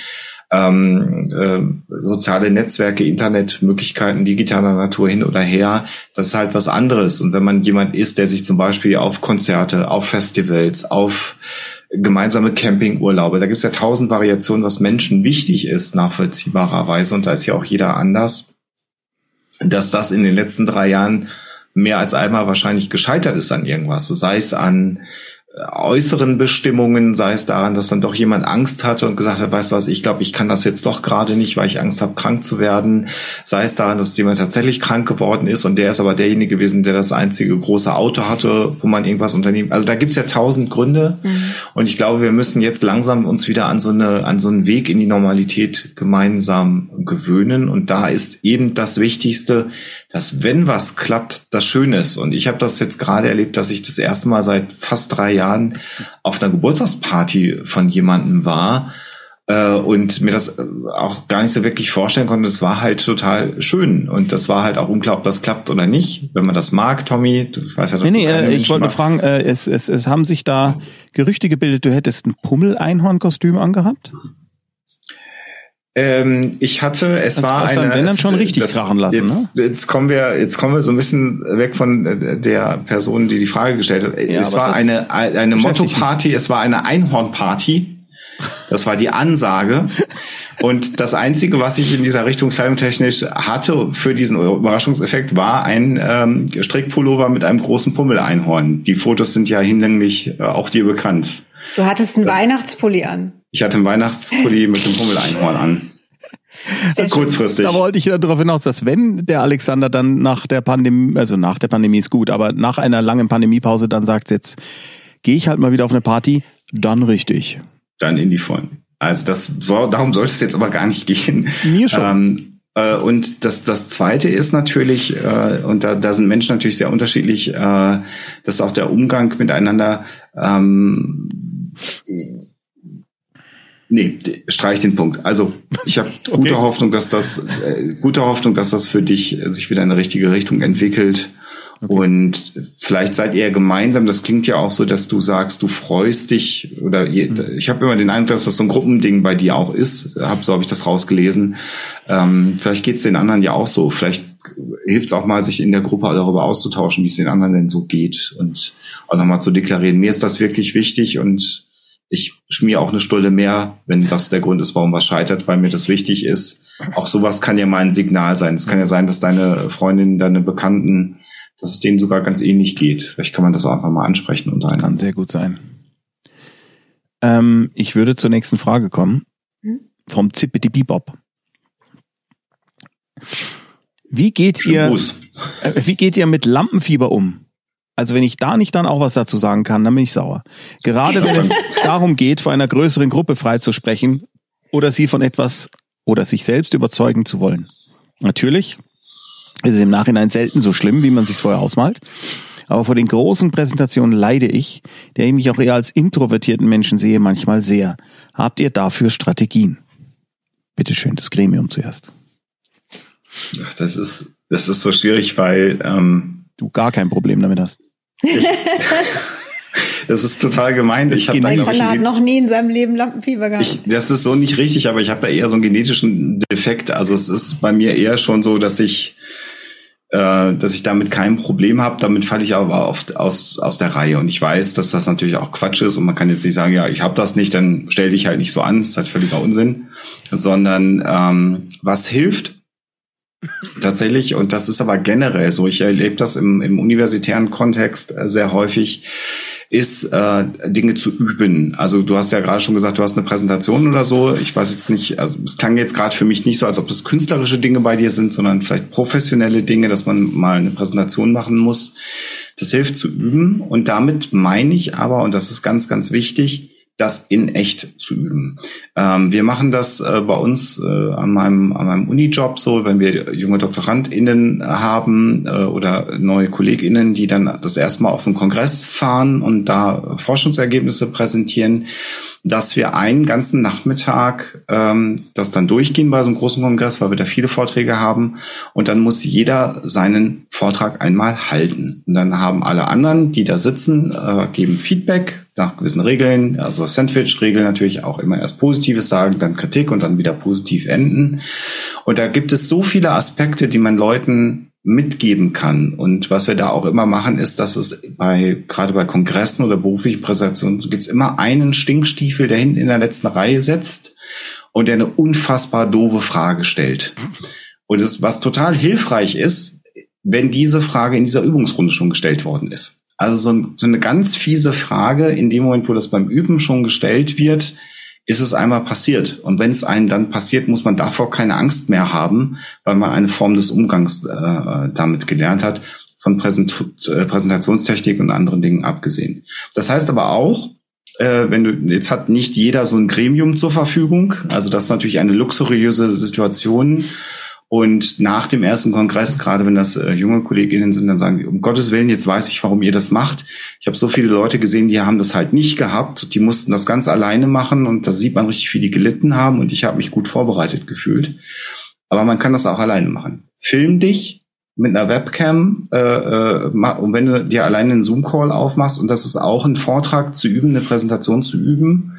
ähm, äh, soziale Netzwerke, Internetmöglichkeiten digitaler Natur hin oder her, das ist halt was anderes. Und wenn man jemand ist, der sich zum Beispiel auf Konzerte, auf Festivals, auf gemeinsame Campingurlaube, da gibt es ja tausend Variationen, was Menschen wichtig ist, nachvollziehbarerweise, und da ist ja auch jeder anders, dass das in den letzten drei Jahren mehr als einmal wahrscheinlich gescheitert ist an irgendwas. Sei es an äußeren Bestimmungen, sei es daran, dass dann doch jemand Angst hatte und gesagt hat, weißt du was, ich glaube, ich kann das jetzt doch gerade nicht, weil ich Angst habe, krank zu werden. Sei es daran, dass jemand tatsächlich krank geworden ist und der ist aber derjenige gewesen, der das einzige große Auto hatte, wo man irgendwas unternehmen. Also da gibt's ja tausend Gründe mhm. und ich glaube, wir müssen jetzt langsam uns wieder an so eine an so einen Weg in die Normalität gemeinsam gewöhnen und da ist eben das Wichtigste, dass wenn was klappt, das schön ist. Und ich habe das jetzt gerade erlebt, dass ich das erste Mal seit fast drei Jahren auf einer Geburtstagsparty von jemandem war äh, und mir das äh, auch gar nicht so wirklich vorstellen konnte. Das war halt total schön und das war halt auch unklar, ob das klappt oder nicht. Wenn man das mag, Tommy, du weißt ja, dass nee, du nee, äh, ich wollte fragen, äh, es, es, es haben sich da Gerüchte gebildet, du hättest ein Pummel-Einhorn-Kostüm angehabt? Ähm, ich hatte, es das war eine. Wenn dann schon richtig das, krachen lassen. Jetzt, ne? jetzt kommen wir, jetzt kommen wir so ein bisschen weg von äh, der Person, die die Frage gestellt hat. Ja, es war eine eine Motto-Party, es war eine Einhorn-Party. Das war die Ansage. Und das Einzige, was ich in dieser Richtung kleidungstechnisch hatte für diesen Überraschungseffekt, war ein ähm, Strickpullover mit einem großen Pummel-Einhorn. Die Fotos sind ja hinlänglich äh, auch dir bekannt. Du hattest einen äh, Weihnachtspulli an. Ich hatte einen Weihnachtspulli mit dem Pummel-Einhorn an. Sehr Kurzfristig. Da wollte ich darauf hinaus, dass wenn der Alexander dann nach der Pandemie, also nach der Pandemie ist gut, aber nach einer langen Pandemiepause dann sagt, jetzt gehe ich halt mal wieder auf eine Party, dann richtig. Dann in die Vollen. Also das soll, darum sollte es jetzt aber gar nicht gehen. Mir schon. Ähm, äh, und das, das Zweite ist natürlich, äh, und da, da sind Menschen natürlich sehr unterschiedlich, äh, dass auch der Umgang miteinander ähm, Nee, streich den Punkt. Also ich habe okay. gute Hoffnung, dass das äh, gute Hoffnung, dass das für dich äh, sich wieder in eine richtige Richtung entwickelt. Okay. Und vielleicht seid ihr gemeinsam, das klingt ja auch so, dass du sagst, du freust dich oder ihr, mhm. ich habe immer den Eindruck, dass das so ein Gruppending bei dir auch ist. Hab, so habe ich das rausgelesen. Ähm, vielleicht geht es den anderen ja auch so. Vielleicht hilft es auch mal, sich in der Gruppe darüber auszutauschen, wie es den anderen denn so geht und auch nochmal zu deklarieren. Mir ist das wirklich wichtig und ich schmier auch eine Stulle mehr, wenn das der Grund ist, warum was scheitert, weil mir das wichtig ist. Auch sowas kann ja mal ein Signal sein. Es kann ja sein, dass deine Freundin, deine Bekannten, dass es denen sogar ganz ähnlich geht. Vielleicht kann man das auch einfach mal ansprechen untereinander. Kann sehr gut sein. Ähm, ich würde zur nächsten Frage kommen. Hm? Vom Zippity Bebop. Wie geht ihr, äh, wie geht ihr mit Lampenfieber um? Also wenn ich da nicht dann auch was dazu sagen kann, dann bin ich sauer. Gerade wenn es darum geht, vor einer größeren Gruppe freizusprechen oder sie von etwas oder sich selbst überzeugen zu wollen. Natürlich ist es im Nachhinein selten so schlimm, wie man sich vorher ausmalt. Aber vor den großen Präsentationen leide ich, der ich mich auch eher als introvertierten Menschen sehe, manchmal sehr. Habt ihr dafür Strategien? Bitte schön, das Gremium zuerst. Ach, das ist, das ist so schwierig, weil ähm, du gar kein Problem damit hast. Das ist total gemein. Ich habe mein Vater hat noch nie in seinem Leben Lampenfieber gehabt. Ich, das ist so nicht richtig, aber ich habe da eher so einen genetischen Defekt. Also es ist bei mir eher schon so, dass ich, äh, dass ich damit kein Problem habe. Damit falle ich aber oft aus aus der Reihe. Und ich weiß, dass das natürlich auch Quatsch ist. Und man kann jetzt nicht sagen, ja, ich habe das nicht, dann stell dich halt nicht so an. Das ist halt völliger Unsinn. Sondern ähm, was hilft, Tatsächlich, und das ist aber generell so, ich erlebe das im, im universitären Kontext äh, sehr häufig, ist äh, Dinge zu üben. Also du hast ja gerade schon gesagt, du hast eine Präsentation oder so. Ich weiß jetzt nicht, also es klang jetzt gerade für mich nicht so, als ob das künstlerische Dinge bei dir sind, sondern vielleicht professionelle Dinge, dass man mal eine Präsentation machen muss. Das hilft zu üben. Und damit meine ich aber, und das ist ganz, ganz wichtig, das in echt zu üben. Ähm, wir machen das äh, bei uns äh, an meinem, an meinem Unijob so, wenn wir junge DoktorandInnen haben äh, oder neue KollegInnen, die dann das erste Mal auf den Kongress fahren und da Forschungsergebnisse präsentieren, dass wir einen ganzen Nachmittag ähm, das dann durchgehen bei so einem großen Kongress, weil wir da viele Vorträge haben. Und dann muss jeder seinen Vortrag einmal halten. Und dann haben alle anderen, die da sitzen, äh, geben Feedback nach gewissen Regeln, also Sandwich-Regel natürlich auch immer erst Positives sagen, dann Kritik und dann wieder positiv enden. Und da gibt es so viele Aspekte, die man Leuten mitgeben kann. Und was wir da auch immer machen, ist, dass es bei, gerade bei Kongressen oder beruflichen Präsentationen, gibt es immer einen Stinkstiefel, der hinten in der letzten Reihe sitzt und der eine unfassbar doofe Frage stellt. Und das, was total hilfreich ist, wenn diese Frage in dieser Übungsrunde schon gestellt worden ist. Also so, so eine ganz fiese Frage in dem Moment, wo das beim Üben schon gestellt wird, ist es einmal passiert. Und wenn es einem dann passiert, muss man davor keine Angst mehr haben, weil man eine Form des Umgangs äh, damit gelernt hat, von Präsent äh, Präsentationstechnik und anderen Dingen abgesehen. Das heißt aber auch, äh, wenn du, jetzt hat nicht jeder so ein Gremium zur Verfügung, also das ist natürlich eine luxuriöse Situation, und nach dem ersten Kongress, gerade wenn das äh, junge Kolleginnen sind, dann sagen die, um Gottes Willen, jetzt weiß ich, warum ihr das macht. Ich habe so viele Leute gesehen, die haben das halt nicht gehabt. Die mussten das ganz alleine machen und da sieht man richtig, wie die gelitten haben und ich habe mich gut vorbereitet gefühlt. Aber man kann das auch alleine machen. Film dich mit einer Webcam äh, äh, und wenn du dir alleine einen Zoom-Call aufmachst und das ist auch ein Vortrag zu üben, eine Präsentation zu üben,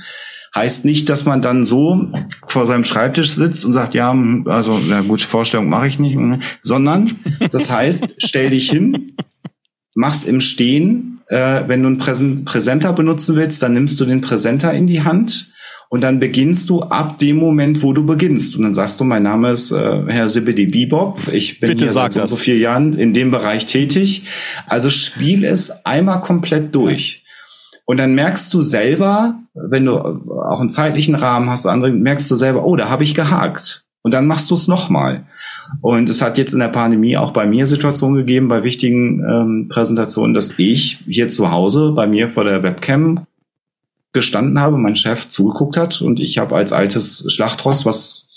Heißt nicht, dass man dann so vor seinem Schreibtisch sitzt und sagt, ja, also na gut, Vorstellung mache ich nicht, sondern das heißt, stell dich hin, mach's im Stehen. Äh, wenn du einen Präsent Präsenter benutzen willst, dann nimmst du den Präsenter in die Hand und dann beginnst du ab dem Moment, wo du beginnst. Und dann sagst du, mein Name ist äh, Herr Sibidi Bebop. Ich bin Bitte hier seit so, so vier Jahren in dem Bereich tätig. Also spiel es einmal komplett durch. Und dann merkst du selber, wenn du auch einen zeitlichen Rahmen hast, andere, merkst du selber, oh, da habe ich gehakt. Und dann machst du es nochmal. Und es hat jetzt in der Pandemie auch bei mir Situationen gegeben, bei wichtigen ähm, Präsentationen, dass ich hier zu Hause bei mir vor der Webcam gestanden habe, mein Chef zugeguckt hat und ich habe als altes Schlachtross, was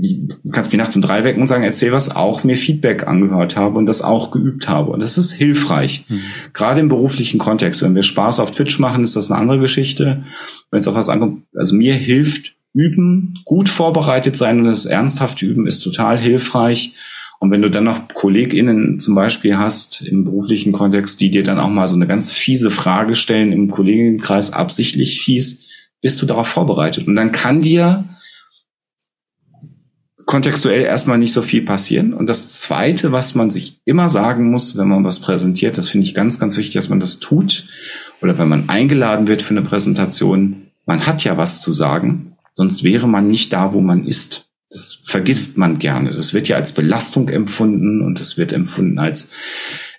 du kannst mich nachts um drei wecken und sagen, erzähl was, auch mir Feedback angehört habe und das auch geübt habe. Und das ist hilfreich. Mhm. Gerade im beruflichen Kontext. Wenn wir Spaß auf Twitch machen, ist das eine andere Geschichte. Wenn es auf was ankommt, also mir hilft üben, gut vorbereitet sein und das ernsthaft üben ist total hilfreich. Und wenn du dann noch KollegInnen zum Beispiel hast im beruflichen Kontext, die dir dann auch mal so eine ganz fiese Frage stellen im Kolleginnenkreis, absichtlich fies, bist du darauf vorbereitet. Und dann kann dir kontextuell erstmal nicht so viel passieren. Und das Zweite, was man sich immer sagen muss, wenn man was präsentiert, das finde ich ganz, ganz wichtig, dass man das tut. Oder wenn man eingeladen wird für eine Präsentation, man hat ja was zu sagen, sonst wäre man nicht da, wo man ist. Das vergisst man gerne. Das wird ja als Belastung empfunden und es wird empfunden als,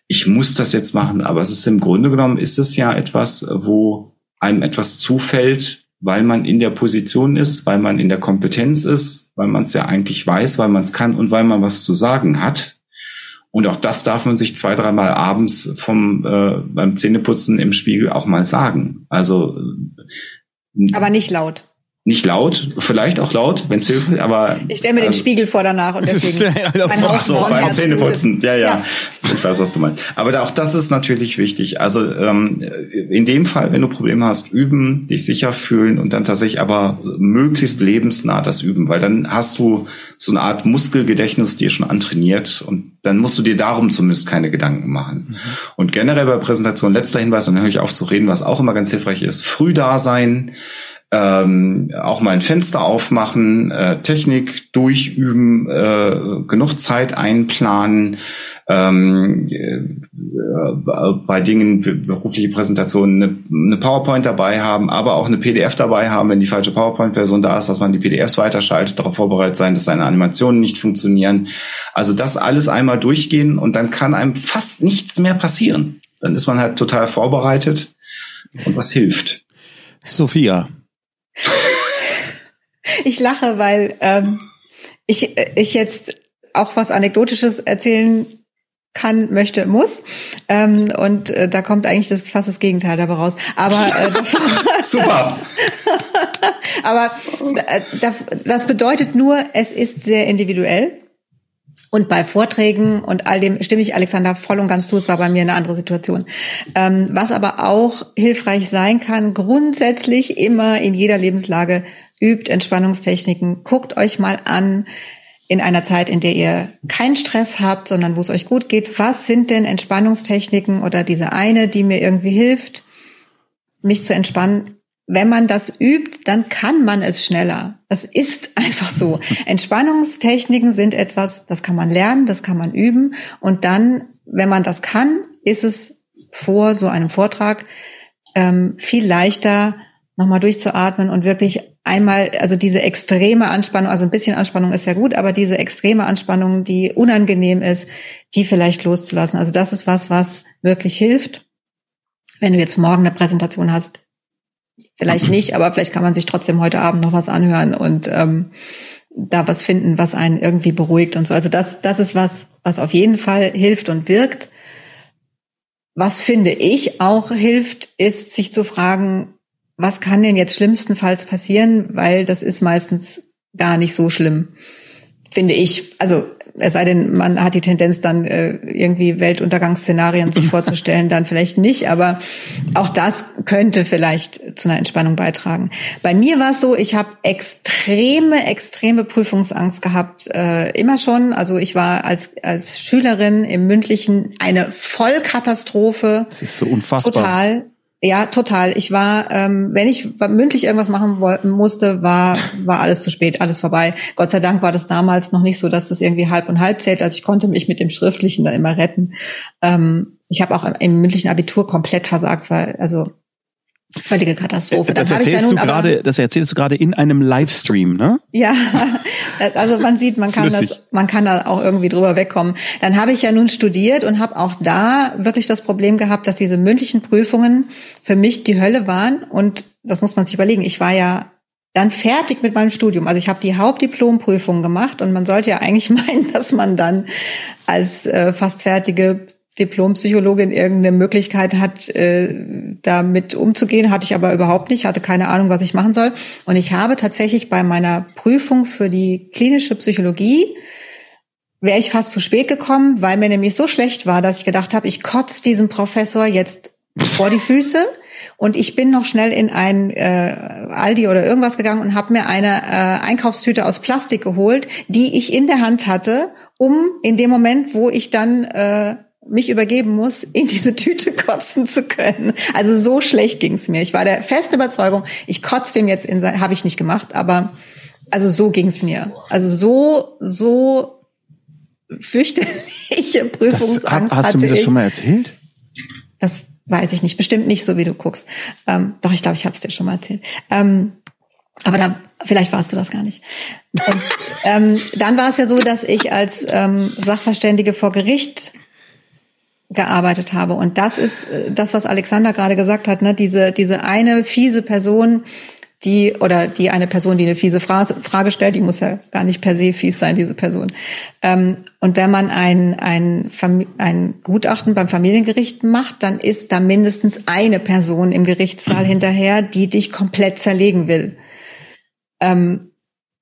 ich muss das jetzt machen. Aber es ist im Grunde genommen, ist es ja etwas, wo einem etwas zufällt, weil man in der Position ist, weil man in der Kompetenz ist, weil man es ja eigentlich weiß, weil man es kann und weil man was zu sagen hat. Und auch das darf man sich zwei, dreimal abends vom äh, beim Zähneputzen im Spiegel auch mal sagen. Also aber nicht laut. Nicht laut, vielleicht auch laut, wenn es hilft, aber. Ich stelle mir den also Spiegel vor danach und deswegen. mein Ach so, beim Zähneputzen. Ja, ja, ja. Ich weiß, was du meinst. Aber auch das ist natürlich wichtig. Also ähm, in dem Fall, wenn du Probleme hast, üben, dich sicher fühlen und dann tatsächlich aber möglichst lebensnah das üben, weil dann hast du so eine Art Muskelgedächtnis dir schon antrainiert und dann musst du dir darum zumindest keine Gedanken machen. Mhm. Und generell bei Präsentation, letzter Hinweis, und dann höre ich auf zu reden, was auch immer ganz hilfreich ist, früh da sein, ähm, auch mal ein Fenster aufmachen, äh, Technik durchüben, äh, genug Zeit einplanen, ähm, äh, bei Dingen, berufliche Präsentationen, eine, eine, PowerPoint dabei haben, aber auch eine PDF dabei haben, wenn die falsche PowerPoint-Version da ist, dass man die PDFs weiterschaltet, darauf vorbereitet sein, dass seine Animationen nicht funktionieren. Also das alles einmal durchgehen und dann kann einem fast nichts mehr passieren. Dann ist man halt total vorbereitet und was hilft. Sophia, ich lache, weil ähm, ich, ich jetzt auch was Anekdotisches erzählen kann, möchte, muss. Ähm, und äh, da kommt eigentlich das fast das Gegenteil dabei raus. Aber äh, super. aber äh, das bedeutet nur, es ist sehr individuell. Und bei Vorträgen und all dem stimme ich Alexander voll und ganz zu. Es war bei mir eine andere Situation. Ähm, was aber auch hilfreich sein kann, grundsätzlich immer in jeder Lebenslage übt Entspannungstechniken. Guckt euch mal an, in einer Zeit, in der ihr keinen Stress habt, sondern wo es euch gut geht, was sind denn Entspannungstechniken oder diese eine, die mir irgendwie hilft, mich zu entspannen? Wenn man das übt, dann kann man es schneller. Das ist einfach so. Entspannungstechniken sind etwas, das kann man lernen, das kann man üben. Und dann, wenn man das kann, ist es vor so einem Vortrag ähm, viel leichter, nochmal durchzuatmen und wirklich einmal, also diese extreme Anspannung, also ein bisschen Anspannung ist ja gut, aber diese extreme Anspannung, die unangenehm ist, die vielleicht loszulassen. Also das ist was, was wirklich hilft. Wenn du jetzt morgen eine Präsentation hast, vielleicht nicht, aber vielleicht kann man sich trotzdem heute Abend noch was anhören und ähm, da was finden, was einen irgendwie beruhigt und so. Also das, das ist was, was auf jeden Fall hilft und wirkt. Was finde ich auch hilft, ist sich zu fragen, was kann denn jetzt schlimmstenfalls passieren, weil das ist meistens gar nicht so schlimm, finde ich. Also es sei denn, man hat die Tendenz dann äh, irgendwie Weltuntergangsszenarien sich vorzustellen, dann vielleicht nicht, aber auch das könnte vielleicht zu einer Entspannung beitragen. Bei mir war es so, ich habe extreme, extreme Prüfungsangst gehabt, äh, immer schon. Also ich war als als Schülerin im mündlichen eine Vollkatastrophe. Das ist so unfassbar. Total. Ja, total. Ich war, ähm, wenn ich mündlich irgendwas machen musste, war, war alles zu spät, alles vorbei. Gott sei Dank war das damals noch nicht so, dass das irgendwie halb und halb zählt. Also ich konnte mich mit dem Schriftlichen dann immer retten. Ähm, ich habe auch im mündlichen Abitur komplett versagt. Es war also Völlige Katastrophe. Das erzählst, ja du grade, das erzählst du gerade in einem Livestream, ne? Ja, also man sieht, man kann das, man kann da auch irgendwie drüber wegkommen. Dann habe ich ja nun studiert und habe auch da wirklich das Problem gehabt, dass diese mündlichen Prüfungen für mich die Hölle waren. Und das muss man sich überlegen. Ich war ja dann fertig mit meinem Studium. Also ich habe die Hauptdiplomprüfung gemacht und man sollte ja eigentlich meinen, dass man dann als äh, fast fertige Diplompsychologin irgendeine Möglichkeit hat, äh, damit umzugehen, hatte ich aber überhaupt nicht, hatte keine Ahnung, was ich machen soll. Und ich habe tatsächlich bei meiner Prüfung für die klinische Psychologie wäre ich fast zu spät gekommen, weil mir nämlich so schlecht war, dass ich gedacht habe, ich kotze diesem Professor jetzt vor die Füße und ich bin noch schnell in ein äh, Aldi oder irgendwas gegangen und habe mir eine äh, Einkaufstüte aus Plastik geholt, die ich in der Hand hatte, um in dem Moment, wo ich dann äh, mich übergeben muss, in diese Tüte kotzen zu können. Also so schlecht ging's mir. Ich war der festen Überzeugung, ich kotze dem jetzt in sein, habe ich nicht gemacht, aber also so ging's mir. Also so so fürchterliche Prüfungsangst das, hast hatte du mir das ich. schon mal erzählt? Das weiß ich nicht, bestimmt nicht so, wie du guckst. Ähm, doch, ich glaube, ich habe es dir schon mal erzählt. Ähm, aber da, vielleicht warst du das gar nicht. Und, ähm, dann war es ja so, dass ich als ähm, Sachverständige vor Gericht gearbeitet habe. Und das ist äh, das, was Alexander gerade gesagt hat, ne? diese, diese eine fiese Person, die oder die eine Person, die eine fiese Frage stellt, die muss ja gar nicht per se fies sein, diese Person. Ähm, und wenn man ein, ein, ein Gutachten beim Familiengericht macht, dann ist da mindestens eine Person im Gerichtssaal hinterher, die dich komplett zerlegen will. Ähm,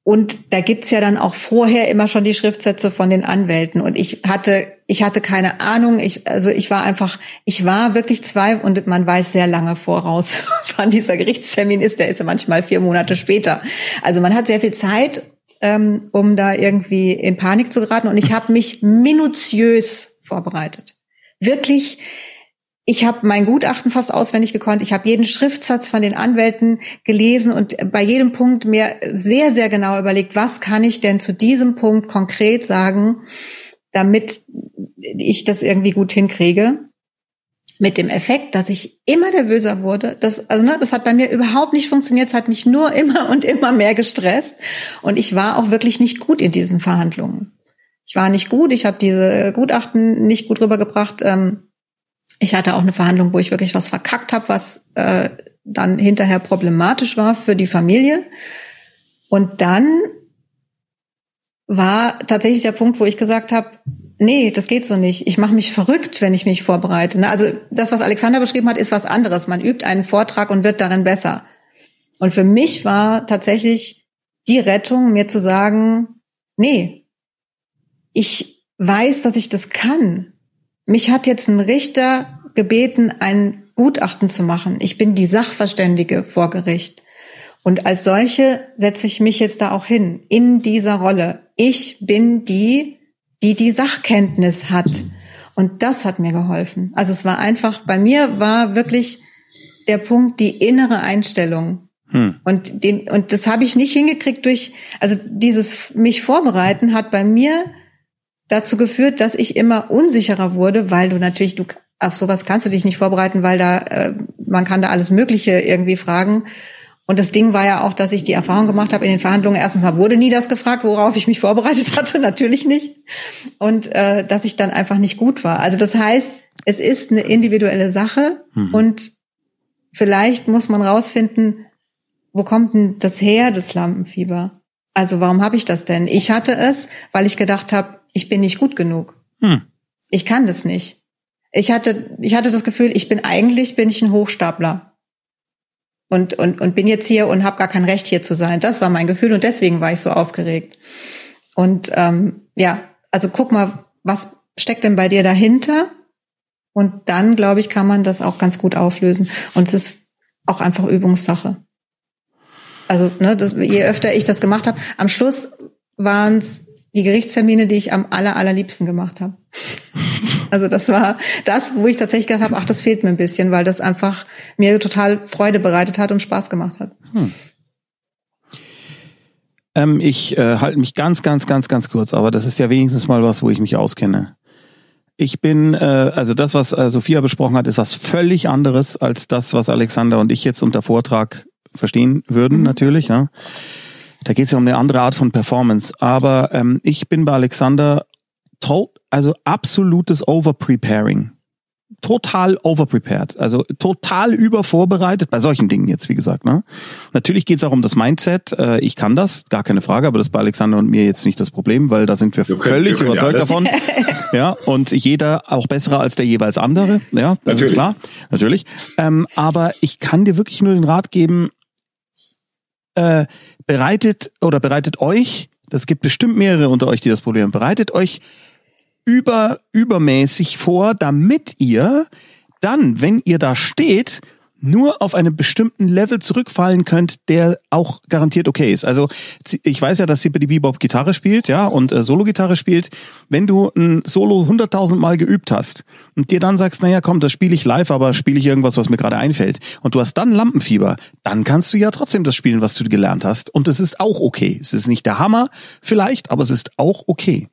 und da gibt's ja dann auch vorher immer schon die Schriftsätze von den Anwälten. Und ich hatte, ich hatte keine Ahnung. Ich, also ich war einfach, ich war wirklich zwei und man weiß sehr lange voraus, wann dieser Gerichtstermin ist. Der ist ja manchmal vier Monate später. Also man hat sehr viel Zeit, ähm, um da irgendwie in Panik zu geraten. Und ich habe mich minutiös vorbereitet. Wirklich ich habe mein Gutachten fast auswendig gekonnt. Ich habe jeden Schriftsatz von den Anwälten gelesen und bei jedem Punkt mir sehr, sehr genau überlegt, was kann ich denn zu diesem Punkt konkret sagen, damit ich das irgendwie gut hinkriege. Mit dem Effekt, dass ich immer nervöser wurde. Das, also, ne, das hat bei mir überhaupt nicht funktioniert. Es hat mich nur immer und immer mehr gestresst. Und ich war auch wirklich nicht gut in diesen Verhandlungen. Ich war nicht gut. Ich habe diese Gutachten nicht gut rübergebracht. Ähm, ich hatte auch eine Verhandlung, wo ich wirklich was verkackt habe, was äh, dann hinterher problematisch war für die Familie. Und dann war tatsächlich der Punkt, wo ich gesagt habe, nee, das geht so nicht. Ich mache mich verrückt, wenn ich mich vorbereite. Ne? Also das, was Alexander beschrieben hat, ist was anderes. Man übt einen Vortrag und wird darin besser. Und für mich war tatsächlich die Rettung, mir zu sagen, nee, ich weiß, dass ich das kann. Mich hat jetzt ein Richter gebeten, ein Gutachten zu machen. Ich bin die Sachverständige vor Gericht. Und als solche setze ich mich jetzt da auch hin, in dieser Rolle. Ich bin die, die die Sachkenntnis hat. Und das hat mir geholfen. Also es war einfach, bei mir war wirklich der Punkt die innere Einstellung. Hm. Und den, und das habe ich nicht hingekriegt durch, also dieses mich vorbereiten hat bei mir dazu geführt, dass ich immer unsicherer wurde, weil du natürlich, du auf sowas kannst du dich nicht vorbereiten, weil da äh, man kann da alles Mögliche irgendwie fragen. Und das Ding war ja auch, dass ich die Erfahrung gemacht habe in den Verhandlungen. Erstens mal wurde nie das gefragt, worauf ich mich vorbereitet hatte, natürlich nicht. Und äh, dass ich dann einfach nicht gut war. Also das heißt, es ist eine individuelle Sache mhm. und vielleicht muss man rausfinden, wo kommt denn das her, das Lampenfieber? Also warum habe ich das denn? Ich hatte es, weil ich gedacht habe, ich bin nicht gut genug. Hm. Ich kann das nicht. Ich hatte, ich hatte das Gefühl, ich bin eigentlich bin ich ein Hochstapler und und und bin jetzt hier und habe gar kein Recht hier zu sein. Das war mein Gefühl und deswegen war ich so aufgeregt. Und ähm, ja, also guck mal, was steckt denn bei dir dahinter? Und dann, glaube ich, kann man das auch ganz gut auflösen. Und es ist auch einfach Übungssache. Also, ne, das, je öfter ich das gemacht habe, am Schluss waren es die Gerichtstermine, die ich am aller, allerliebsten gemacht habe. Also das war das, wo ich tatsächlich gedacht habe, ach, das fehlt mir ein bisschen, weil das einfach mir total Freude bereitet hat und Spaß gemacht hat. Hm. Ähm, ich äh, halte mich ganz, ganz, ganz, ganz kurz, aber das ist ja wenigstens mal was, wo ich mich auskenne. Ich bin, äh, also das, was äh, Sophia besprochen hat, ist was völlig anderes als das, was Alexander und ich jetzt unter Vortrag verstehen würden, mhm. natürlich. Ja. Da geht es ja um eine andere Art von Performance. Aber ähm, ich bin bei Alexander tot, also absolutes Overpreparing. Total overprepared, also total übervorbereitet, bei solchen Dingen jetzt, wie gesagt. Ne? Natürlich geht es auch um das Mindset. Äh, ich kann das, gar keine Frage, aber das ist bei Alexander und mir jetzt nicht das Problem, weil da sind wir, wir können, völlig wir überzeugt davon. ja, und jeder auch besserer als der jeweils andere. Ja, das natürlich. ist klar, natürlich. Ähm, aber ich kann dir wirklich nur den Rat geben, äh, bereitet oder bereitet euch, das gibt bestimmt mehrere unter euch, die das Problem haben, bereitet euch über, übermäßig vor, damit ihr dann, wenn ihr da steht, nur auf einem bestimmten Level zurückfallen könnt, der auch garantiert okay ist. Also ich weiß ja, dass Sippity Bebop Gitarre spielt, ja, und äh, Solo-Gitarre spielt. Wenn du ein Solo hunderttausend Mal geübt hast und dir dann sagst, naja, komm, das spiele ich live, aber spiele ich irgendwas, was mir gerade einfällt, und du hast dann Lampenfieber, dann kannst du ja trotzdem das spielen, was du gelernt hast. Und es ist auch okay. Es ist nicht der Hammer vielleicht, aber es ist auch okay.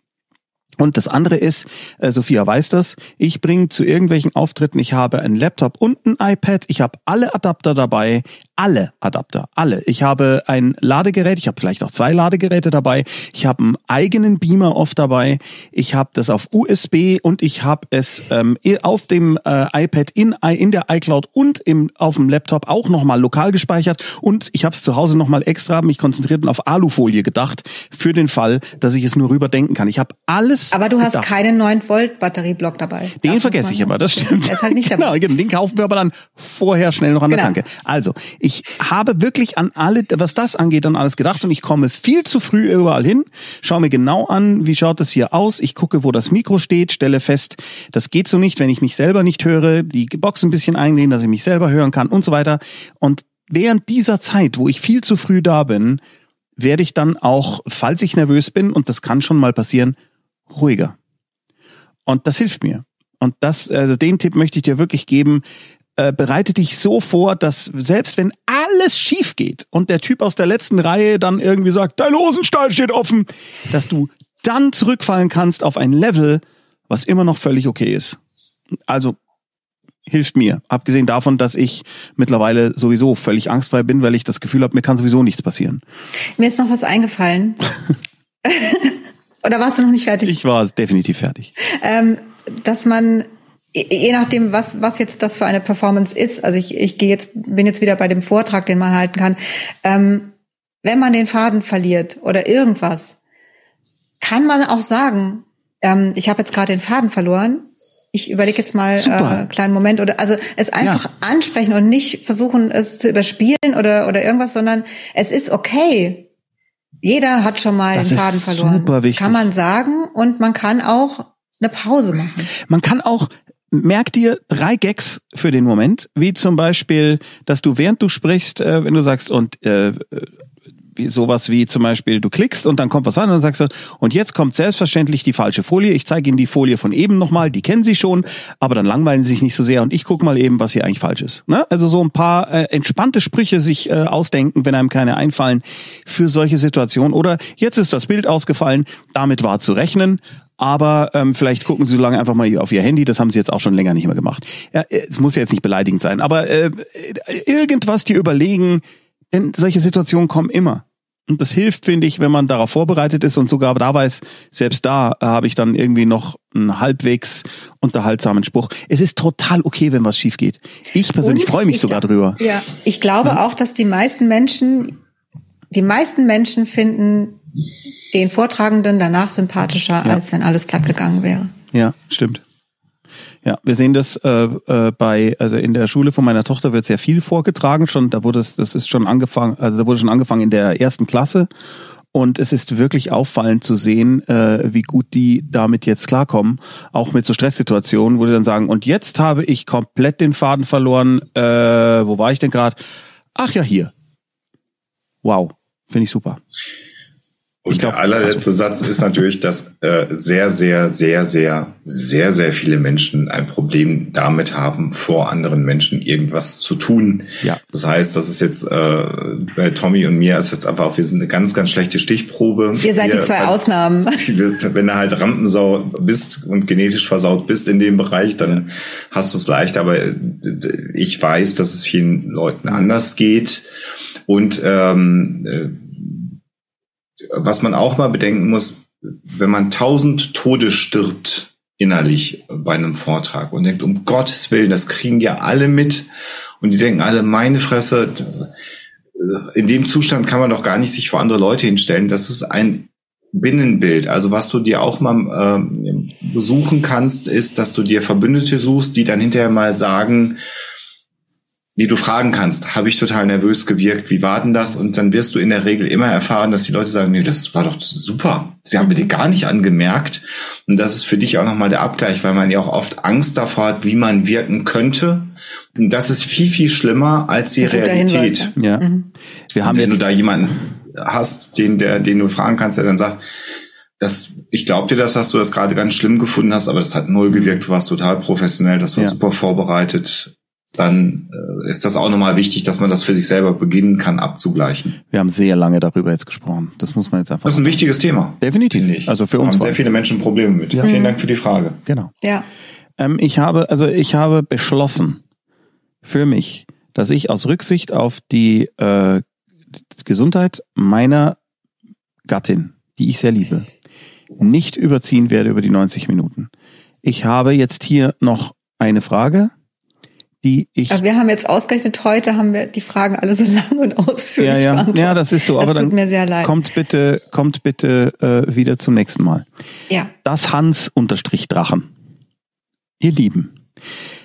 Und das andere ist, äh, Sophia weiß das, ich bringe zu irgendwelchen Auftritten, ich habe einen Laptop und ein iPad, ich habe alle Adapter dabei, alle Adapter, alle. Ich habe ein Ladegerät, ich habe vielleicht auch zwei Ladegeräte dabei, ich habe einen eigenen Beamer oft dabei, ich habe das auf USB und ich habe es ähm, auf dem äh, iPad in, in der iCloud und im, auf dem Laptop auch nochmal lokal gespeichert und ich habe es zu Hause nochmal extra mich konzentriert und auf Alufolie gedacht, für den Fall, dass ich es nur rüberdenken kann. Ich habe alles aber du hast keinen 9 Volt Batterieblock dabei. Den das vergesse ich immer, das stimmt. Der ist halt nicht dabei. Genau, den kaufen wir aber dann vorher schnell noch an genau. der Tanke. Also, ich habe wirklich an alle, was das angeht, an alles gedacht und ich komme viel zu früh überall hin, schaue mir genau an, wie schaut es hier aus, ich gucke, wo das Mikro steht, stelle fest, das geht so nicht, wenn ich mich selber nicht höre, die Box ein bisschen einlehnen, dass ich mich selber hören kann und so weiter. Und während dieser Zeit, wo ich viel zu früh da bin, werde ich dann auch, falls ich nervös bin, und das kann schon mal passieren, ruhiger. Und das hilft mir. Und das, also den Tipp möchte ich dir wirklich geben. Äh, bereite dich so vor, dass selbst wenn alles schief geht und der Typ aus der letzten Reihe dann irgendwie sagt, dein Hosenstall steht offen, dass du dann zurückfallen kannst auf ein Level, was immer noch völlig okay ist. Also hilft mir. Abgesehen davon, dass ich mittlerweile sowieso völlig angstfrei bin, weil ich das Gefühl habe, mir kann sowieso nichts passieren. Mir ist noch was eingefallen. Oder warst du noch nicht fertig? Ich war definitiv fertig. Ähm, dass man je nachdem, was, was jetzt das für eine Performance ist, also ich, ich gehe jetzt, bin jetzt wieder bei dem Vortrag, den man halten kann, ähm, wenn man den Faden verliert oder irgendwas, kann man auch sagen, ähm, ich habe jetzt gerade den Faden verloren, ich überlege jetzt mal äh, einen kleinen Moment oder also es einfach ja. ansprechen und nicht versuchen es zu überspielen oder oder irgendwas, sondern es ist okay. Jeder hat schon mal das den Faden verloren. Super wichtig. Das kann man sagen und man kann auch eine Pause machen. Man kann auch merk dir drei Gags für den Moment, wie zum Beispiel, dass du während du sprichst, äh, wenn du sagst und äh, wie sowas wie zum Beispiel, du klickst und dann kommt was an und sagst du, und jetzt kommt selbstverständlich die falsche Folie. Ich zeige Ihnen die Folie von eben nochmal, die kennen Sie schon, aber dann langweilen Sie sich nicht so sehr und ich gucke mal eben, was hier eigentlich falsch ist. Ne? Also so ein paar äh, entspannte Sprüche sich äh, ausdenken, wenn einem keine einfallen für solche Situationen. Oder jetzt ist das Bild ausgefallen, damit war zu rechnen. Aber ähm, vielleicht gucken Sie so lange einfach mal auf Ihr Handy. Das haben Sie jetzt auch schon länger nicht mehr gemacht. Ja, es muss jetzt nicht beleidigend sein, aber äh, irgendwas dir überlegen, denn solche Situationen kommen immer. Und das hilft, finde ich, wenn man darauf vorbereitet ist und sogar da weiß, selbst da habe ich dann irgendwie noch einen halbwegs unterhaltsamen Spruch. Es ist total okay, wenn was schief geht. Ich persönlich freue mich sogar drüber. Ja, ich glaube ja. auch, dass die meisten Menschen, die meisten Menschen finden den Vortragenden danach sympathischer, ja. als wenn alles glatt gegangen wäre. Ja, stimmt. Ja, wir sehen das äh, äh, bei, also in der Schule von meiner Tochter wird sehr viel vorgetragen. Schon, da wurde es, das ist schon angefangen, also da wurde schon angefangen in der ersten Klasse. Und es ist wirklich auffallend zu sehen, äh, wie gut die damit jetzt klarkommen, auch mit so Stresssituationen, wo die dann sagen, und jetzt habe ich komplett den Faden verloren. Äh, wo war ich denn gerade? Ach ja, hier. Wow, finde ich super. Und glaub, der allerletzte Satz ist natürlich, dass äh, sehr, sehr, sehr, sehr, sehr, sehr viele Menschen ein Problem damit haben, vor anderen Menschen irgendwas zu tun. Ja. Das heißt, das ist jetzt äh, bei Tommy und mir ist jetzt einfach, wir sind eine ganz, ganz schlechte Stichprobe. Ihr seid wir, die zwei halt, Ausnahmen. Wenn du halt Rampensau bist und genetisch versaut bist in dem Bereich, dann hast du es leicht. Aber äh, ich weiß, dass es vielen Leuten anders geht. Und ähm, äh, was man auch mal bedenken muss, wenn man tausend Tode stirbt innerlich bei einem Vortrag und denkt, um Gottes Willen, das kriegen ja alle mit und die denken alle, meine Fresse, in dem Zustand kann man doch gar nicht sich vor andere Leute hinstellen. Das ist ein Binnenbild. Also was du dir auch mal äh, kannst, ist, dass du dir Verbündete suchst, die dann hinterher mal sagen, die du fragen kannst, habe ich total nervös gewirkt, wie war denn das? Und dann wirst du in der Regel immer erfahren, dass die Leute sagen, nee, das war doch super. Sie haben mir die gar nicht angemerkt. Und das ist für dich auch nochmal der Abgleich, weil man ja auch oft Angst davor hat, wie man wirken könnte. Und das ist viel, viel schlimmer als die Realität. Ja. Mhm. Wir haben Und wenn du da jemanden hast, den, der, den du fragen kannst, der dann sagt, das, ich glaube dir das, dass du das gerade ganz schlimm gefunden hast, aber das hat null gewirkt, du warst total professionell, das war ja. super vorbereitet dann äh, ist das auch nochmal wichtig, dass man das für sich selber beginnen kann abzugleichen. Wir haben sehr lange darüber jetzt gesprochen. Das muss man jetzt einfach. Das ist ein wichtiges Thema. Definitiv. Also für uns haben sehr viele Menschen Probleme mit. Ja. Vielen Dank für die Frage. Genau. Ja. Ähm, ich habe, also ich habe beschlossen für mich, dass ich aus Rücksicht auf die äh, Gesundheit meiner Gattin, die ich sehr liebe, nicht überziehen werde über die 90 Minuten. Ich habe jetzt hier noch eine Frage die ich. Aber wir haben jetzt ausgerechnet heute haben wir die Fragen alle so lang und ausführlich ja, ja. beantwortet. Ja, das ist so. Das aber tut dann mir sehr leid. kommt bitte, kommt bitte äh, wieder zum nächsten Mal. Ja. Das Hans unterstrich Drachen. Ihr Lieben.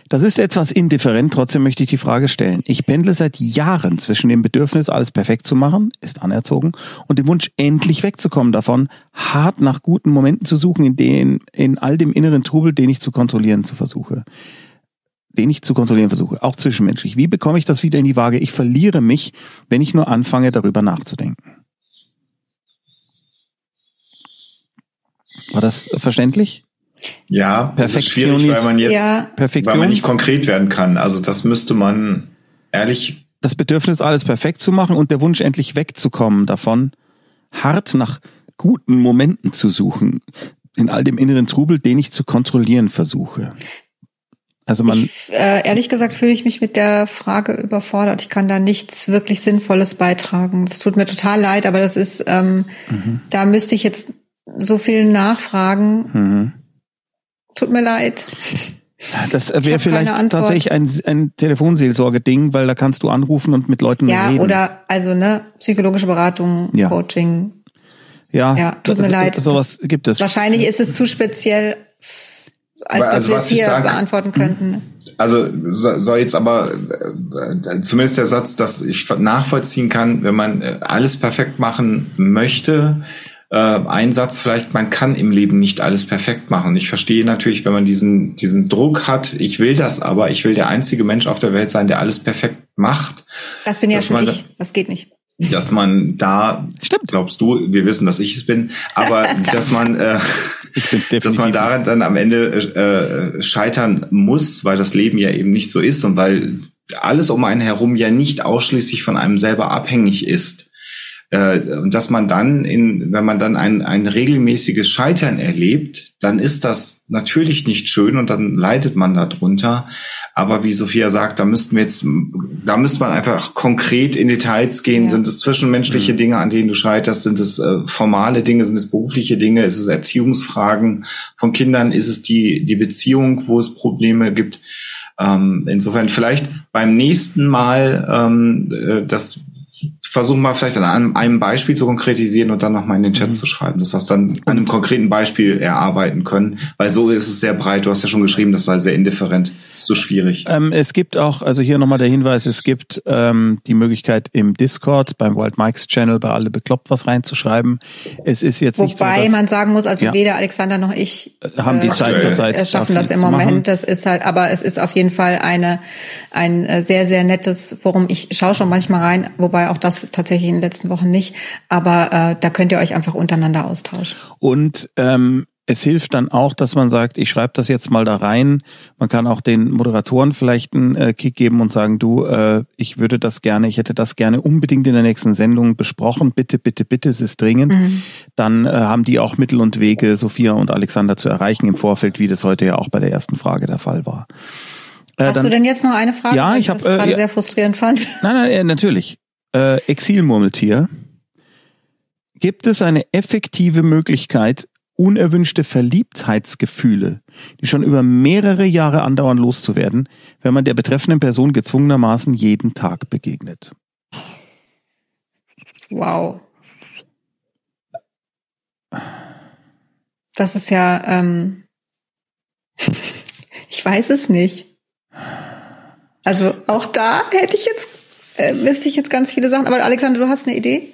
Das ist etwas indifferent, trotzdem möchte ich die Frage stellen. Ich pendle seit Jahren zwischen dem Bedürfnis, alles perfekt zu machen, ist anerzogen, und dem Wunsch, endlich wegzukommen davon, hart nach guten Momenten zu suchen, in denen, in all dem inneren Trubel, den ich zu kontrollieren zu versuche den ich zu kontrollieren versuche, auch zwischenmenschlich. Wie bekomme ich das wieder in die Waage? Ich verliere mich, wenn ich nur anfange, darüber nachzudenken. War das verständlich? Ja, das ist schwierig, weil man jetzt, ja. weil man nicht konkret werden kann. Also das müsste man ehrlich. Das Bedürfnis, alles perfekt zu machen und der Wunsch, endlich wegzukommen davon, hart nach guten Momenten zu suchen, in all dem inneren Trubel, den ich zu kontrollieren versuche. Also man. Ich, äh, ehrlich gesagt fühle ich mich mit der Frage überfordert. Ich kann da nichts wirklich Sinnvolles beitragen. Es tut mir total leid, aber das ist, ähm, mhm. da müsste ich jetzt so viel nachfragen. Mhm. Tut mir leid. Das wäre vielleicht tatsächlich ein, ein Telefonseelsorge-Ding, weil da kannst du anrufen und mit Leuten ja, reden. Ja, oder also ne, psychologische Beratung, ja. Coaching. Ja, ja tut mir leid. Sowas gibt es. Wahrscheinlich ist es zu speziell als also, dass wir es hier sag, beantworten könnten. Also soll jetzt aber äh, zumindest der Satz, dass ich nachvollziehen kann, wenn man äh, alles perfekt machen möchte, äh, ein Satz vielleicht, man kann im Leben nicht alles perfekt machen. Ich verstehe natürlich, wenn man diesen, diesen Druck hat, ich will das aber, ich will der einzige Mensch auf der Welt sein, der alles perfekt macht. Das bin ja schon ich, das geht nicht dass man da, Stimmt. glaubst du, wir wissen, dass ich es bin, aber dass man, äh, dass man daran dann am Ende äh, scheitern muss, weil das Leben ja eben nicht so ist und weil alles um einen herum ja nicht ausschließlich von einem selber abhängig ist. Äh, und dass man dann, in, wenn man dann ein, ein regelmäßiges Scheitern erlebt, dann ist das natürlich nicht schön und dann leidet man darunter. Aber wie Sophia sagt, da müssten wir jetzt, da müsste man einfach konkret in Details gehen. Ja. Sind es zwischenmenschliche mhm. Dinge, an denen du scheiterst? Sind es äh, formale Dinge? Sind es berufliche Dinge? Ist es Erziehungsfragen von Kindern? Ist es die, die Beziehung, wo es Probleme gibt? Ähm, insofern vielleicht beim nächsten Mal ähm, äh, das versuchen mal vielleicht an einem Beispiel zu konkretisieren und dann nochmal in den Chat mhm. zu schreiben, dass wir es dann an einem konkreten Beispiel erarbeiten können, weil so ist es sehr breit. Du hast ja schon geschrieben, das sei sehr indifferent. ist so schwierig. Ähm, es gibt auch, also hier nochmal der Hinweis, es gibt ähm, die Möglichkeit im Discord, beim Wild Mikes Channel, bei alle bekloppt was reinzuschreiben. Es ist jetzt Wobei nicht so, Wobei man sagen muss, also ja. weder Alexander noch ich äh, haben die Zeit äh, Zeit schaffen das im Moment. Das ist halt, aber es ist auf jeden Fall eine ein äh, sehr sehr nettes Forum. Ich schaue schon manchmal rein, wobei auch das tatsächlich in den letzten Wochen nicht. Aber äh, da könnt ihr euch einfach untereinander austauschen. Und ähm, es hilft dann auch, dass man sagt, ich schreibe das jetzt mal da rein. Man kann auch den Moderatoren vielleicht einen äh, Kick geben und sagen, du, äh, ich würde das gerne, ich hätte das gerne unbedingt in der nächsten Sendung besprochen. Bitte, bitte, bitte, es ist dringend. Mhm. Dann äh, haben die auch Mittel und Wege, Sophia und Alexander zu erreichen im Vorfeld, wie das heute ja auch bei der ersten Frage der Fall war. Äh, Hast dann, du denn jetzt noch eine Frage? Ja, ich habe das gerade äh, sehr frustrierend fand. Nein, nein, äh, natürlich äh, Exilmurmeltier, gibt es eine effektive Möglichkeit, unerwünschte Verliebtheitsgefühle, die schon über mehrere Jahre andauern, loszuwerden, wenn man der betreffenden Person gezwungenermaßen jeden Tag begegnet. Wow. Das ist ja, ähm, ich weiß es nicht. Also auch da hätte ich jetzt äh, wüsste ich jetzt ganz viele Sachen. Aber Alexander, du hast eine Idee?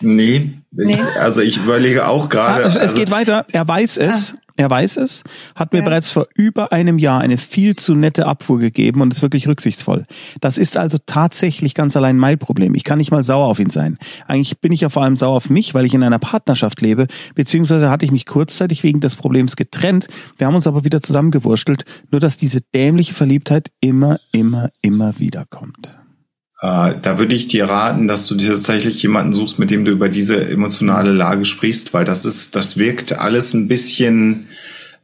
Nee, nee. also ich überlege auch gerade. es, also geht weiter. Er weiß es. Ah. Er weiß es, hat mir ja. bereits vor über einem Jahr eine viel zu nette Abfuhr gegeben und ist wirklich rücksichtsvoll. Das ist also tatsächlich ganz allein mein Problem. Ich kann nicht mal sauer auf ihn sein. Eigentlich bin ich ja vor allem sauer auf mich, weil ich in einer Partnerschaft lebe, beziehungsweise hatte ich mich kurzzeitig wegen des Problems getrennt. Wir haben uns aber wieder zusammengewurschtelt, nur dass diese dämliche Verliebtheit immer, immer, immer wieder kommt. Äh, da würde ich dir raten, dass du dir tatsächlich jemanden suchst, mit dem du über diese emotionale Lage sprichst, weil das ist, das wirkt alles ein bisschen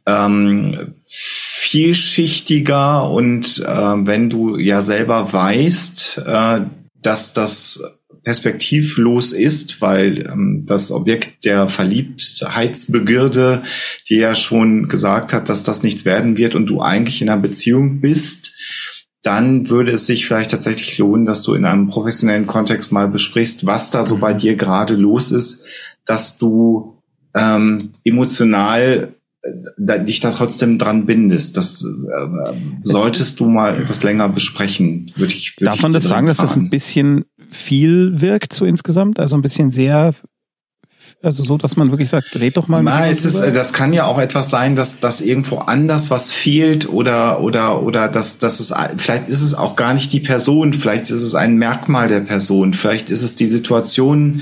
ähm, vielschichtiger und äh, wenn du ja selber weißt, äh, dass das perspektivlos ist, weil ähm, das Objekt der Verliebtheitsbegierde dir ja schon gesagt hat, dass das nichts werden wird und du eigentlich in einer Beziehung bist, dann würde es sich vielleicht tatsächlich lohnen, dass du in einem professionellen Kontext mal besprichst, was da so bei dir gerade los ist, dass du ähm, emotional äh, da, dich da trotzdem dran bindest. Das äh, solltest du mal etwas länger besprechen, würde ich. Würd Darf man das sagen, dass das ein bisschen viel wirkt so insgesamt? Also ein bisschen sehr also so, dass man wirklich sagt, red doch mal. Na, es ist, das kann ja auch etwas sein, dass, dass irgendwo anders was fehlt oder, oder, oder dass, dass es, vielleicht ist es auch gar nicht die Person, vielleicht ist es ein Merkmal der Person, vielleicht ist es die Situation,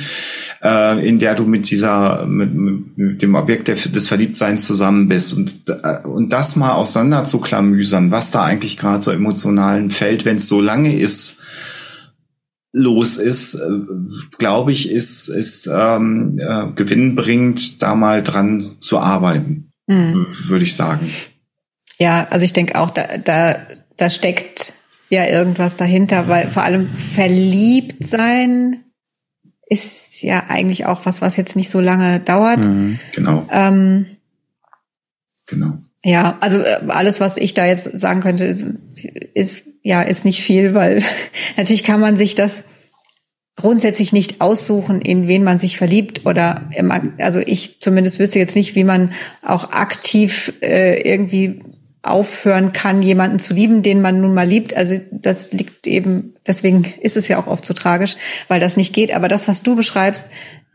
äh, in der du mit dieser, mit, mit dem Objekt der, des Verliebtseins zusammen bist und, äh, und das mal auseinander zu klamüsern, was da eigentlich gerade so emotionalen fällt, wenn es so lange ist, los ist, äh, glaube ich, ist, ist ähm, äh, gewinnbringend, da mal dran zu arbeiten, mhm. würde ich sagen. Ja, also ich denke auch, da, da, da steckt ja irgendwas dahinter, weil vor allem verliebt sein ist ja eigentlich auch was, was jetzt nicht so lange dauert. Mhm, genau. Ähm, genau. Ja, also äh, alles, was ich da jetzt sagen könnte, ist ja ist nicht viel, weil natürlich kann man sich das grundsätzlich nicht aussuchen, in wen man sich verliebt oder im, also ich zumindest wüsste jetzt nicht, wie man auch aktiv äh, irgendwie aufhören kann, jemanden zu lieben, den man nun mal liebt. Also das liegt eben, deswegen ist es ja auch oft so tragisch, weil das nicht geht. Aber das, was du beschreibst,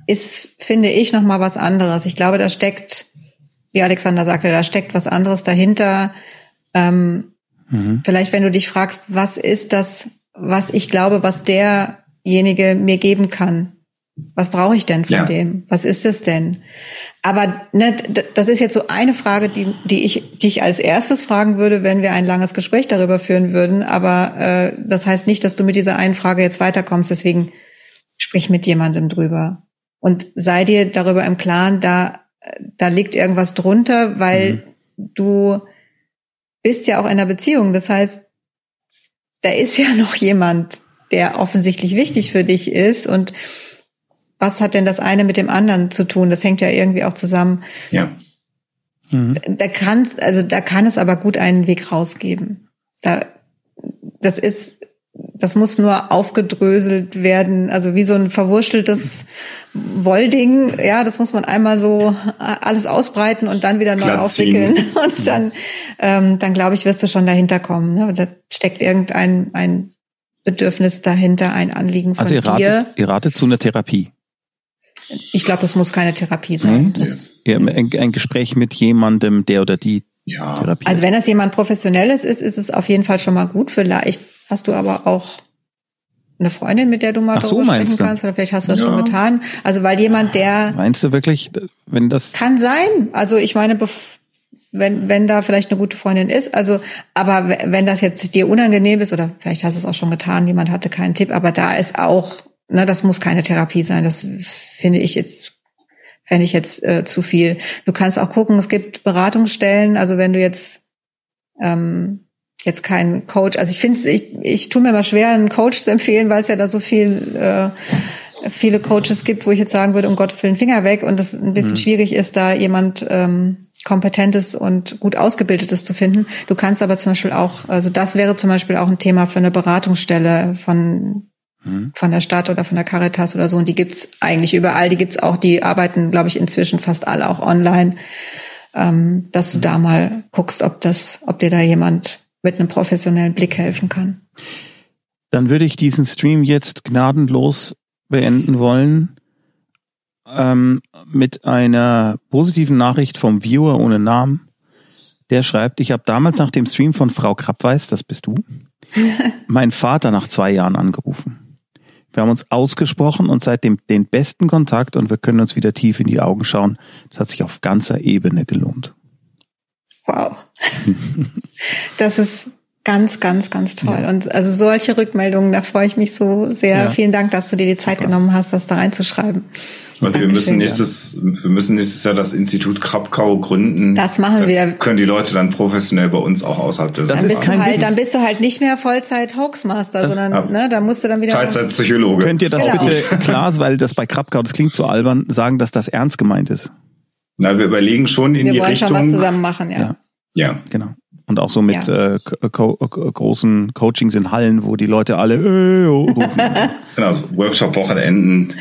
ist, finde ich, noch mal was anderes. Ich glaube, da steckt wie Alexander sagte, da steckt was anderes dahinter. Ähm, mhm. Vielleicht, wenn du dich fragst, was ist das, was ich glaube, was derjenige mir geben kann? Was brauche ich denn von ja. dem? Was ist es denn? Aber ne, das ist jetzt so eine Frage, die, die ich dich als erstes fragen würde, wenn wir ein langes Gespräch darüber führen würden. Aber äh, das heißt nicht, dass du mit dieser einen Frage jetzt weiterkommst. Deswegen sprich mit jemandem drüber und sei dir darüber im Klaren, da da liegt irgendwas drunter, weil mhm. du bist ja auch in einer Beziehung. Das heißt, da ist ja noch jemand, der offensichtlich wichtig für dich ist und was hat denn das eine mit dem anderen zu tun? Das hängt ja irgendwie auch zusammen. Ja. Mhm. Da kannst, also da kann es aber gut einen Weg rausgeben. Da, das ist das muss nur aufgedröselt werden, also wie so ein verwurschteltes Wollding. Ja, das muss man einmal so äh, alles ausbreiten und dann wieder neu Glatt aufwickeln. Ziehen. Und dann, ähm, dann glaube ich, wirst du schon dahinter kommen. Ne? Da steckt irgendein ein Bedürfnis dahinter, ein Anliegen von also ihr ratet, dir. Ihr ratet zu einer Therapie. Ich glaube, das muss keine Therapie sein. Mhm. Ja, ein, ein Gespräch mit jemandem, der oder die ja. Therapie. Also wenn das jemand Professionelles ist, ist es auf jeden Fall schon mal gut. Vielleicht hast du aber auch eine Freundin, mit der du mal Ach so, darüber sprechen kannst, oder vielleicht hast du das ja. schon getan. Also weil jemand, der meinst du wirklich, wenn das kann sein. Also ich meine, wenn wenn da vielleicht eine gute Freundin ist, also aber wenn das jetzt dir unangenehm ist oder vielleicht hast du es auch schon getan, jemand hatte keinen Tipp, aber da ist auch, ne, das muss keine Therapie sein. Das finde ich jetzt fände ich jetzt äh, zu viel. Du kannst auch gucken, es gibt Beratungsstellen, also wenn du jetzt ähm, jetzt kein Coach, also ich finde ich, ich tue mir mal schwer, einen Coach zu empfehlen, weil es ja da so viel äh, viele Coaches gibt, wo ich jetzt sagen würde, um Gottes Willen Finger weg und es ein bisschen mhm. schwierig ist, da jemand ähm, kompetentes und gut ausgebildetes zu finden. Du kannst aber zum Beispiel auch, also das wäre zum Beispiel auch ein Thema für eine Beratungsstelle von mhm. von der Stadt oder von der Caritas oder so. Und die gibt's eigentlich überall. Die gibt's auch. Die arbeiten, glaube ich, inzwischen fast alle auch online. Ähm, dass du mhm. da mal guckst, ob das, ob dir da jemand mit einem professionellen Blick helfen kann. Dann würde ich diesen Stream jetzt gnadenlos beenden wollen. ähm, mit einer positiven Nachricht vom Viewer ohne Namen. Der schreibt, ich habe damals nach dem Stream von Frau Krappweiß, das bist du, meinen Vater nach zwei Jahren angerufen. Wir haben uns ausgesprochen und seitdem den besten Kontakt und wir können uns wieder tief in die Augen schauen. Das hat sich auf ganzer Ebene gelohnt. Wow. das ist ganz, ganz, ganz toll. Ja. Und also solche Rückmeldungen, da freue ich mich so sehr. Ja. Vielen Dank, dass du dir die Zeit Super. genommen hast, das da reinzuschreiben. Und wir müssen nächstes, wir müssen nächstes Jahr das Institut Krabkau gründen. Das machen da wir. Können die Leute dann professionell bei uns auch außerhalb des dann bist, du halt, dann bist du halt nicht mehr Vollzeit Hoaxmaster, sondern ne, da musst du dann wieder. Teilzeitpsychologe. Könnt ihr das genau. bitte klar, weil das bei Krabkau, das klingt so albern, sagen, dass das ernst gemeint ist? Na, wir überlegen schon in wir die Richtung. Wir wollen schon was zusammen machen, ja. Ja, ja. genau. Und auch so mit ja. äh, co großen Coachings in Hallen, wo die Leute alle äh, rufen. genau, so Workshop-Wochenenden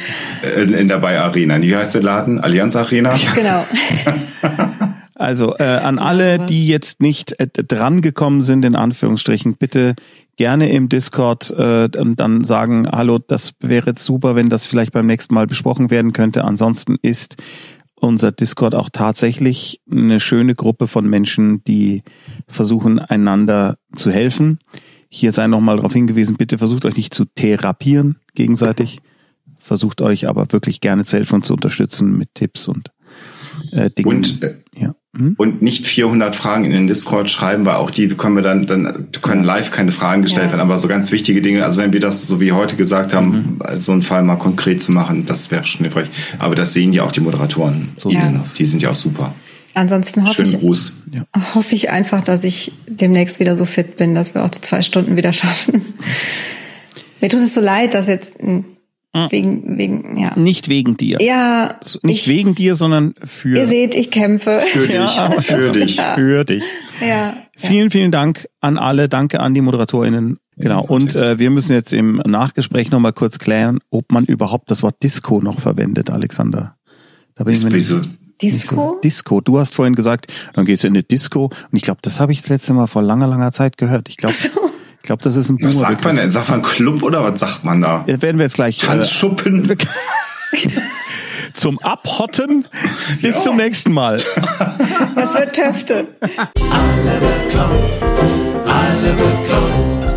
in, in der Bay Arena. Wie heißt der Laden? Allianz Arena? Genau. also äh, an alle, die jetzt nicht äh, drangekommen sind, in Anführungsstrichen, bitte gerne im Discord äh, dann sagen, hallo, das wäre jetzt super, wenn das vielleicht beim nächsten Mal besprochen werden könnte. Ansonsten ist unser Discord auch tatsächlich eine schöne Gruppe von Menschen, die versuchen, einander zu helfen. Hier sei nochmal darauf hingewiesen, bitte versucht euch nicht zu therapieren gegenseitig, versucht euch aber wirklich gerne zu helfen und zu unterstützen mit Tipps und äh, Dingen. Und äh, ja. Hm? Und nicht 400 Fragen in den Discord schreiben, weil auch die können wir dann, dann können live keine Fragen gestellt ja. werden, aber so ganz wichtige Dinge, also wenn wir das so wie heute gesagt haben, mhm. so einen Fall mal konkret zu machen, das wäre schon hilfreich. Aber das sehen ja auch die Moderatoren. So ja. die, die sind ja auch super. Ansonsten hoffe Schönen ich, Gruß. hoffe ich einfach, dass ich demnächst wieder so fit bin, dass wir auch die zwei Stunden wieder schaffen. Mir tut es so leid, dass jetzt. Wegen, wegen, ja. Nicht wegen dir. Ja. Nicht ich, wegen dir, sondern für. Ihr seht, ich kämpfe. Für dich. Ja, für dich. Für dich. Ja. Vielen, vielen Dank an alle. Danke an die ModeratorInnen. Genau. Und äh, wir müssen jetzt im Nachgespräch nochmal kurz klären, ob man überhaupt das Wort Disco noch verwendet, Alexander. Da bin ich mir nicht, Disco? So. Disco. Du hast vorhin gesagt, dann gehst du in eine Disco. Und ich glaube, das habe ich das letzte Mal vor langer, langer Zeit gehört. Ich glaube, so. Ich glaube, das ist ein Boomer. Was sagt man denn? Sagt man Club oder was sagt man da? Ja, werden wir jetzt gleich. Äh, Tanzschuppen. Äh, zum Abhotten. Bis ja. zum nächsten Mal. Das wird Töfte. Alle beklaut, alle beklaut.